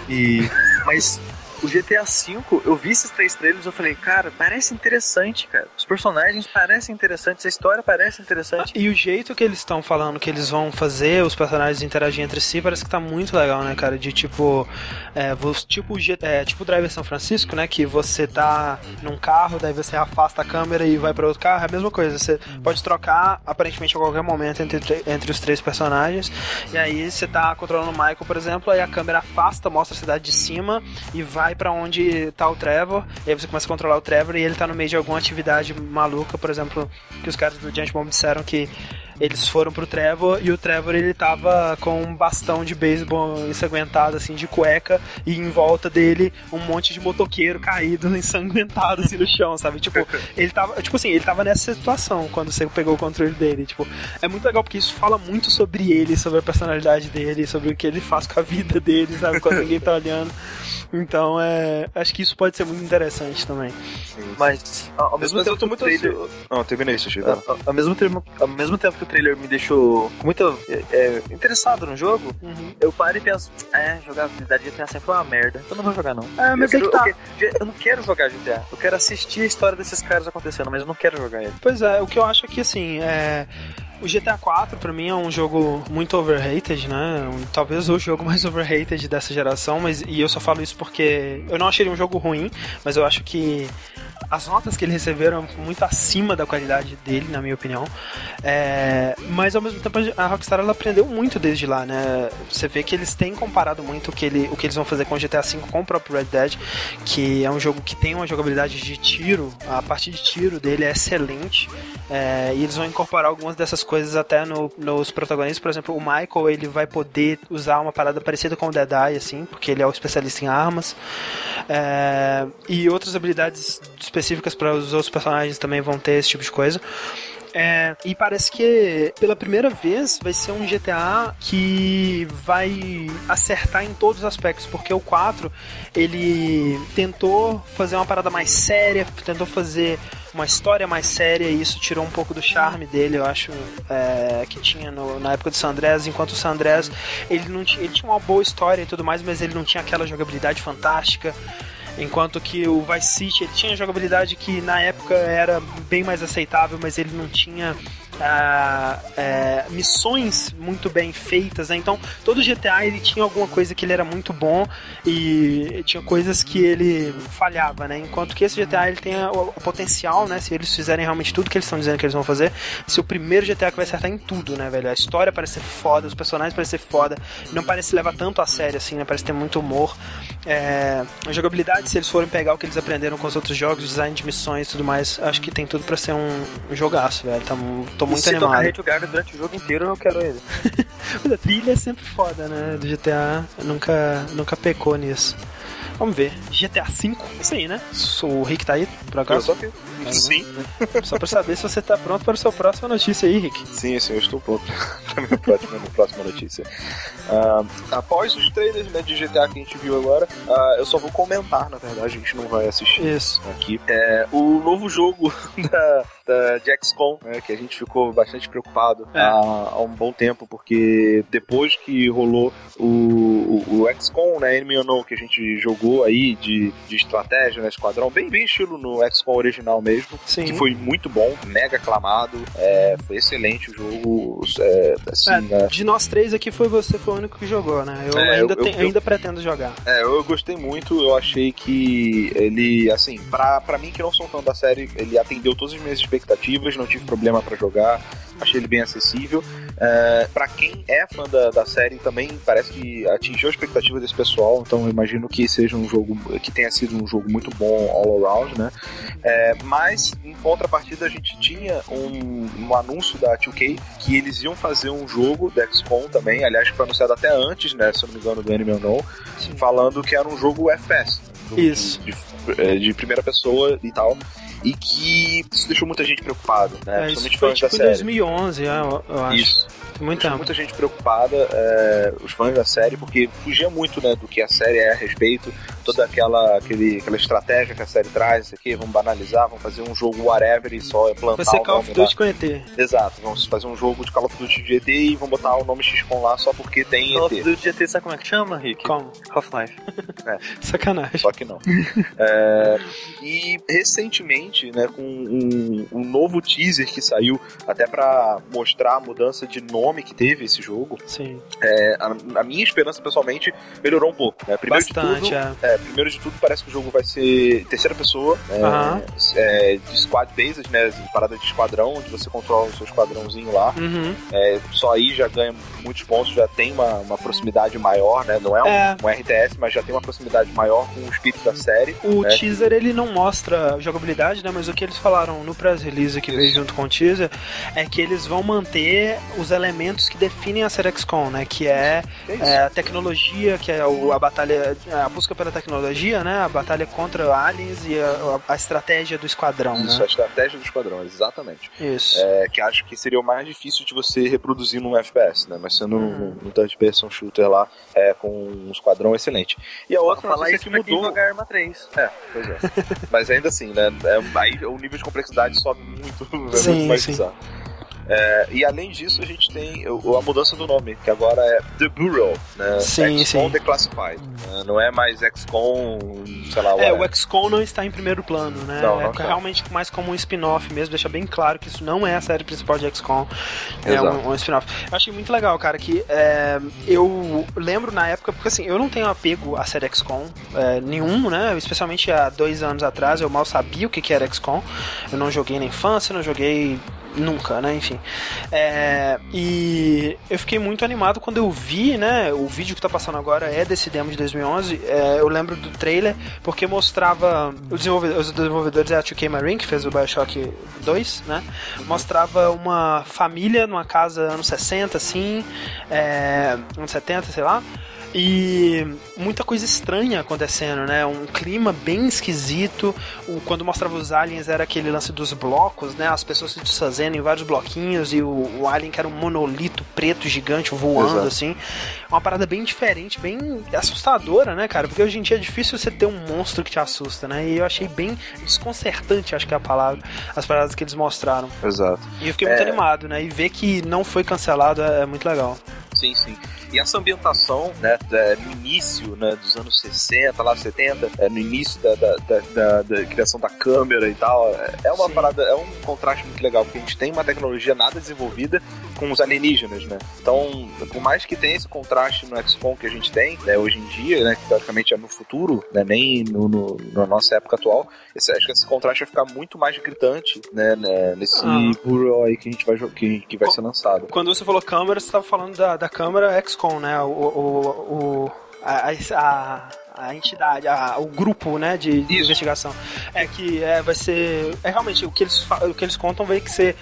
E. Mas o GTA V, eu vi esses três trailers eu falei, cara, parece interessante, cara. Os personagens parecem interessantes, a história parece interessante. E o jeito que eles estão falando que eles vão fazer os personagens interagir entre si parece que tá muito legal, né, cara? De tipo. É, tipo, G- é, tipo Driver São Francisco, né? Que você tá num carro, daí você afasta a câmera e vai pra outro carro. É a mesma coisa. Você pode trocar aparentemente a qualquer momento entre, tre- entre os três personagens. E aí você tá controlando o Michael, por exemplo, aí a câmera afasta, mostra a cidade de cima e vai pra onde tá o Trevor. E aí você começa a controlar o Trevor e ele tá no meio de alguma atividade maluca, por exemplo, que os caras do Giant Bomb disseram que eles foram pro Trevor e o Trevor ele tava com um bastão de beisebol ensanguentado, assim, de cueca, e em volta dele um monte de motoqueiro caído, ensanguentado, assim, no chão, sabe? Tipo, ele tava, tipo assim, ele tava nessa situação quando você pegou o controle dele. Tipo, é muito legal porque isso fala muito sobre ele, sobre a personalidade dele, sobre o que ele faz com a vida dele, sabe? Quando ninguém tá olhando. Então, é, acho que isso pode ser muito interessante também. Mas, ao, mesmo Mas tempo eu tô muito trailer... ansioso. Não, terminei isso, Chico. Ao, mesmo tempo, ao mesmo tempo que trailer me deixou muito é, é, interessado no jogo, eu paro e penso, é, jogabilidade de GTA sempre é uma merda. Eu não vou jogar, não. É, mas eu, é que quero- tá. eu eu não quero jogar GTA. Eu quero assistir a história desses caras acontecendo, mas eu não quero jogar ele. Pois é, o que eu acho é que assim, é. O GTA 4 pra mim é um jogo muito overrated, né? Talvez o jogo mais overrated dessa geração, mas e eu só falo isso porque eu não achei ele um jogo ruim, mas eu acho que as notas que ele recebeu eram muito acima da qualidade dele, na minha opinião. É, mas ao mesmo tempo a Rockstar ela aprendeu muito desde lá, né? Você vê que eles têm comparado muito o que, ele, o que eles vão fazer com o GTA V com o próprio Red Dead, que é um jogo que tem uma jogabilidade de tiro, a parte de tiro dele é excelente. É, e eles vão incorporar algumas dessas coisas até no- nos protagonistas. Por exemplo, o Michael ele vai poder usar uma parada parecida com o Dead Eye, assim, porque ele é o especialista em armas. É, e outras habilidades específicas para os outros personagens também vão ter esse tipo de coisa. É, e parece que pela primeira vez vai ser um GTA que vai acertar em todos os aspectos, porque o 4 ele tentou fazer uma parada mais séria, tentou fazer uma história mais séria e isso tirou um pouco do charme dele, eu acho, é, que tinha no- na época do San Andreas, enquanto o San Andreas ele, não ele tinha uma boa história e tudo mais, mas ele não tinha aquela jogabilidade fantástica. Enquanto que o Vice City ele tinha jogabilidade que na época era bem mais aceitável, mas ele não tinha é, missões muito bem feitas, né? Então todo GTA ele tinha alguma coisa que ele era muito bom e tinha coisas que ele falhava, né? Enquanto que esse GTA ele tem o, o potencial, né? Se eles fizerem realmente tudo que eles estão dizendo que eles vão fazer, ser o primeiro GTA que vai acertar em tudo, né, velho? A história parece ser foda, os personagens parecem ser foda, não parece levar tanto a sério assim, né? Parece ter muito humor. É, a jogabilidade, se eles forem pegar o que eles aprenderam com os outros jogos, design de missões e tudo mais, acho que tem tudo pra ser um, um jogaço, velho. Tá, tô muito Se tocar animado. Radio Gaga durante o jogo inteiro, eu quero ele. A trilha é sempre foda, né? Do GTA nunca, nunca pecou nisso. Vamos ver. GTA V? Isso aí, né? O Rick tá aí, por Eu acaso? só que... Sim, Só pra saber se você tá pronto para a sua próxima notícia aí, Rick. sim, sim, eu estou pronto pra minha próxima, minha próxima notícia. Ah, após os trailers né, de GTA que a gente viu agora, ah, eu só vou comentar, na verdade, a gente não vai assistir Isso. aqui. É o novo jogo da, da de XCOM, né, que a gente ficou bastante preocupado É. há, há um bom tempo, porque depois que rolou o, o, o XCOM, né, Enemy Unknown, que a gente jogou aí de, de estratégia, né, esquadrão, bem, bem estilo no XCOM original mesmo, Sim. que foi muito bom, mega aclamado, é, foi excelente o jogo, é, assim, É, né, de nós três aqui foi você foi o único que jogou, né? Eu É, ainda, eu- tenho- eu- ainda pretendo jogar. É, eu gostei muito, eu achei que ele, assim, pra, pra mim que não sou fã da série, ele atendeu todas as minhas expectativas, não tive problema pra jogar, achei ele bem acessível. É, para quem é fã da, da série também, parece que atingiu a expectativa desse pessoal, então eu imagino que seja um jogo, que tenha sido um jogo muito bom all around, né? É, mas, em contrapartida, a gente tinha um, um anúncio da 2K que eles iam fazer um jogo da XCOM também, aliás, que foi anunciado até antes, né, se eu não me engano, do Enemy Unknown, falando que era um jogo FPS. um Isso. De, de- é, de primeira pessoa e tal. E que isso deixou muita gente preocupada, né? É, Principalmente foi fãs da tipo em série. 2011, é, eu, eu acho. Isso. Muito Deixou tempo. muita gente preocupada, é, os fãs da série, porque fugia muito né, do que a série é a respeito, toda aquela, aquele, aquela estratégia que a série traz, isso aqui, vamos banalizar, vamos fazer um jogo whatever e só plantar Vai ser o Call of lá. Duty com ET. Exato, vamos fazer um jogo de Call of Duty de ET e vamos botar o nome XCOM lá só porque tem Call of ET. Duty GT, sabe como é que chama, Rick? Como? Half-Life. Sacanagem. Só que não. É, e recentemente, né, com um, um novo teaser que saiu, até pra mostrar a mudança de nome que teve esse jogo, Sim. é, a, a minha esperança pessoalmente melhorou um pouco. Né? Primeiro Bastante, de tudo, é. É, primeiro de tudo, parece que o jogo vai ser terceira pessoa, é, Aham. é, de squad based, né? Parada de esquadrão, onde você controla o seu esquadrãozinho lá. Uhum. É, só aí já ganha muitos pontos, já tem uma, uma proximidade maior, né? Não é um, É. um RTS, mas já tem uma proximidade maior com o espírito da série. O É. teaser ele não mostra jogabilidade, né? Mas o que eles falaram no press release que veio junto com o teaser é que eles vão manter os elementos que definem a série XCOM, né? Que é, É é, a tecnologia, que é o- a batalha, a busca pela tecnologia, né? A batalha contra aliens e a, a estratégia do esquadrão, Isso, né? a estratégia do esquadrão, exatamente. Isso. É, que acho que seria o mais difícil de você reproduzir num FPS, né? Mas sendo Uhum. um, um third person shooter lá, é, com um esquadrão excelente. E a outra Falar isso que mudou. jogar Arma 3. É, pois é. Mas ainda assim, né? é- aí o nível de complexidade sobe muito, é Sim, muito mais sim. bizarro. É, e além disso, a gente tem a mudança do nome, que agora é The Bureau, né? Sim, XCOM sim. Declassified. né? Não é mais XCOM, sei lá, É, o XCOM não está em primeiro plano, né? Não, é não está. realmente mais como um spin-off mesmo, deixa bem claro que isso não é a série principal de XCOM, é Exato. um, um spin-off. Eu achei muito legal, cara, que é, eu lembro na época, porque assim, eu não tenho apego à série XCOM é, nenhum, né? Especialmente há dois anos atrás, eu mal sabia o que, que era XCOM. Eu não joguei na infância, não joguei nunca, né? Enfim. É, e eu fiquei muito animado quando eu vi, né? O vídeo que tá passando agora é desse demo de 2011. é, eu lembro do trailer porque mostrava os desenvolvedores, os desenvolvedores é a 2K Marine que fez o BioShock 2, né? Mostrava uma família numa casa anos 60, assim, é, anos 70, sei lá. E muita coisa estranha acontecendo, né? Um clima bem esquisito. Quando mostrava os aliens era aquele lance dos blocos, né? As pessoas se desfazendo em vários bloquinhos e o, o alien que era um monolito preto gigante voando, Exato. assim. Uma parada bem diferente, bem assustadora, né, cara? Porque hoje em dia é difícil você ter um monstro que te assusta, né? E eu achei bem desconcertante, acho que é a palavra, as paradas que eles mostraram. Exato. E eu fiquei muito É. animado, né? E ver que não foi cancelado é, é muito legal. Sim, sim. E essa ambientação, né, da- no início, né, dos anos 60, lá 70, é, no início da, da, da- da- criação da câmera e tal, é- é uma Sim. parada, é um contraste muito legal, porque a gente tem uma tecnologia nada desenvolvida com os alienígenas, né? Então, por mais que tenha esse contraste no XCOM que a gente tem, né, hoje em dia, né, que teoricamente é no futuro, né, nem no, no- na nossa época atual, esse- acho que esse contraste vai ficar muito mais gritante, né, né, nesse Ah. Aí que a gente vai, que, que vai ser lançado. Quando você falou câmera, você estava falando da, da câmera XCOM, né? O, o, o- a, a, a entidade, a- o grupo, né, de, de investigação. É que é, vai ser. É realmente o que eles, o que eles contam vai ser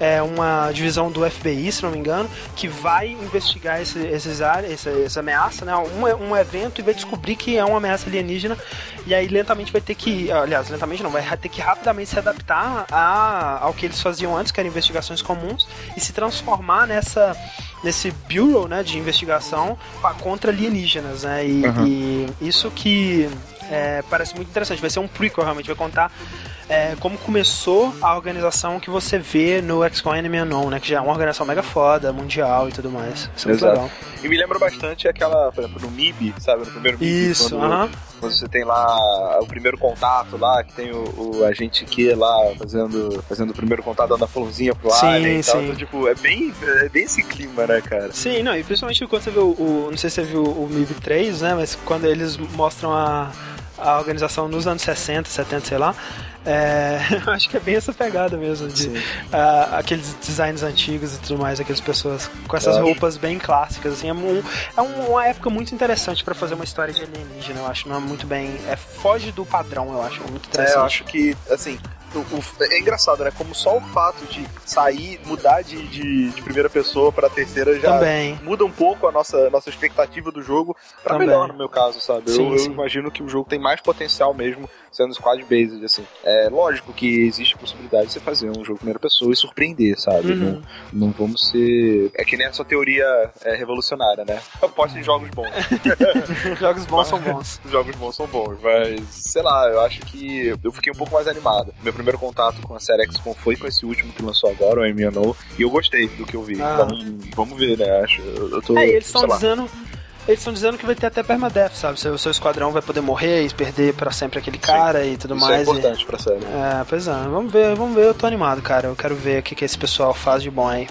é, uma divisão do FBI, se não me engano, que vai investigar esse, esses áreas, essa, essa ameaça, né? Um, um evento e vai descobrir que é uma ameaça alienígena. E aí lentamente vai ter que. Aliás, lentamente não, vai ter que rapidamente se adaptar a, ao que eles faziam antes, que eram investigações comuns, e se transformar nessa nesse bureau né, de investigação contra alienígenas, né? E, Uhum. e isso que é, parece muito interessante. Vai ser um prequel, realmente. Vai contar é, como começou a organização que você vê no XCOM Enemy Unknown, né? Que já é uma organização mega foda, mundial e tudo mais. Isso é muito Exato. legal. E me lembra bastante aquela, por exemplo, no MIB, sabe? No primeiro MIB, Isso, quando, aham. quando você tem lá o primeiro contato lá, que tem o, o agente Q lá fazendo, fazendo o primeiro contato, dando a florzinha pro Sim, alien e tal. sim. Então, tipo, é bem, é bem esse clima, né, cara? Sim, não, e principalmente quando você vê o, o- Não sei se você viu o MIB 3, né? Mas quando eles mostram a, a organização nos anos 60, 70, sei lá. É, eu acho que é bem essa pegada mesmo, de ah, aqueles designs antigos e tudo mais, aquelas pessoas com essas acho. roupas bem clássicas, assim, é, um- é um- uma época muito interessante pra fazer uma história de alienígena, eu acho, não é muito bem, é foge do padrão, eu acho, muito É, interessante. eu acho que, assim, o- o- é engraçado, né? Como só o fato de sair, mudar de, de, de primeira pessoa pra terceira já Também. muda um pouco a nossa, nossa expectativa do jogo pra Também. melhor, no meu caso, sabe? Sim, eu, eu sim. imagino que o jogo tem mais potencial mesmo sendo squad based, assim. É lógico que existe a possibilidade de você fazer um jogo em primeira pessoa e surpreender, sabe? Uhum. Não, não vamos ser. É que nem a sua teoria é, revolucionária, né? Eu posto em jogos bons. Jogos bons são bons. Os jogos bons são bons, mas sei lá, eu acho que eu fiquei um pouco mais animado. Meu primeiro contato com a série XCOM foi com esse último que lançou agora, o MNO, e eu gostei do que eu vi. Ah. Então, vamos ver, né? Acho, eu, eu tô. É, e eles estão dizendo. Eles estão dizendo que vai ter até permadeath, sabe? Seu, seu esquadrão vai poder morrer e perder pra sempre aquele cara e tudo Isso é mais. e- importante pra série. É, pois é, vamos ver, vamos ver, eu tô animado, cara. Eu quero ver o que, que esse pessoal faz de bom aí.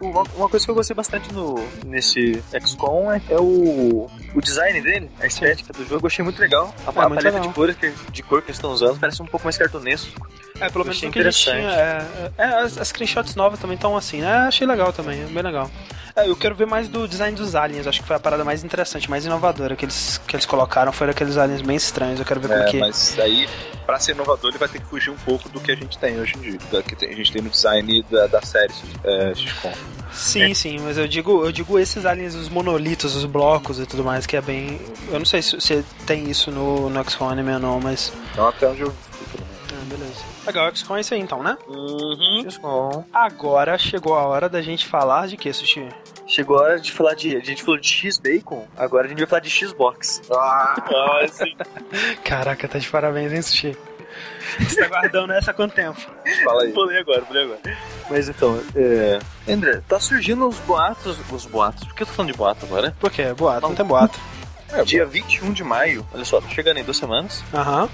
Uma, coisa que eu gostei bastante no, nesse XCOM é, é o, o design dele, a estética do jogo. Eu achei muito legal. A, É, a muito paleta legal. de cor, que, de cor que eles estão usando parece um pouco mais cartunesco. É, pelo menos Achei o que a gente tinha. interessante. É, é, as, as screenshots novas também estão assim, né? Achei legal também, é bem legal. É, eu quero ver mais do design dos aliens, acho que foi a parada mais interessante, mais inovadora que eles, que eles colocaram. Foi aqueles aliens bem estranhos, eu quero ver por É, quê. mas aí, pra ser inovador, ele vai ter que fugir um pouco do que a gente tem hoje em dia. Da que a gente tem no design da, da série é, XCOM. Sim, sim, mas eu digo, eu digo esses aliens, os monolitos, os blocos e tudo mais, que é bem. Eu não sei se, se tem isso no, no XCOM Anime ou não, mas. Então, até onde eu. Ah, beleza. Legal, XCOM é isso aí então, né? Uhum. XCOM. Agora chegou a hora da gente falar de que, Sushi? Chegou a hora de falar de. A gente falou de X-Bacon, agora a gente vai falar de X-Box. Ah, sim. Caraca, tá de parabéns, hein, Sushi? Você tá guardando essa há quanto tempo? Fala aí. Pulei agora, pulei agora. Mas então, é. André, tá surgindo os boatos. Os boatos. Por que eu tô falando de boato agora? Por quê? Boato, não tem boato. É, Dia 21 de maio, olha só, tá chegando em duas semanas. Aham.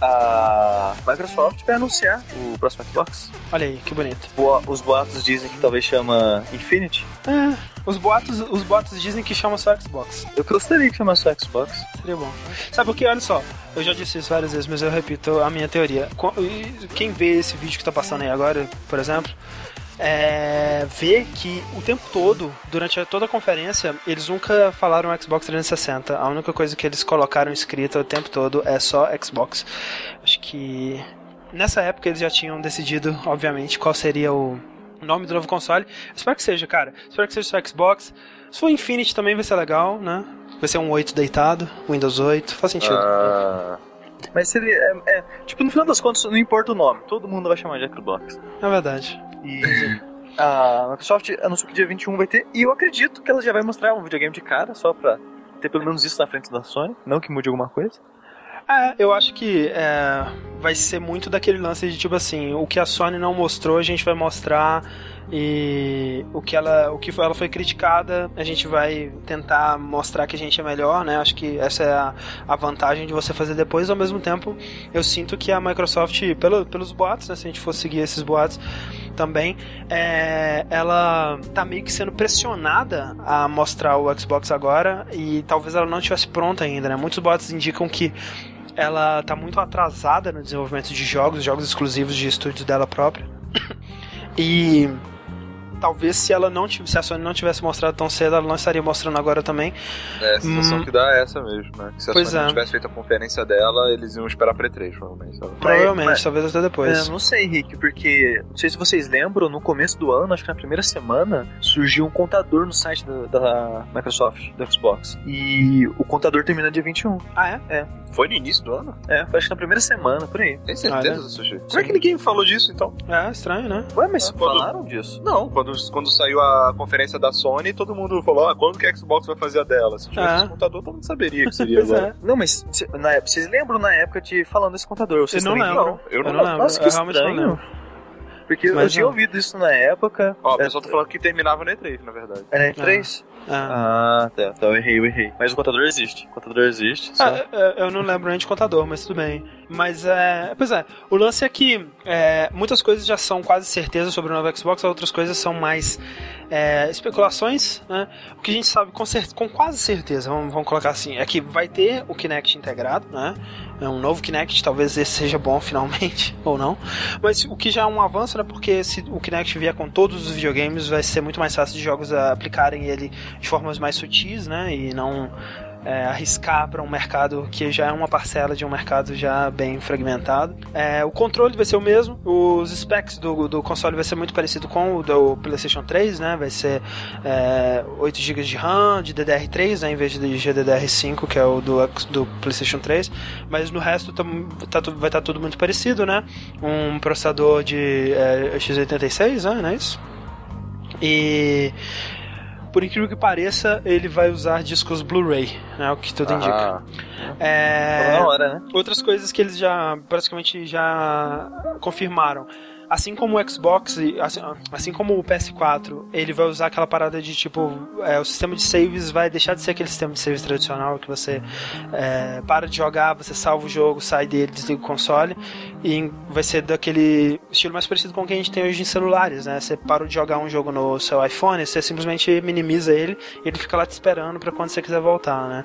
A Microsoft vai anunciar o próximo Xbox. Olha aí, que bonito. Boa- Os boatos dizem que talvez chama Infinity. É, os boatos, os boatos dizem que chama só Xbox. Eu gostaria que chamasse o Xbox. Seria bom. Sabe por quê? Olha só, eu já disse isso várias vezes, mas eu repito a minha teoria. Qu- Quem vê esse vídeo que tá passando aí agora, por exemplo, é, vê que o tempo todo, durante toda a conferência, eles nunca falaram Xbox 360. A única coisa que eles colocaram escrita o tempo todo é só Xbox. Acho que nessa época eles já tinham decidido, obviamente, qual seria o nome do novo console. Espero que seja, cara. Espero que seja só Xbox. Se for Infinity também vai ser legal, né? Vai ser um 8 deitado, Windows 8, faz sentido. Ah, Mas seria. É, é, tipo, no final das contas, não importa o nome, todo mundo vai chamar de Xbox. É verdade. E a Microsoft anunciou que dia 21 vai ter, e eu acredito que ela já vai mostrar um videogame de cara, só pra ter pelo menos isso na frente da Sony, não que mude alguma coisa. É, eu acho que é, vai ser muito daquele lance de tipo assim, o que a Sony não mostrou, a gente vai mostrar e o que ela, o que ela foi criticada, a gente vai tentar mostrar que a gente é melhor, né? Acho que essa é a, a vantagem de você fazer depois. Ao mesmo tempo, eu sinto que a Microsoft, pelo, pelos boatos, né, se a gente for seguir esses boatos também, é, ela tá meio que sendo pressionada a mostrar o Xbox agora e talvez ela não estivesse pronta ainda, né? Muitos boatos indicam que ela tá muito atrasada no desenvolvimento de jogos, jogos exclusivos de estúdios dela própria. E talvez se ela não tivesse, se a Sony não tivesse mostrado tão cedo, ela não estaria mostrando agora também. é, a sensação Hum. que dá é essa mesmo, né? Que se a Pois Sony é. não tivesse feito a conferência dela, eles iam esperar pra E3, provavelmente. sabe? Provavelmente, mas- talvez até depois. É, não sei, Rick, porque não sei se vocês lembram, no começo do ano, acho que na primeira semana, surgiu um contador no site da, da Microsoft, do Xbox. E o contador termina dia 21. Ah, é? Foi no início do ano? É, foi acho que na primeira semana, por aí. Tem certeza, Olha. Sushi? Como é que ninguém falou disso, então? É, estranho, né? Ué, mas Quando- falaram disso? Não, quando, quando saiu a conferência da Sony, todo mundo falou, ah, quando que a Xbox vai fazer a dela? Se tivesse Ah. esse computador, todo mundo saberia que seria Pois agora. é. Não, mas cê- na época, vocês lembram na época de falando desse contador? Vocês Eu não lembro. não? Eu Eu não não lembro. Nossa, que eu realmente não estranho. lembro. Porque eu Mas tinha não. ouvido isso na época. Ó, o É, pessoal tá falando que terminava no E3, na verdade. Era em 3? Ah. Ah, tá, tá, eu errei, eu errei. Mas o contador existe. O contador existe. Só... Ah, eu não lembro nem de contador, mas tudo bem. Mas é. Pois é, o lance é que é, muitas coisas já são quase certezas sobre o novo Xbox, outras coisas são mais é, especulações, né? O que a gente sabe com, com quase certeza, vamos, vamos colocar assim, é que vai ter o Kinect integrado, né? É um novo Kinect, talvez esse seja bom finalmente, ou não. Mas o que já é um avanço, né? Porque se o Kinect vier com todos os videogames, vai ser muito mais fácil de jogos aplicarem ele de formas mais sutis, né? E não é, arriscar para um mercado que já é uma parcela de um mercado já bem fragmentado. É, o controle vai ser o mesmo, os specs do, do console vai ser muito parecido com o do PlayStation 3, né? Vai ser é, 8 GB de RAM, de DDR3, né? Em vez de GDDR5, que é o do, do PlayStation 3. Mas no resto tá, tá vai estar tudo muito parecido, né? Um processador de é, x86, né? Não é isso? E por incrível que pareça, ele vai usar discos Blu-ray, né? O que tudo indica. Ah, É, Tava na hora, né? outras coisas que eles já praticamente já confirmaram. Assim como o Xbox, assim, assim, como o PS4, ele vai usar aquela parada de tipo, é, o sistema de saves vai deixar de ser aquele sistema de saves tradicional que você é, para de jogar, você salva o jogo, sai dele, desliga o console, e vai ser daquele estilo mais parecido com o que a gente tem hoje em celulares, né? Você parou de jogar um jogo no seu iPhone, você simplesmente minimiza ele e ele fica lá te esperando para quando você quiser voltar, né?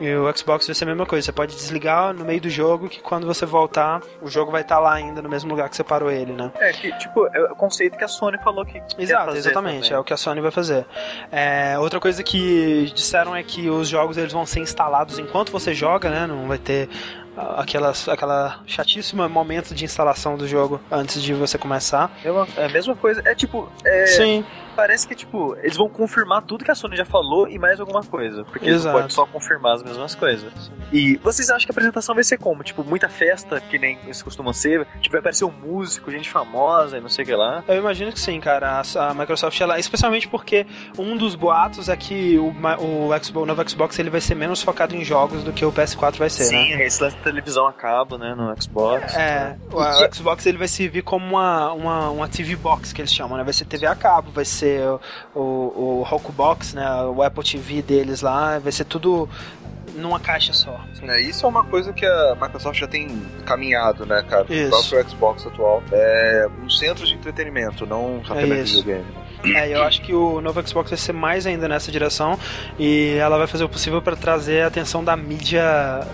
E o Xbox vai ser a mesma coisa, você pode desligar no meio do jogo que quando você voltar, o jogo vai estar tá lá ainda no mesmo lugar que você parou ele, né? É, que, tipo, é o conceito que a Sony falou que. Exato, exatamente, também. é o que a Sony vai fazer. É, outra coisa que disseram é que os jogos eles vão ser instalados enquanto você joga, né? Não vai ter aquela, aquela chatíssima momento de instalação do jogo antes de você começar. É, é a mesma coisa. É tipo. É, Sim. Parece que, tipo, eles vão confirmar tudo que a Sony já falou e mais alguma coisa. Porque Exato. eles podem só confirmar as mesmas coisas. E vocês acham que a apresentação vai ser como? Tipo, muita festa, que nem eles costumam ser? Tipo, vai aparecer um músico, gente famosa e não sei o que lá? Eu imagino que sim, cara. A, a Microsoft, ela, especialmente porque um dos boatos é que o, o, Xbox, o novo Xbox ele vai ser menos focado em jogos do que o PS4 vai ser, sim, né? esse lance televisão a cabo, né, no Xbox. É, o, o, Xbox ele vai servir como uma, uma, uma TV Box, que eles chamam, né? Vai ser TV a cabo, vai ser o, o, o Roku Box, né? O Apple TV deles lá, vai ser tudo numa caixa só. É, isso é uma coisa que a Microsoft já tem caminhado, né, cara? Isso. O próprio Xbox atual. É um centro de entretenimento, não só é videogame. É, eu acho que o novo Xbox vai ser mais ainda nessa direção e ela vai fazer o possível para trazer a atenção da mídia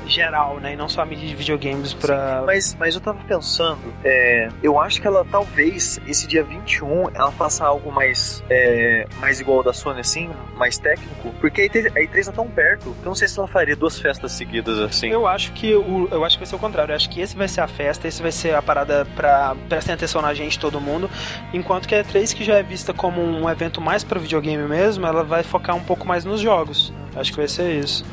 geral, né? E não só a mídia de videogames para. Mas, mas eu tava pensando, é, eu acho que ela talvez esse dia 21 ela faça algo mais, é, mais igual ao da Sony, assim, mais técnico, porque a E3, a E3 tá tão perto, que eu não sei se ela faria duas festas seguidas assim. Eu acho que o, eu acho que vai ser o contrário. Eu acho que esse vai ser a festa, esse vai ser a parada pra prestar atenção na gente, todo mundo, enquanto que a E3 que já é vista como um evento mais para videogame mesmo, ela vai focar um pouco mais nos jogos. Acho que vai ser isso.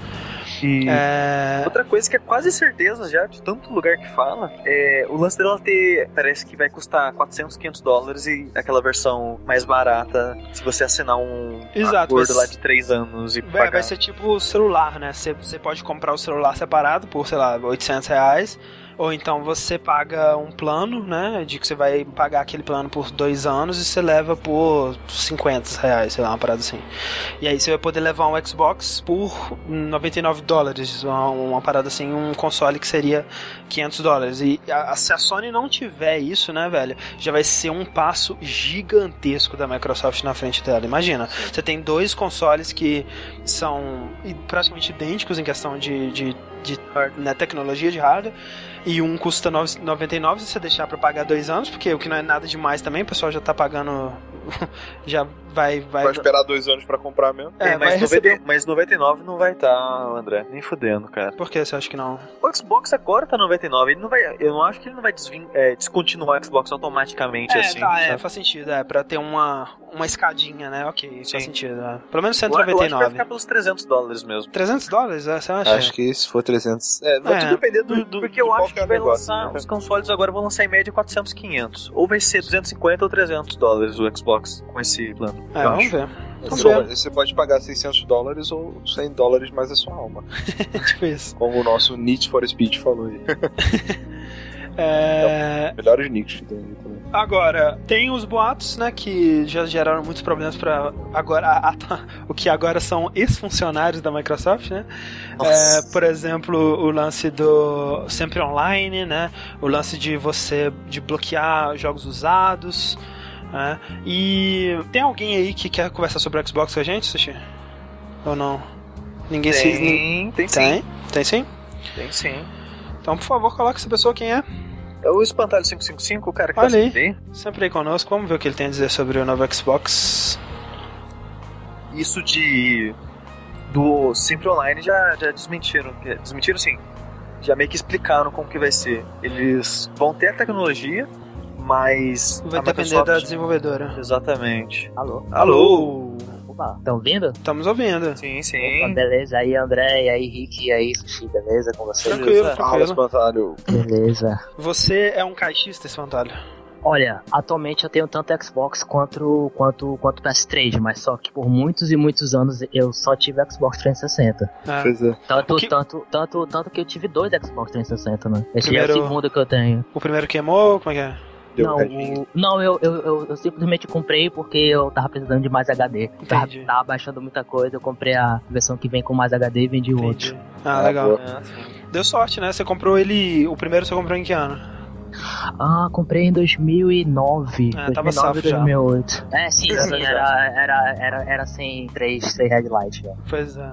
E é... outra coisa que é quase certeza já, de tanto lugar que fala, é o lance dela ter, parece que vai custar 400, 500 dólares e aquela versão mais barata, se você assinar um Exato, acordo lá de 3 anos e vai, vai ser tipo o celular, né? Você, você pode comprar o celular separado por, sei lá, 800 reais ou então você paga um plano, né? De que você vai pagar aquele plano por dois anos e você leva por 50 reais, sei lá, uma parada assim. E aí você vai poder levar um Xbox por 99 dólares, uma, uma parada assim, um console que seria 500 dólares. E a, se a Sony não tiver isso, né, velho, já vai ser um passo gigantesco da Microsoft na frente dela. Imagina, você tem dois consoles que são praticamente idênticos em questão de, de, de né, tecnologia de hardware e um custa 99 se você deixar para pagar dois anos, porque o que não é nada demais também, o pessoal já tá pagando. já vai. Vai, vai esperar dois anos para comprar mesmo. É, é mas, receber... 90, mas 99 não vai estar, tá, André. Nem fudendo, cara. Por que você acha que não? O Xbox agora tá 99. Ele não vai. Eu não acho que ele não vai desvin, é, descontinuar o Xbox automaticamente é, assim. Tá, é, faz sentido. É, pra ter uma, uma escadinha, né? Ok, Sim. faz sentido. É. Pelo menos 199. Eu acho que vai ficar pelos 300 dólares mesmo. 300 dólares? É, você acha? Acho que se for 300. É, vai é. tudo depender do. do porque eu acho que vai negócio, lançar. Né? Os consoles agora vão lançar em média 400, 500. Ou vai ser 250 ou 300 dólares o Xbox com esse plano. É, vamos acho. ver. Você, você, pode pagar 600 dólares ou 100 dólares mais a sua alma. tipo isso. Como o nosso Need for Speed falou aí. é... melhores nicks que tem aí também. Agora, tem os boatos, né, que já geraram muitos problemas para agora a, a, o que agora são ex-funcionários da Microsoft, né? É, por exemplo, o lance do sempre online, né? O lance de você de bloquear jogos usados. É. E tem alguém aí que quer conversar sobre o Xbox com a gente, Sushi? Ou não? Ninguém tem, se. Tem, tem sim. Tem sim? Tem sim. Então, por favor, coloque essa pessoa quem é. É o Espantalho 555, o cara que Olha tá aí. sempre aí. Sempre aí conosco. Vamos ver o que ele tem a dizer sobre o novo Xbox. Isso de. Do Sempre Online já, já desmentiram. Desmentiram sim. Já meio que explicaram como que vai ser. Eles vão ter a tecnologia, mas. Vai depender Microsoft... da desenvolvedora. Exatamente. Alô? Alô? Opa, estão ouvindo? Estamos ouvindo. Sim, sim. Opa, beleza. Aí, André, e aí, Rick, e aí, Sushi, beleza com vocês? Tranquilo, Fala, espantalho. Beleza. Você é um caixista, espantalho? Olha, atualmente eu tenho tanto Xbox quanto, quanto, quanto PS3, mas só que por muitos e muitos anos eu só tive Xbox 360. Ah. Pois é. Tanto, que... tanto, tanto, tanto que eu tive dois Xbox 360, né? Esse Primeiro... é o segundo que eu tenho. O primeiro queimou? Como é que é? Deu não, o- não eu, eu, eu, eu simplesmente comprei porque eu tava precisando de mais HD. Tava, tava baixando muita coisa, eu comprei a versão que vem com mais HD e vendi o outro. Ah, legal. É. Deu sorte, né? Você comprou ele. O primeiro você comprou em que ano? Ah, comprei em 2009. É, tava 2009 safo já. 2008. É, sim, Era sim, era, era, era, era sem três, sem headlight. já. Pois é.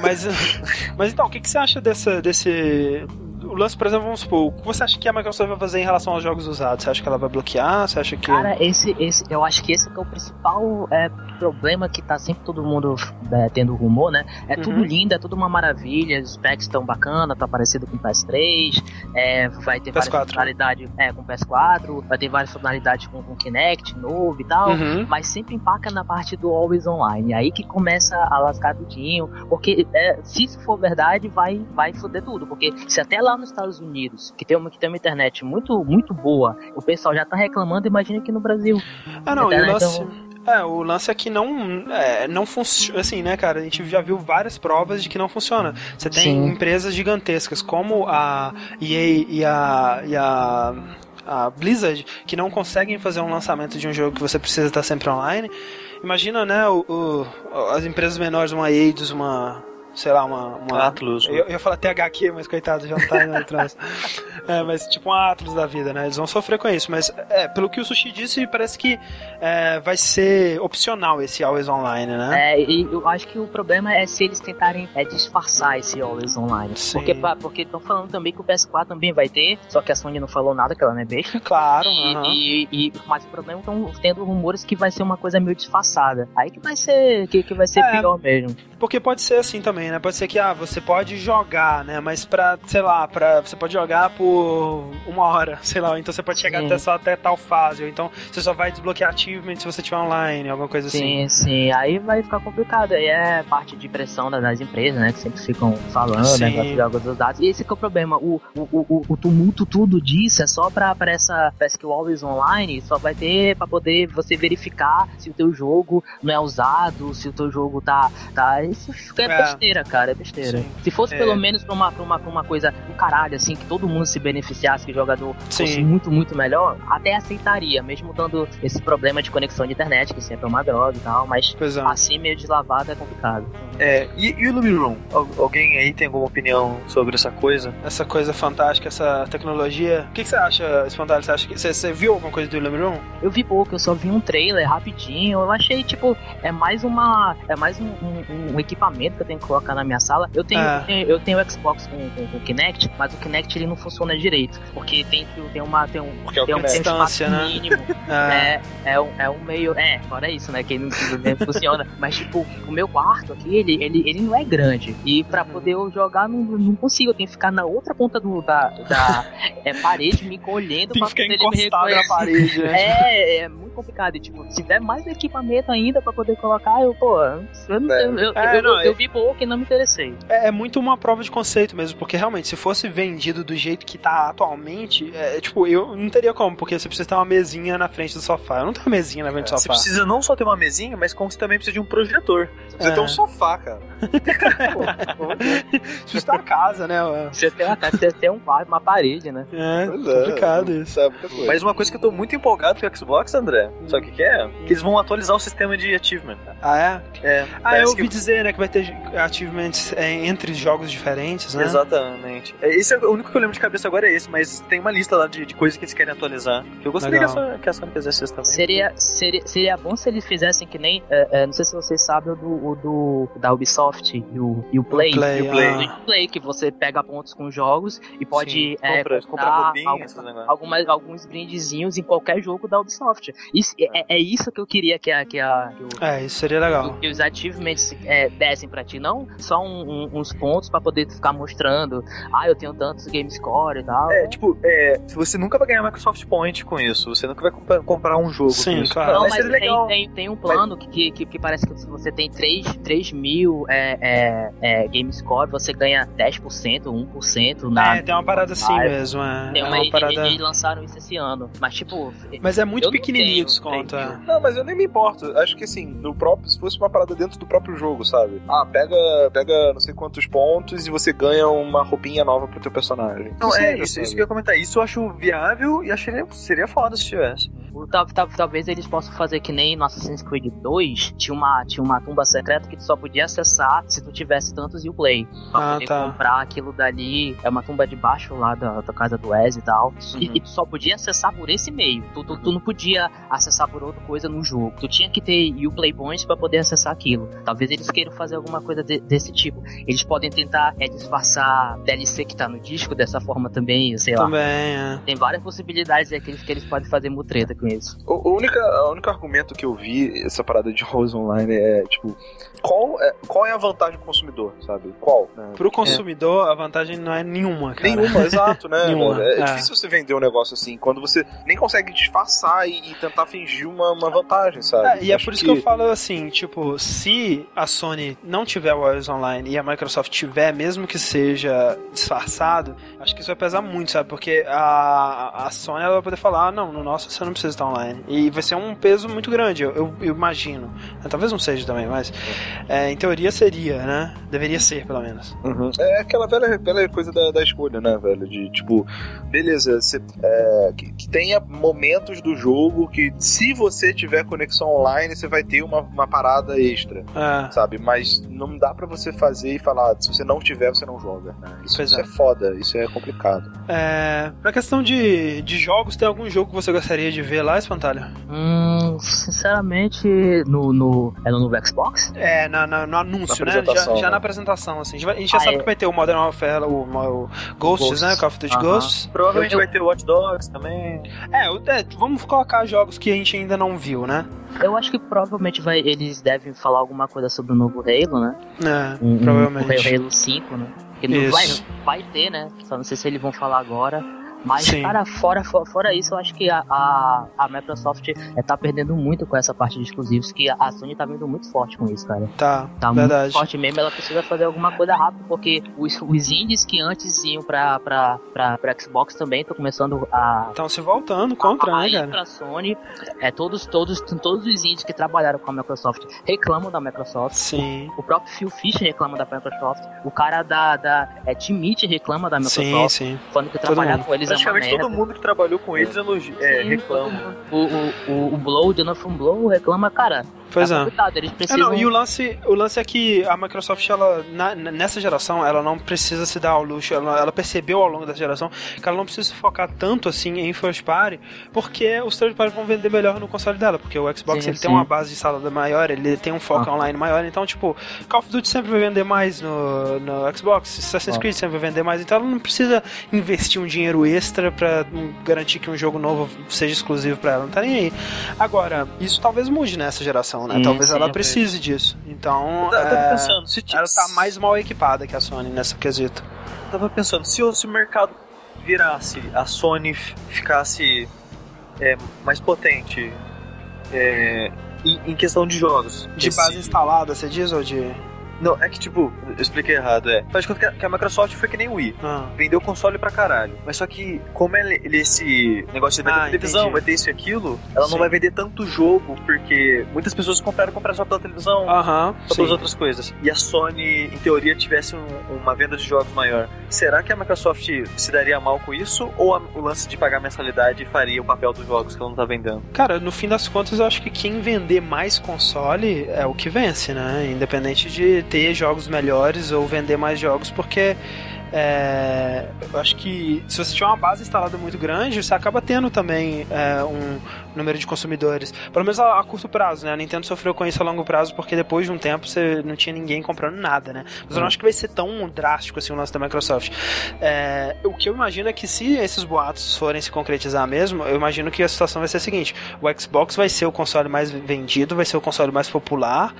Mas, mas então, o que, que você acha dessa, desse. O lance, por exemplo, vamos supor, o que você acha que a Microsoft vai fazer em relação aos jogos usados? Você acha que ela vai bloquear? Você acha que. Cara, esse, esse, eu acho que esse é o principal é, problema que tá sempre todo mundo é, tendo rumor, né? É tudo Uhum. lindo, é tudo uma maravilha, os specs estão bacana, tá parecido com o PS3, é, vai ter várias PS4. funcionalidades é, com o PS4, vai ter várias funcionalidades com o Kinect novo e tal. Uhum. Mas sempre empaca na parte do Always Online. Aí que começa a lascar tudinho. Porque é, se isso for verdade, vai, vai foder tudo. Porque se até lá nos Estados Unidos, que tem uma, que tem uma internet muito, muito boa, o pessoal já tá reclamando, imagina aqui no Brasil. Ah, não, e o lance. é um- É, o lance é que não, é, não funciona, assim, né, cara? A gente já viu várias provas de que não funciona. Você tem Sim. empresas gigantescas como a EA e a, e a, a Blizzard que não conseguem fazer um lançamento de um jogo que você precisa estar sempre online. Imagina, né, o, o- as empresas menores, uma Eidos, uma, sei lá, uma... uma Atlus. eu, eu ia falar THQ, mas coitado, já tá indo atrás. É, mas tipo um Atlas da vida, né? Eles vão sofrer com isso. Mas é, pelo que o Sushi disse, parece que é, vai ser opcional esse Always Online, né? É, e eu acho que o problema é se eles tentarem é, disfarçar esse Always Online. Sim. Porque porque estão falando também que o PS4 também vai ter, só que a Sony não falou nada, que ela não é besta. Claro, E, aham. e, e- mas o problema estão tendo rumores que vai ser uma coisa meio disfarçada. Aí que vai ser que, que vai ser É. pior mesmo. Porque pode ser assim também, né? Pode ser que ah, você pode jogar, né? Mas pra, sei lá, pra, você pode jogar por uma hora, sei lá. Então você pode chegar Sim. até só até tal fase. Ou então você só vai desbloquear achievement se você tiver online, alguma coisa assim. Sim, sim. Aí vai ficar complicado. Aí é parte de pressão das, empresas, né? Que sempre ficam falando, Sim. né? dos jogos dos dados. E esse que é o problema. O, o, o, o tumulto tudo disso é só pra, pra essa. O Always Online só vai ter pra poder você verificar se o teu jogo não é usado, se o teu jogo tá. tá isso é, É. besteira, cara. É besteira. Sim. Se fosse É. pelo menos pra uma, pra, uma, pra uma coisa do caralho, assim, que todo mundo se beneficiasse, que o jogador fosse Sim. muito, muito melhor, até aceitaria, mesmo dando esse problema de conexão de internet, que sempre é uma droga e tal, mas é. assim meio deslavado é complicado. É, e, e o Lumiroom? Al- alguém aí tem alguma opinião sobre essa coisa? Essa coisa fantástica, essa tecnologia. O que, que você acha, Espantalho? Você acha que. Você, você viu alguma coisa do Illuminum? Eu vi pouco, eu só vi um trailer rapidinho, eu achei, tipo, é mais uma. É mais um, um- um equipamento que eu tenho que colocar na minha sala. Eu tenho, É. eu tenho, eu Xbox com, com, com o Kinect, mas o Kinect ele não funciona direito. Porque tem, tem uma. Tem um, Porque é o tem um, Kinect. tem um espaço Distância, né? mínimo. É. É, é, um, é um meio. É, fora isso, né? Que não, não funciona. Mas, tipo, o meu quarto aqui, ele, ele, ele não é grande. E pra poder eu jogar, não, não consigo. Eu tenho que ficar na outra ponta do, da, da é, parede, me encolhendo Tem pra poder ele me encostado na parede, né? É, é muito complicado. E, tipo, se tiver mais equipamento ainda pra poder colocar, eu, pô, eu, não- É. eu, eu, É, eu- não, eu é- vi pouco e não me interessei. É, é muito uma prova de conceito mesmo, porque realmente, se fosse vendido do jeito que tá atualmente, é, tipo, eu não teria como, porque você precisa ter uma mesinha na frente do sofá. Eu não tenho uma mesinha na frente do Você sofá. precisa não só ter uma mesinha, mas como você também precisa de um projetor. Você precisa É. ter um sofá, cara. Precisa ter uma casa, né? Você tem uma, você tem um uma parede, né? É, Pois é, complicado isso. Isso é muita coisa. Mas uma coisa que eu tô muito empolgado com o Xbox, André, sabe o que, que é? Que eles vão atualizar o sistema de achievement. Ah, é? É, Ah, eu ouvi dizer, né, que vai ter achievements é, entre jogos diferentes, né? Exatamente. É, Esse é o único que eu lembro de cabeça agora é esse, mas tem uma lista lá de, de coisas que eles querem atualizar. Que eu gostaria que a. Sony, que a Sony fizesse isso também. Seria, seria, seria bom se eles fizessem que nem. é, é, não sei se vocês sabem o do, o do da Ubisoft e o, e o Play. Play, E o Play. ah. O Play, que você pega pontos com jogos e pode Sim, é, compra, compra comprar algum- algumas, alguns brindezinhos em qualquer jogo da Ubisoft. Isso, é, é isso que eu queria que, a, que, a, que, o- É, isso seria legal. que os achievements é, dessem pra ti, não só um- um- uns pontos pra poder ficar mostrando, ah, eu tenho tantos game score e tal. É, tipo, é, você nunca vai ganhar Microsoft Point com isso. Você nunca vai compa- comprar um jogo Sim, com isso. claro. Não, mas mas tem, tem, tem um plano que, que, que parece que se você tem 3, 3 mil é, é, é, game score, você ganha 10%, 1% na. É, tem uma parada assim mesmo, é, Tem é uma, uma e- parada... e- Eles lançaram isso esse ano. Mas, tipo. Mas é muito pequenininho o desconto, é. Não, mas eu nem me importo. Acho que assim, no próprio, se fosse uma parada dentro do próprio jogo, sabe? Ah, pega pega não sei quantos pontos e você ganha uma roupinha nova pro teu personagem. Não, Isso é, isso, isso que eu ia comentar. Isso eu acho viável e acharia, seria foda se tivesse. O- tal- tal- talvez eles possam fazer que nem no Assassin's Creed 2 tinha uma, tinha uma tumba secreta que tu só podia acessar se tu tivesse tantos Uplay. Pra Ah, poder tá. comprar aquilo dali. É uma tumba de baixo lá da, da casa do Wes e tal. E, Uhum. e tu só podia acessar por esse meio. Tu, tu, tu não podia acessar por outra coisa no jogo. Tu tinha que ter Uplay Points pra poder acessar aquilo. Talvez eles queiram fazer alguma coisa de- desse tipo. Eles podem tentar é, disfarçar DLC que tá no disco dessa forma também, sei lá. Também, é. Tem várias possibilidades é, que, eles, que eles podem fazer mutreta com isso. O, o, única, o único argumento que eu vi essa parada de jogos online é, tipo, qual é, qual é a vantagem do consumidor, sabe? Qual? né? Pro consumidor, a vantagem não é nenhuma, cara. Nenhuma, exato, né? Nenhuma, É, é. difícil você vender um negócio assim, quando você nem consegue disfarçar e, e tentar fingir uma, uma vantagem, sabe? É, e é Acho por isso que... eu falo assim, tipo, se a Sony não tiver o iOS Online e a Microsoft tiver, mesmo que seja disfarçado, acho que isso vai pesar muito, sabe? Porque a, a Sony ela vai poder falar, ah, não, no nosso você não precisa estar online. E vai ser um peso muito grande, eu, eu- eu imagino. Talvez não seja também, mas é, em teoria seria, né? Deveria ser, pelo menos. Uhum. É aquela velha, velha coisa da, da escolha, né, velho? De tipo, beleza, você, é, que, que tenha momentos do jogo que, se você tiver conexão online, você vai ter uma, uma parada extra, É. sabe? Mas não dá pra você fazer e falar, se você não tiver, você não joga. né? Isso, isso é. é. foda, isso é complicado. É, na questão de, de jogos, tem algum jogo que você gostaria de ver lá, Espantalho? Hum, sinceramente, no, no, é no novo Xbox? É, na, na- no anúncio, Na né? Já, já né? na apresentação, assim. A gente, já Ah, sabe é. que vai ter o Modern Warfare, o, o Ghosts, Ghosts. né? Call of Duty. Ghosts. Provavelmente Eu- vai ter Watch Dogs também. É, o- é, vamos colocar jogos que a gente ainda não viu, né? Eu acho que provavelmente vai, eles devem falar alguma coisa sobre o novo Halo, né? É, Um- provavelmente. O Halo 5, né? Isso. vai, vai ter, né? Só não sei se eles vão falar agora. Mas, Sim. cara, fora, fora, isso, eu acho que a, a, a Microsoft é, tá perdendo muito com essa parte de exclusivos, que a, a Sony tá vindo muito forte com isso, cara. Tá, Tá verdade. muito forte mesmo, ela precisa fazer alguma coisa rápido, porque os, os indies que antes iam pra, pra, pra, pra Xbox também estão começando a, Estão se voltando contra, né, Aí cara? pra Sony, é, todos, todos, todos os indies que trabalharam com a Microsoft reclamam da Microsoft. Sim, O próprio Phil Fisher reclama da Microsoft. O cara da, da é, reclama da sim, Microsoft. sim. Falando que trabalhar com eles Praticamente todo mundo que trabalhou com eles elogia, é, reclama. O, o, o, o Blow, Jonathan Blow reclama, cara. Pois é. complicado, eles É, precisam... não, e o lance, o lance é que a Microsoft, ela, na- nessa geração, ela não precisa se dar ao luxo, ela, ela percebeu ao longo dessa geração que ela não precisa se focar tanto assim em first party, porque os third party vão vender melhor no console dela, porque o Xbox Sim, ele sim. tem uma base de salada maior, ele tem um foco Ah. online maior, então, tipo, Call of Duty sempre vai vender mais no, no Xbox, Assassin's Ah. Creed sempre vai vender mais, então ela não precisa investir um dinheiro extra pra hum, garantir que um jogo novo seja exclusivo pra ela, não tá nem aí. Agora, isso talvez mude nessa geração, né? Sim, talvez sim, ela é precise disso. Então, Eu é, pensando, se ela tá mais mal equipada que a Sony nessa quesito. Eu tava pensando, se o, se o mercado virasse, a Sony ficasse é, mais potente é, em, em questão de jogos. De base instalada, você diz, ou de... Não, é que tipo, eu expliquei errado, é. Faz conta que a, Microsoft foi que nem o Wii. Ah, Vendeu console pra caralho. Mas só que, como ele, ele esse negócio de Ah, televisão, entendi. vai ter isso e aquilo, ela Sim. não vai vender tanto jogo, porque muitas pessoas compraram comprar só pela televisão, Aham, só sim. pelas outras coisas. E a Sony, em teoria, tivesse um- uma venda de jogos maior. Será que a Microsoft se daria mal com isso? Ou a- o lance de pagar mensalidade faria o papel dos jogos que ela não tá vendendo? Cara, no fim das contas, eu acho que quem vender mais console é o que vence, né? Independente de ter jogos melhores ou vender mais jogos, porque é, eu acho que se você tiver uma base instalada muito grande, você acaba tendo também é, um número de consumidores. Pelo menos a, a curto prazo, né? A Nintendo sofreu com isso a longo prazo, porque depois de um tempo você não tinha ninguém comprando nada, né? Mas eu não acho que vai ser tão drástico assim o lance da Microsoft. É, o que eu imagino é que se esses boatos forem se concretizar mesmo, eu imagino que a situação vai ser a seguinte: o Xbox vai ser o console mais vendido, vai ser o console mais popular.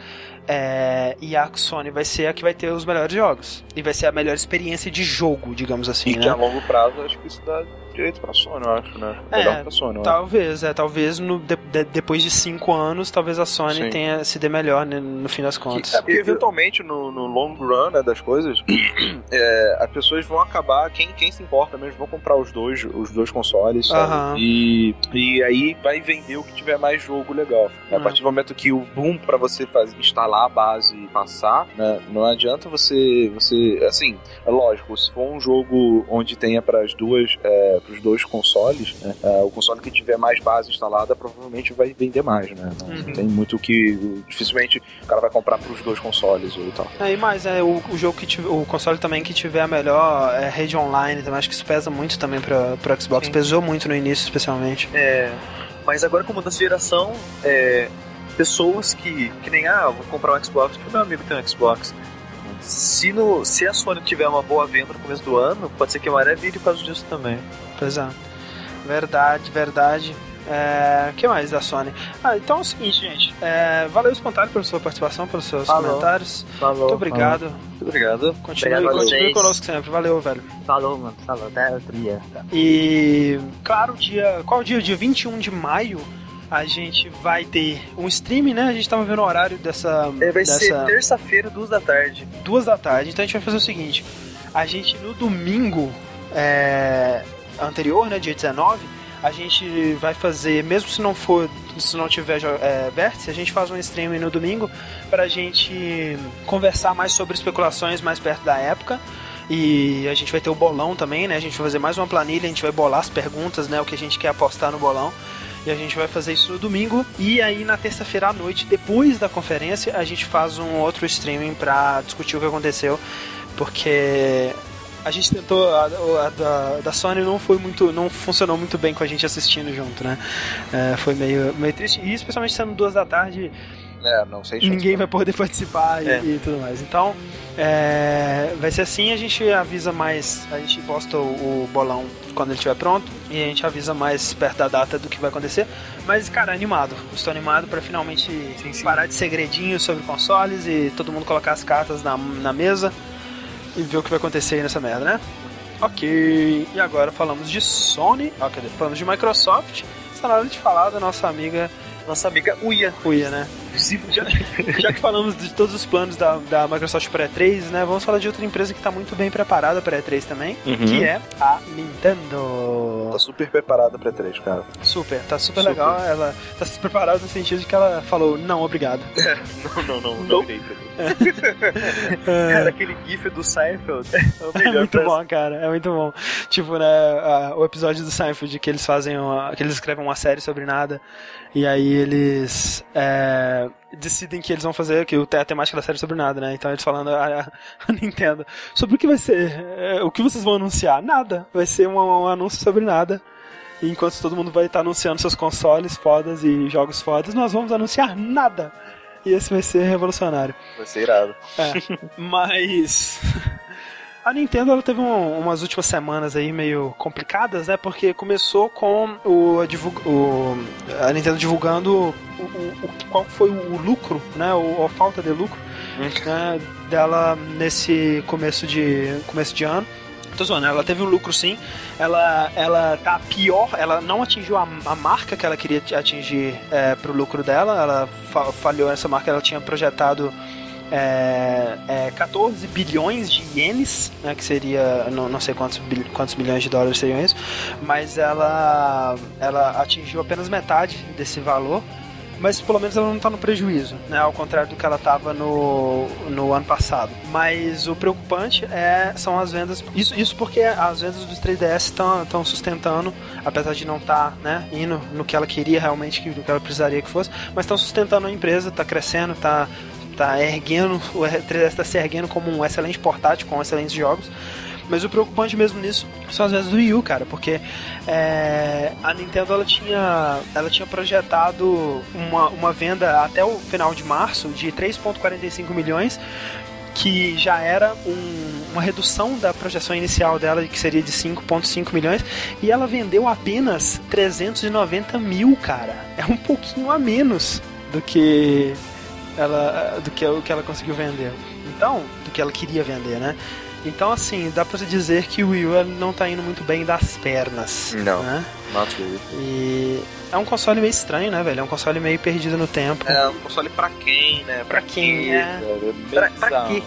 É, e a Sony vai ser a que vai ter os melhores jogos. E vai ser a melhor experiência de jogo, digamos assim, E que né? a longo prazo, acho que isso dá direito pra Sony, eu acho, né? É, Melhor pra Sony. Talvez, é, talvez no, de- de- depois de cinco anos, talvez a Sony Sim. tenha se dê melhor né, no fim das contas. É porque eventualmente no, no long run né, das coisas, é, as pessoas vão acabar, quem, quem se importa mesmo, vão comprar os dois, os dois consoles, sabe? Aham. E, e aí vai vender o que tiver mais jogo legal. A Hum. partir do momento que o boom pra você fazer, instalar a base e passar, né, não adianta você, você, assim, é lógico, se for um jogo onde tenha para as duas, é, para os dois consoles, né, é, o console que tiver mais base instalada provavelmente vai vender mais, né? Não Uhum. tem muito que, dificilmente o cara vai comprar para os dois consoles ou tal. É, e mais, é, o, o jogo que tiver, o console também que tiver a melhor é, rede online, também acho que isso pesa muito também pra, pro Xbox, Sim. pesou muito no início, especialmente. É, mas agora com a mudança de geração, é, pessoas que, que nem, ah, eu vou comprar um Xbox porque meu amigo tem um Xbox. Se, no, se a Sony tiver uma boa venda no começo do ano, pode ser que a maré vire por causa disso também. Pois é. Verdade, verdade. É, que mais da Sony? Ah, então é o seguinte, gente. É, valeu espontâneo pela sua participação, pelos seus Falou. comentários. Falou. Muito obrigado. Muito obrigado. Continue, Obrigado continue conosco sempre. Valeu, velho. Falou, mano. Falou. Até outro dia. E, claro, dia. Qual dia? Dia 21 de maio. A gente vai ter um stream, né? A gente tava vendo o horário dessa. É, vai dessa... ser terça-feira, duas da tarde. duas da tarde. Então a gente vai fazer o seguinte: a gente no domingo é, anterior, né, dia 19, a gente vai fazer, mesmo se não for, se não tiver é, vértice, a gente faz um stream no domingo pra gente conversar mais sobre especulações mais perto da época. E a gente vai ter o bolão também, né? A gente vai fazer mais uma planilha, a gente vai bolar as perguntas, né? O que a gente quer apostar no bolão. E a gente vai fazer isso no domingo. E aí na terça-feira à noite, depois da conferência, a gente faz um outro streaming pra discutir o que aconteceu. Porque a gente tentou. A, a da, da Sony não foi muito. não funcionou muito bem com a gente assistindo junto, né? É, foi meio, meio triste. E especialmente sendo duas da tarde, É, não sei ninguém vai poder participar e, É. e tudo mais. Então, é, vai ser assim, a gente avisa mais, a gente posta o, o bolão quando ele estiver pronto e a gente avisa mais perto da data do que vai acontecer. Mas, cara, animado. Estou animado para finalmente parar de segredinhos sobre consoles e todo mundo colocar as cartas na, na mesa e ver o que vai acontecer aí nessa merda, né? Ok, e agora falamos de Sony, ó, cadê? falamos de Microsoft. Está na hora de falar da nossa amiga Nossa amiga Uia. Cuia, né? Já, já que falamos de todos os planos da, da Microsoft para E3, né? Vamos falar de outra empresa que está muito bem preparada para E3 também, Uhum. que é a Nintendo. Tá super preparada pra três, cara. Super, tá super, Super. legal. Ela tá super preparada no sentido de que ela falou não, obrigado. Não, não, não, Não. não três. Cara, aquele gif do Seinfeld é o É muito bom, cara. É muito bom. Tipo, né, a- o episódio do Seinfeld que eles fazem uma, que eles escrevem uma série sobre nada e aí eles é, decidem que eles vão fazer que o- a temática da série é sobre nada, né? Então eles falando a, a Nintendo sobre o que vai ser, é, o que vocês vão anunciar? Nada. Vai ser um, um anúncio sobre nada. E enquanto todo mundo vai estar anunciando seus consoles fodas e jogos fodas, nós vamos anunciar nada. E esse vai ser revolucionário. Vai ser irado. Mas a Nintendo ela teve um- umas últimas semanas aí meio complicadas, né? Porque começou com o, o- a Nintendo divulgando o, o- qual foi o lucro, né? O, a falta de lucro né, dela nesse começo de começo de ano. Tô zoando, ela teve um lucro sim. Ela, ela tá pior, ela não atingiu a, a marca que ela queria atingir é, pro lucro dela. Ela fa- falhou nessa marca, ela tinha projetado é, é, 14 bilhões de ienes, né, que seria, não, não sei quantos, quantos milhões de dólares seriam isso, mas ela, ela atingiu apenas metade desse valor, mas pelo menos ela não está no prejuízo, né, ao contrário do que ela estava no, no ano passado. Mas o preocupante é, são as vendas, isso, isso porque as vendas dos 3DS estão sustentando, apesar de não estar né, indo no que ela queria realmente, no que ela precisaria que fosse, mas estão sustentando a empresa, está crescendo, está tá erguendo, o 3DS tá se erguendo como um excelente portátil com excelentes jogos. Mas o preocupante mesmo nisso são as vendas do Wii U, cara, porque é, a Nintendo ela tinha, ela tinha projetado uma, uma venda até o final de março de 3,45 milhões, que já era um- uma redução da projeção inicial dela, que seria de 5,5 milhões, e ela vendeu apenas 390 mil, cara. É um pouquinho a menos do que ela do que o que ela conseguiu vender. Então, do que ela queria vender, né? Então, assim, dá pra se dizer que o Wii U não tá indo muito bem das pernas. Não. Né? Not really. E é um console meio estranho, né, velho? É um console meio perdido no tempo. É um console pra quem, né? Pra quem, quê, é. É Pra, pra quê?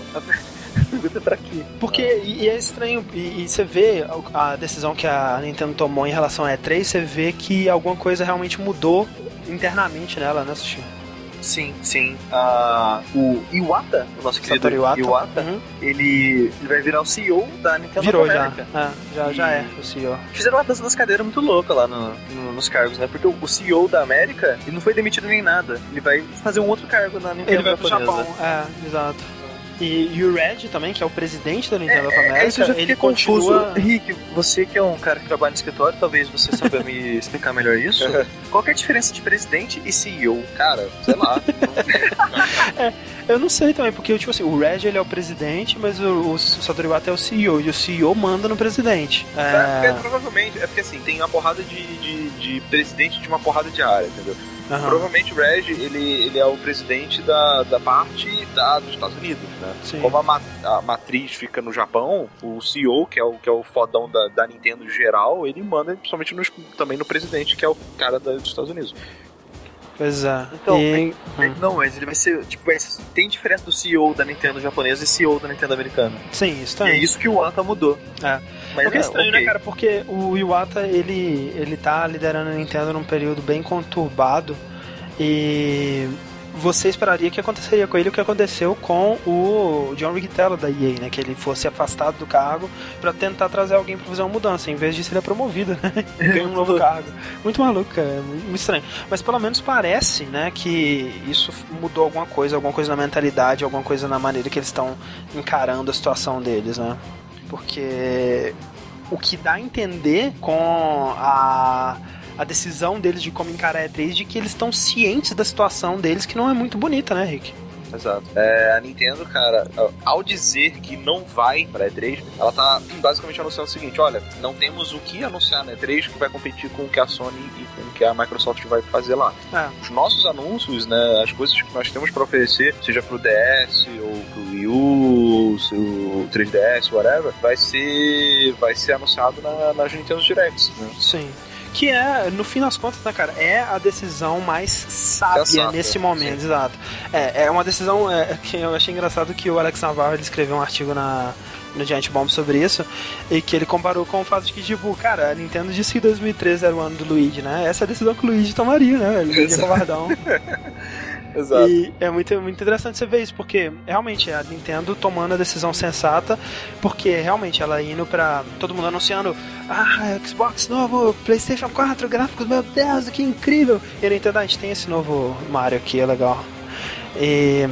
Pergunta pra quê? Porque, e, e é estranho, e, e você vê a, a decisão que a Nintendo tomou em relação à E3, você vê que alguma coisa realmente mudou internamente nela, né, Sushi? Sim, sim. Ah, o Iwata, o nosso querido Satoru Iwata. Iwata, Uhum. ele, ele vai virar o CEO da Nintendo Virou já. É, já, já é o CEO. Fizeram uma dança das cadeiras muito louca lá no- no- nos cargos, né? Porque o, CEO da América, ele não foi demitido nem nada. Ele vai fazer um outro cargo na Nintendo Ele vai pro. Japão, é, exato. E, e o Red também, que é o presidente da Nintendo of É, America, isso eu já fiquei ele confuso. continua... Rick, você que é um cara que trabalha no escritório, talvez você saiba me explicar melhor isso. Qual é a diferença de presidente e CEO? Cara, sei lá. Eu não sei também, porque tipo assim, o Red ele é o presidente, mas o, o Satoru Iwata é o CEO, e o CEO manda no presidente. É, É, provavelmente, é porque assim, tem uma porrada de, de, de presidente de uma porrada de área, entendeu? Aham, Provavelmente o Reg, ele, ele é o presidente da, da parte da, dos Estados Unidos, né? sim. Como a, ma- a matriz fica no Japão, o CEO, que é o, que é o fodão da, da Nintendo geral, ele manda principalmente nos- também no presidente, que é o cara da- dos Estados Unidos. Pois é. Então, E- É, Não, mas ele vai ser. Tipo, vai ser- tem diferença do CEO da Nintendo japonesa e CEO da Nintendo americana. sim, isso E também. é isso que o Ata mudou. É. Mas Porque é é, estranho, ok. né, cara? Porque o Iwata, ele, ele tá liderando a Nintendo num período bem conturbado e você esperaria que aconteceria com ele o que aconteceu com o John Riccitello da EA, né? Que ele fosse afastado do cargo pra tentar trazer alguém pra fazer uma mudança. Em vez disso, ele é promovido, né? E ganha um novo cargo. Muito maluco, cara. Muito estranho. Mas pelo menos parece, né, que isso mudou alguma coisa, alguma coisa na mentalidade, alguma coisa na maneira que eles estão encarando a situação deles, né? Porque o que dá a entender com a, a decisão deles de como encarar a E3 de que eles estão cientes da situação deles, que não é muito bonita, né, Rick? Exato. É, a Nintendo, cara, ao dizer que não vai pra E3, ela tá basicamente anunciando o seguinte: olha, não temos o que anunciar na E3 que vai competir com o que a Sony e com o que a Microsoft vai fazer lá. É. Os nossos anúncios, né, as coisas que nós temos pra oferecer, seja pro DS ou pro Wii U, o 3DS, whatever, vai ser, vai ser anunciado na, nas Nintendo Directs. Né? Sim. Que é, no fim das contas, né, cara, é a decisão mais sábia Sensata, nesse momento, sim. exato. É, é uma decisão é, que eu achei engraçado que o Alex Navarro ele escreveu um artigo na, no Giant Bomb sobre isso, e que ele comparou com o fato de que, tipo, cara, a Nintendo disse que 2013 era o ano do Luigi, né? Essa é a decisão que o Luigi tomaria, né? Luigi é covardão. Exato. E é muito, muito interessante você ver isso, porque realmente é a Nintendo tomando a decisão sensata, porque realmente ela indo pra. todo mundo anunciando, ah, Xbox novo, PlayStation 4, gráficos, meu Deus, que incrível! E a Nintendo, "Ah, a gente tem esse novo Mario aqui, é legal. E.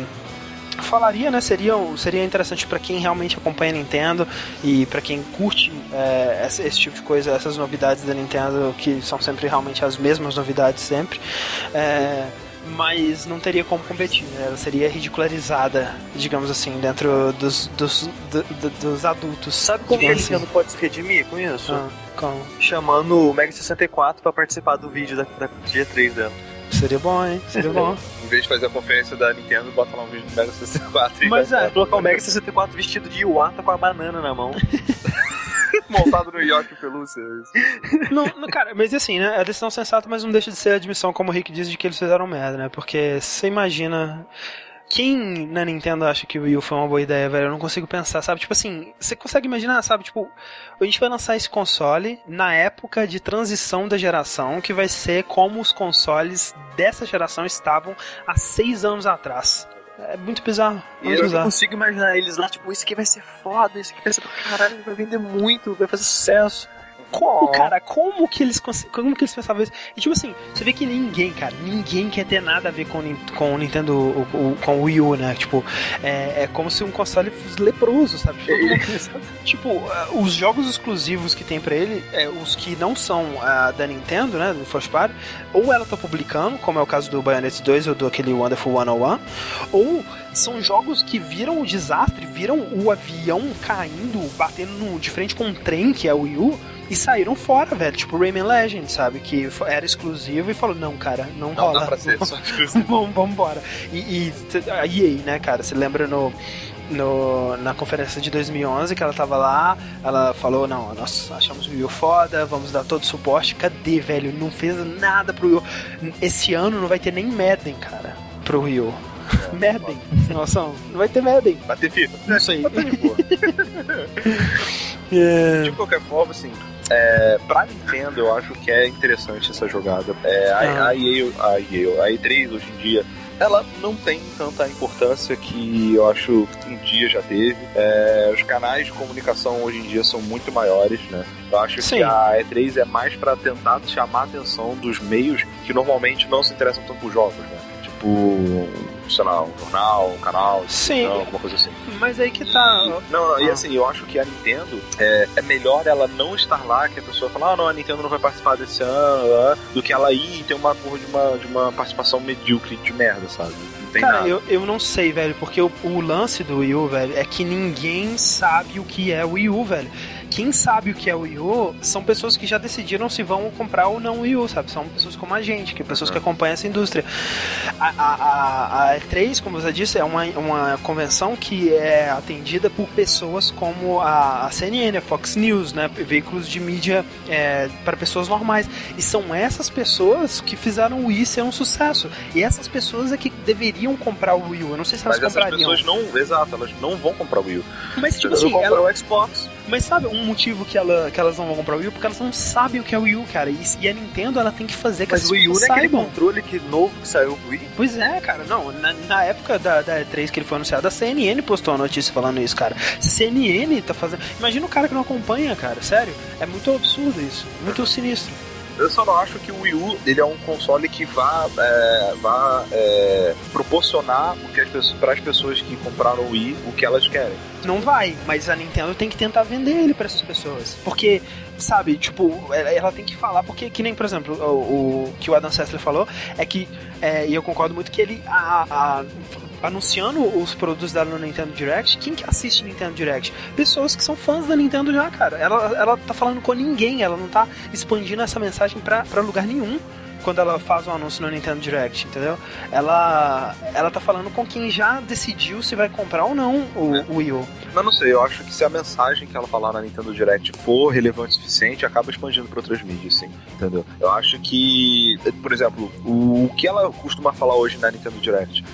Falaria, né? Seria, seria interessante pra quem realmente acompanha a Nintendo e pra quem curte é, esse, esse tipo de coisa, essas novidades da Nintendo, que são sempre realmente as mesmas novidades sempre. É, mas não teria como competir, né? ela seria ridicularizada, digamos assim, dentro dos, dos, do- do- dos adultos. Sabe como que assim. Nintendo pode se redimir com isso? Ah, como? Chamando o Mega 64 pra participar do vídeo da, da G3 dela. Seria bom, hein? Seria bom. Em vez de fazer a conferência da Nintendo, bota lá um vídeo do Mega 64 e Mas é, Colocar o Mega 64 vestido de Iwata com a banana na mão. montado no York Pelúcia. não, não, cara, mas assim, né? É decisão sensata, mas não deixa de ser admissão, como o Rick diz, de que eles fizeram merda, né? Porque você imagina. Quem na Nintendo acha que o Wii U foi uma boa ideia, velho? Eu não consigo pensar, sabe? Tipo assim, você consegue imaginar, sabe? Tipo, a gente vai lançar esse console na época de transição da geração, que vai ser como os consoles dessa geração estavam há seis anos atrás. É muito bizarro. Muito eu bizarro. consigo imaginar eles lá, tipo, isso aqui vai ser foda, isso aqui vai ser do caralho, vai vender muito, vai fazer sucesso. Como, cara, como que eles como que eles pensavam isso? E tipo assim, você vê que ninguém, cara, ninguém quer ter nada a ver com, com o Nintendo, o- com o Wii U, né? Tipo, é, é como se um console fosse leproso, sabe? Tipo, ah, os jogos exclusivos que tem pra ele, é, os que não são ah, da Nintendo, né, do First Party, ou ela tá publicando, como é o caso do Bayonetta 2 ou do aquele Wonderful 101, ou são jogos que viram o desastre, viram o avião caindo, batendo no- de frente com um trem, que é o Wii U, e saíram fora, velho. Tipo Rayman Legends, sabe? Que era exclusivo e falou, não, cara, não, Não rola. dá pra ser só exclusivo. vamos, vamos embora. E, e a EA, né, cara? Você lembra no, no, na conferência de 2011 que ela tava lá, ela falou, não, nós achamos o Wii foda, vamos dar todo o suporte. Cadê, velho? Não fez nada pro Wii U. Esse ano não vai ter nem Madden, cara, pro Wii U. Madden, sem noção. Não vai ter Madden. Vai ter FIFA? Não sei. Tá de boa. É. De qualquer forma, assim, é, pra Nintendo eu acho que é interessante essa jogada. É, a, Ah. a, EA, a EA, a E3 hoje em dia, ela não tem tanta importância que eu acho que um dia já teve. É, os canais de comunicação hoje em dia são muito maiores, né? Eu acho Sim. que a E3 é mais pra tentar chamar a atenção dos meios que normalmente não se interessam tanto por jogos, né? Tipo, sei lá, um jornal, um canal, Sim. alguma coisa assim. Mas aí que tá. Não, não, e Ah. assim, eu acho que a Nintendo é, é melhor ela não estar lá, que a pessoa fala, ah, não, a Nintendo não vai participar desse ano, ah", do que ela ir e ter uma porra de uma, de uma participação medíocre de merda, sabe? Cara, nada. eu, eu não sei, velho, porque o, o lance do Wii U, velho, é que ninguém sabe o que é o Wii U, velho. Quem sabe o que é o Wii U são pessoas que já decidiram se vão comprar ou não o Wii U, sabe? São pessoas como a gente, que pessoas que acompanham essa indústria. A, a, a, a E3, como você disse, é uma, uma convenção que é atendida por pessoas como a, a CNN, a Fox News, né? Veículos de mídia é, para pessoas normais. E são essas pessoas que fizeram o Wii ser um sucesso. E essas pessoas é que deveriam comprar o Wii U. Eu não sei se elas Mas essas comprariam. pessoas não, exato, elas não vão comprar o Wii U. Mas tipo Elas assim, vão comprar ela- o Xbox. Mas sabe um motivo que, ela, que elas não vão comprar o Wii U? Porque elas não sabem o que é o Wii U, cara. E, e a Nintendo ela tem que fazer que Mas as o Wii U não pessoas é aquele controle que novo que saiu pro Wii? Pois é, cara. Não, na, na época da, da E3 que ele foi anunciado, a CNN postou a notícia falando isso, cara. CNN tá fazendo. Imagina o cara que não acompanha, cara. Sério. É muito absurdo isso. Muito sinistro. Eu só não acho que o Wii U ele é um console que vá, é, vá é, proporcionar as pessoas, para as pessoas que compraram o Wii o que elas querem. Não vai, mas a Nintendo tem que tentar vender ele pra essas pessoas. Porque, sabe, tipo, ela tem que falar, porque que nem, por exemplo, o, o que o Adam Sessler falou, é que, é, e eu concordo muito que ele, a- a- anunciando os produtos dela no Nintendo Direct, quem que assiste Nintendo Direct? Pessoas que são fãs da Nintendo já, cara. Ela, ela tá falando com ninguém, ela não tá expandindo essa mensagem pra, pra lugar nenhum. Quando ela faz um anúncio no Nintendo Direct, entendeu? Ela, ela tá falando com quem já decidiu se vai comprar ou não o, o Wii U. Mas não sei, eu acho que se a mensagem que ela falar na Nintendo Direct for relevante o suficiente, acaba expandindo para outras mídias, sim. Entendeu? Eu acho que, por exemplo, o, o que ela costuma falar hoje na Nintendo Direct?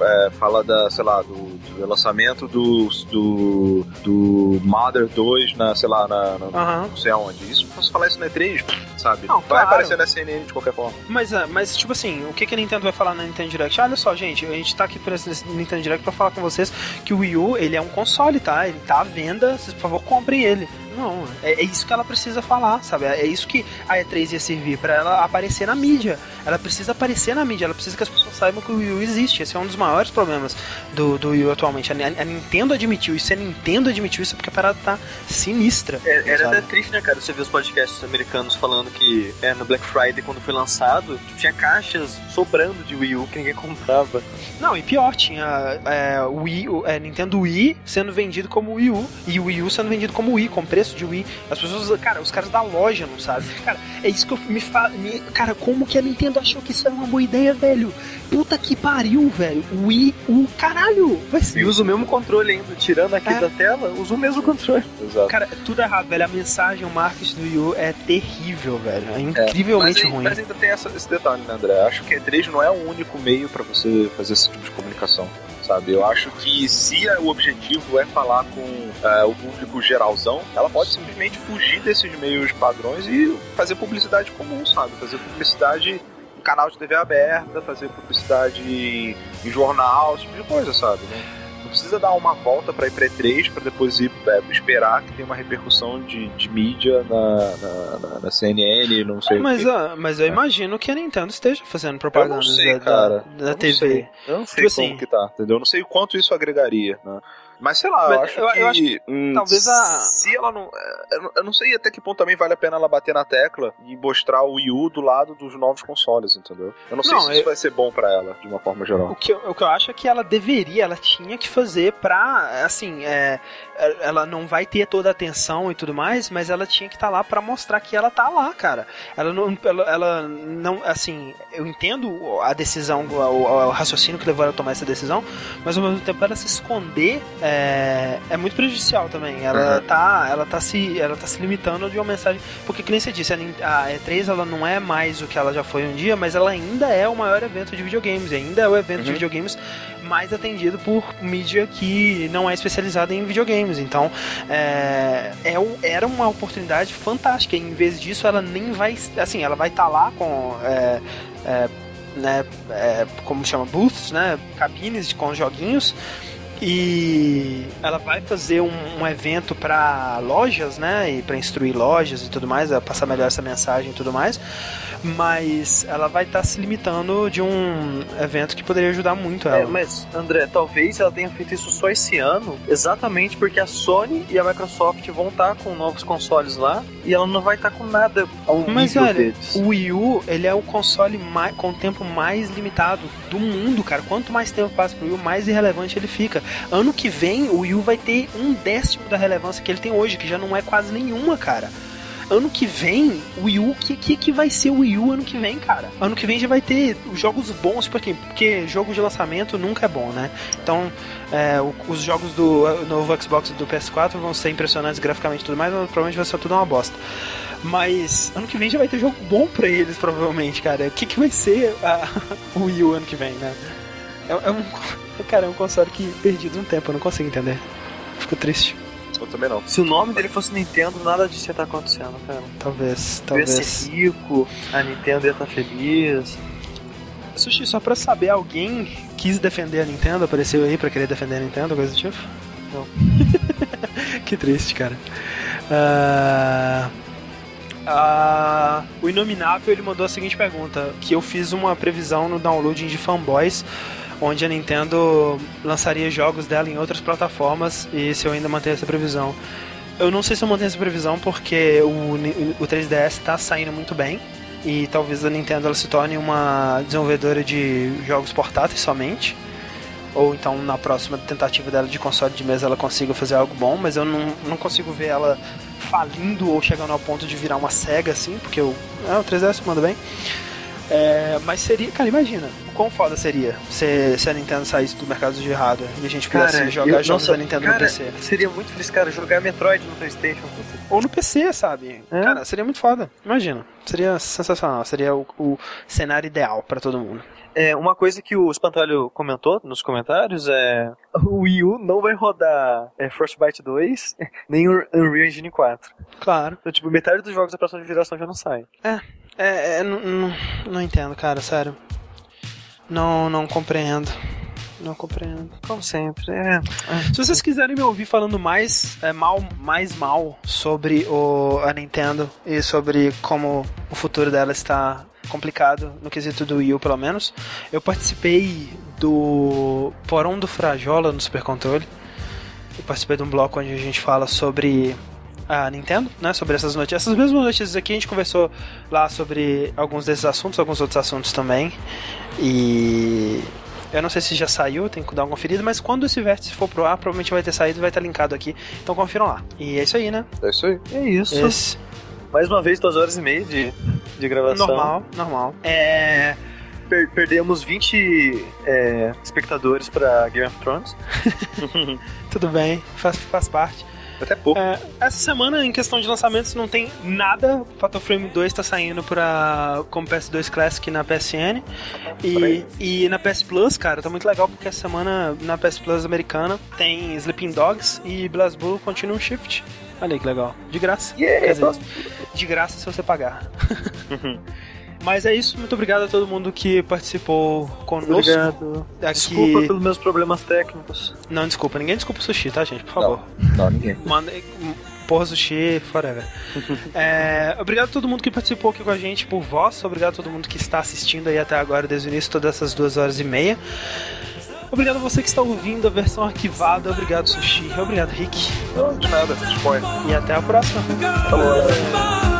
É, fala da, sei lá, do, do lançamento do, do, do Mother 2 na, sei lá, na, na- não sei aonde. Isso, se falar isso na E3, sabe? Não, vai claro. aparecer na CNN de qualquer forma. Mas, ah, mas, tipo assim, o que, que a Nintendo vai falar na Nintendo Direct? Olha só, gente, a gente tá aqui esse Nintendo Direct pra falar com vocês que o Wii U, ele é um console, tá? Ele tá à venda, vocês, por favor, comprem ele. Não, é, é isso que ela precisa falar, sabe? É isso que a E3 ia servir, pra ela aparecer na mídia. Ela precisa aparecer na mídia, ela precisa que as pessoas saibam que o Wii U existe. Esse é um dos maiores problemas do, do Wii U atualmente. A, a Nintendo admitiu isso, se a Nintendo admitiu isso é porque a parada tá sinistra. É, era até triste, né, cara? Você vê os podcasts americanos falando que é, no Black Friday, quando foi lançado, tipo, tinha caixas sobrando de Wii U que ninguém comprava. Não, e pior, tinha é, Wii, é, Nintendo Wii sendo vendido como Wii U e o Wii U sendo vendido como Wii, com preço de Wii. As pessoas, cara, os caras da loja não sabem. Cara, é isso que eu me fa... me- Cara, como que a Nintendo achou que isso era uma boa ideia, velho? Puta que pariu, velho. Wii U, caralho. Vai ser. E usa o mesmo controle ainda, tirando aqui É. da tela, usa o mesmo controle. Exato. Cara, é tudo errado, velho. A mensagem, o marketing do Wii U é terrível, velho. É mas, incrivelmente aí- ruim. mas ainda tem essa- esse detalhe, né, André? Acho que a E3 não é o único meio pra você fazer esse tipo de comunicação. Sabe, eu acho que se o objetivo é falar com é, o público geralzão, ela pode simplesmente fugir desses meios padrões e fazer publicidade comum, sabe? Fazer publicidade em canal de TV aberta, fazer publicidade em jornal, esse tipo de coisa, sabe? Não precisa dar uma volta pra ir pra E3 pra depois ir é, esperar que tenha uma repercussão de, de mídia na, na, na- na CNN, não sei o Mas, quê. ah, mas eu imagino que a Nintendo esteja fazendo Eu propaganda não sei, da, cara. da, Eu da não TV. sei. Eu não sei Tipo como assim- que tá, entendeu? Eu não sei o quanto isso agregaria, né? Mas sei lá, eu acho eu- que. eu acho que hum, talvez a- Se ela não. eu não- Eu não sei até que ponto também vale a pena ela bater na tecla e mostrar o Wii U do lado dos novos consoles, entendeu? Eu não sei Não, se eu- isso vai ser bom pra ela, de uma forma O geral. que, eu, o que eu acho é que ela deveria, ela tinha que fazer pra, assim, é, ela não vai ter toda a atenção e tudo mais, mas ela tinha que estar lá pra mostrar que ela tá lá, cara. Ela não, ela, ela não, assim, eu entendo a decisão, o, o- o raciocínio que levou ela a tomar essa decisão, mas ao mesmo tempo ela se esconder, é, é muito prejudicial também. Ela, Uhum. tá, ela, tá se, ela tá se limitando de uma mensagem. Porque, que nem você disse, a Nin- a E3 ela não é mais o que ela já foi um dia, mas ela ainda é o maior evento de videogames. E ainda é o evento de Uhum. videogames mais atendido por mídia que não é especializada em videogames. Então, é, é era uma oportunidade fantástica. Em vez disso, ela nem vai. Assim, ela vai estar lá com. é, é, né, é, como chama, booths, né, cabines com joguinhos e ela vai fazer um, um evento para lojas, né, e para instruir lojas e tudo mais, a passar melhor essa mensagem e tudo mais, mas ela vai estar se limitando de um evento que poderia ajudar muito ela. É, mas, André, talvez ela tenha feito isso só esse ano, exatamente porque a Sony e a Microsoft vão estar com novos consoles lá e ela não vai estar com nada ao Mas olha, deles. o Wii U, ele é o console mais, com o tempo mais limitado do mundo, cara. Quanto mais tempo passa pro Wii U, mais irrelevante ele fica. Ano que vem, o Wii U vai ter um décimo da relevância que ele tem hoje, que já não é quase nenhuma, cara. Ano que vem, o Wii U, que, que, que vai ser o Wii U ano que vem, cara? Ano que vem já vai ter jogos bons, porque, porque jogo de lançamento nunca é bom, né? Então, é, o- os jogos do uh, novo Xbox do PS4 vão ser impressionantes graficamente e tudo mais, mas provavelmente vai ser tudo uma bosta. Mas ano que vem já vai ter jogo bom pra eles, provavelmente, cara. O que, que vai ser a- o Wii U ano que vem, né? É, é um. Cara, é um console que perdido no tempo, eu não consigo entender. Fico triste. Eu também não. Se o nome dele fosse Nintendo, nada disso ia estar acontecendo, cara. Talvez, Eu ia talvez. ser rico, a Nintendo ia estar feliz. Sushi, só pra saber, alguém quis defender a Nintendo? Apareceu aí pra querer defender a Nintendo, coisa do tipo? Não. que triste, cara. Ah, ah, o Inominável ele mandou a seguinte pergunta: que eu fiz uma previsão no downloading de fanboys, onde a Nintendo lançaria jogos dela em outras plataformas e se eu ainda mantenho essa previsão. Eu não sei se eu mantenho essa previsão porque o, o 3DS está saindo muito bem e talvez a Nintendo se torne uma desenvolvedora de jogos portáteis somente. Ou então na próxima tentativa dela de console de mesa ela consiga fazer algo bom, mas eu não, não consigo ver ela falindo ou chegando ao ponto de virar uma SEGA assim, porque o, ah, o 3DS manda bem. É, mas seria, cara, imagina, o quão foda seria se, se a Nintendo saísse do mercado de hardware e a gente pudesse Cara, jogar eu- jogos nossa, da Nintendo cara, no PC. Seria muito feliz, cara, jogar Metroid no Playstation. Ou no PC, sabe? É. Cara, seria muito foda. Imagina. Seria sensacional. Seria o, o cenário ideal pra todo mundo. É, uma coisa que o Espantalho comentou nos comentários é o Wii U não vai rodar é, Frostbite 2 nem o Unreal Engine 4. Claro. Então, tipo, metade dos jogos da próxima geração já não sai. É, é não, não, não entendo, cara, sério. Não, não compreendo. Não compreendo. Como sempre, é. Se vocês quiserem me ouvir falando mais é, mal, mais mal sobre o, a Nintendo e sobre como o futuro dela está complicado no quesito do Wii U, pelo menos, eu participei do Porão do Frajola no Super Controle. Eu participei de um bloco onde a gente fala sobre a Nintendo, né? Sobre essas notícias. Essas mesmas notícias aqui a gente conversou lá sobre alguns desses assuntos, alguns outros assuntos também. E eu não sei se já saiu, tem que dar uma conferida, mas quando esse vértice for pro ar, provavelmente vai ter saído e vai estar linkado aqui. Então confiram lá. E é isso aí, né? É isso aí. É isso. Esse, Mais uma vez, duas horas e meia de, de gravação. normal, normal. É. Per- perdemos 20 é, espectadores pra Game of Thrones. Tudo bem, faz, faz parte. Até pouco. É, essa semana, em questão de lançamentos, não tem nada. Fatal Frame 2 tá saindo pra, como PS2 Classic na PSN. E, e na PS Plus, cara, tá muito legal porque essa semana na PS Plus americana tem Sleeping Dogs e BlazBlue Continuum Shift. Olha aí que legal. De graça. Yeah, Quer dizer, de graça se você pagar. Mas é isso, muito obrigado a todo mundo que participou conosco. Obrigado. Aqui... Desculpa pelos meus problemas técnicos. Não, desculpa, ninguém desculpa o sushi, tá, gente? Por Não. favor. Não, ninguém. Manda. Porra, sushi, forever. É, obrigado a todo mundo que participou aqui com a gente por voz. Obrigado a todo mundo que está assistindo aí até agora, desde o início, todas essas duas horas e meia. Obrigado a você que está ouvindo a versão arquivada. Obrigado, Sushi. Obrigado, Rick. Não, de nada. Spoiler. E até a próxima. Falou. Bye.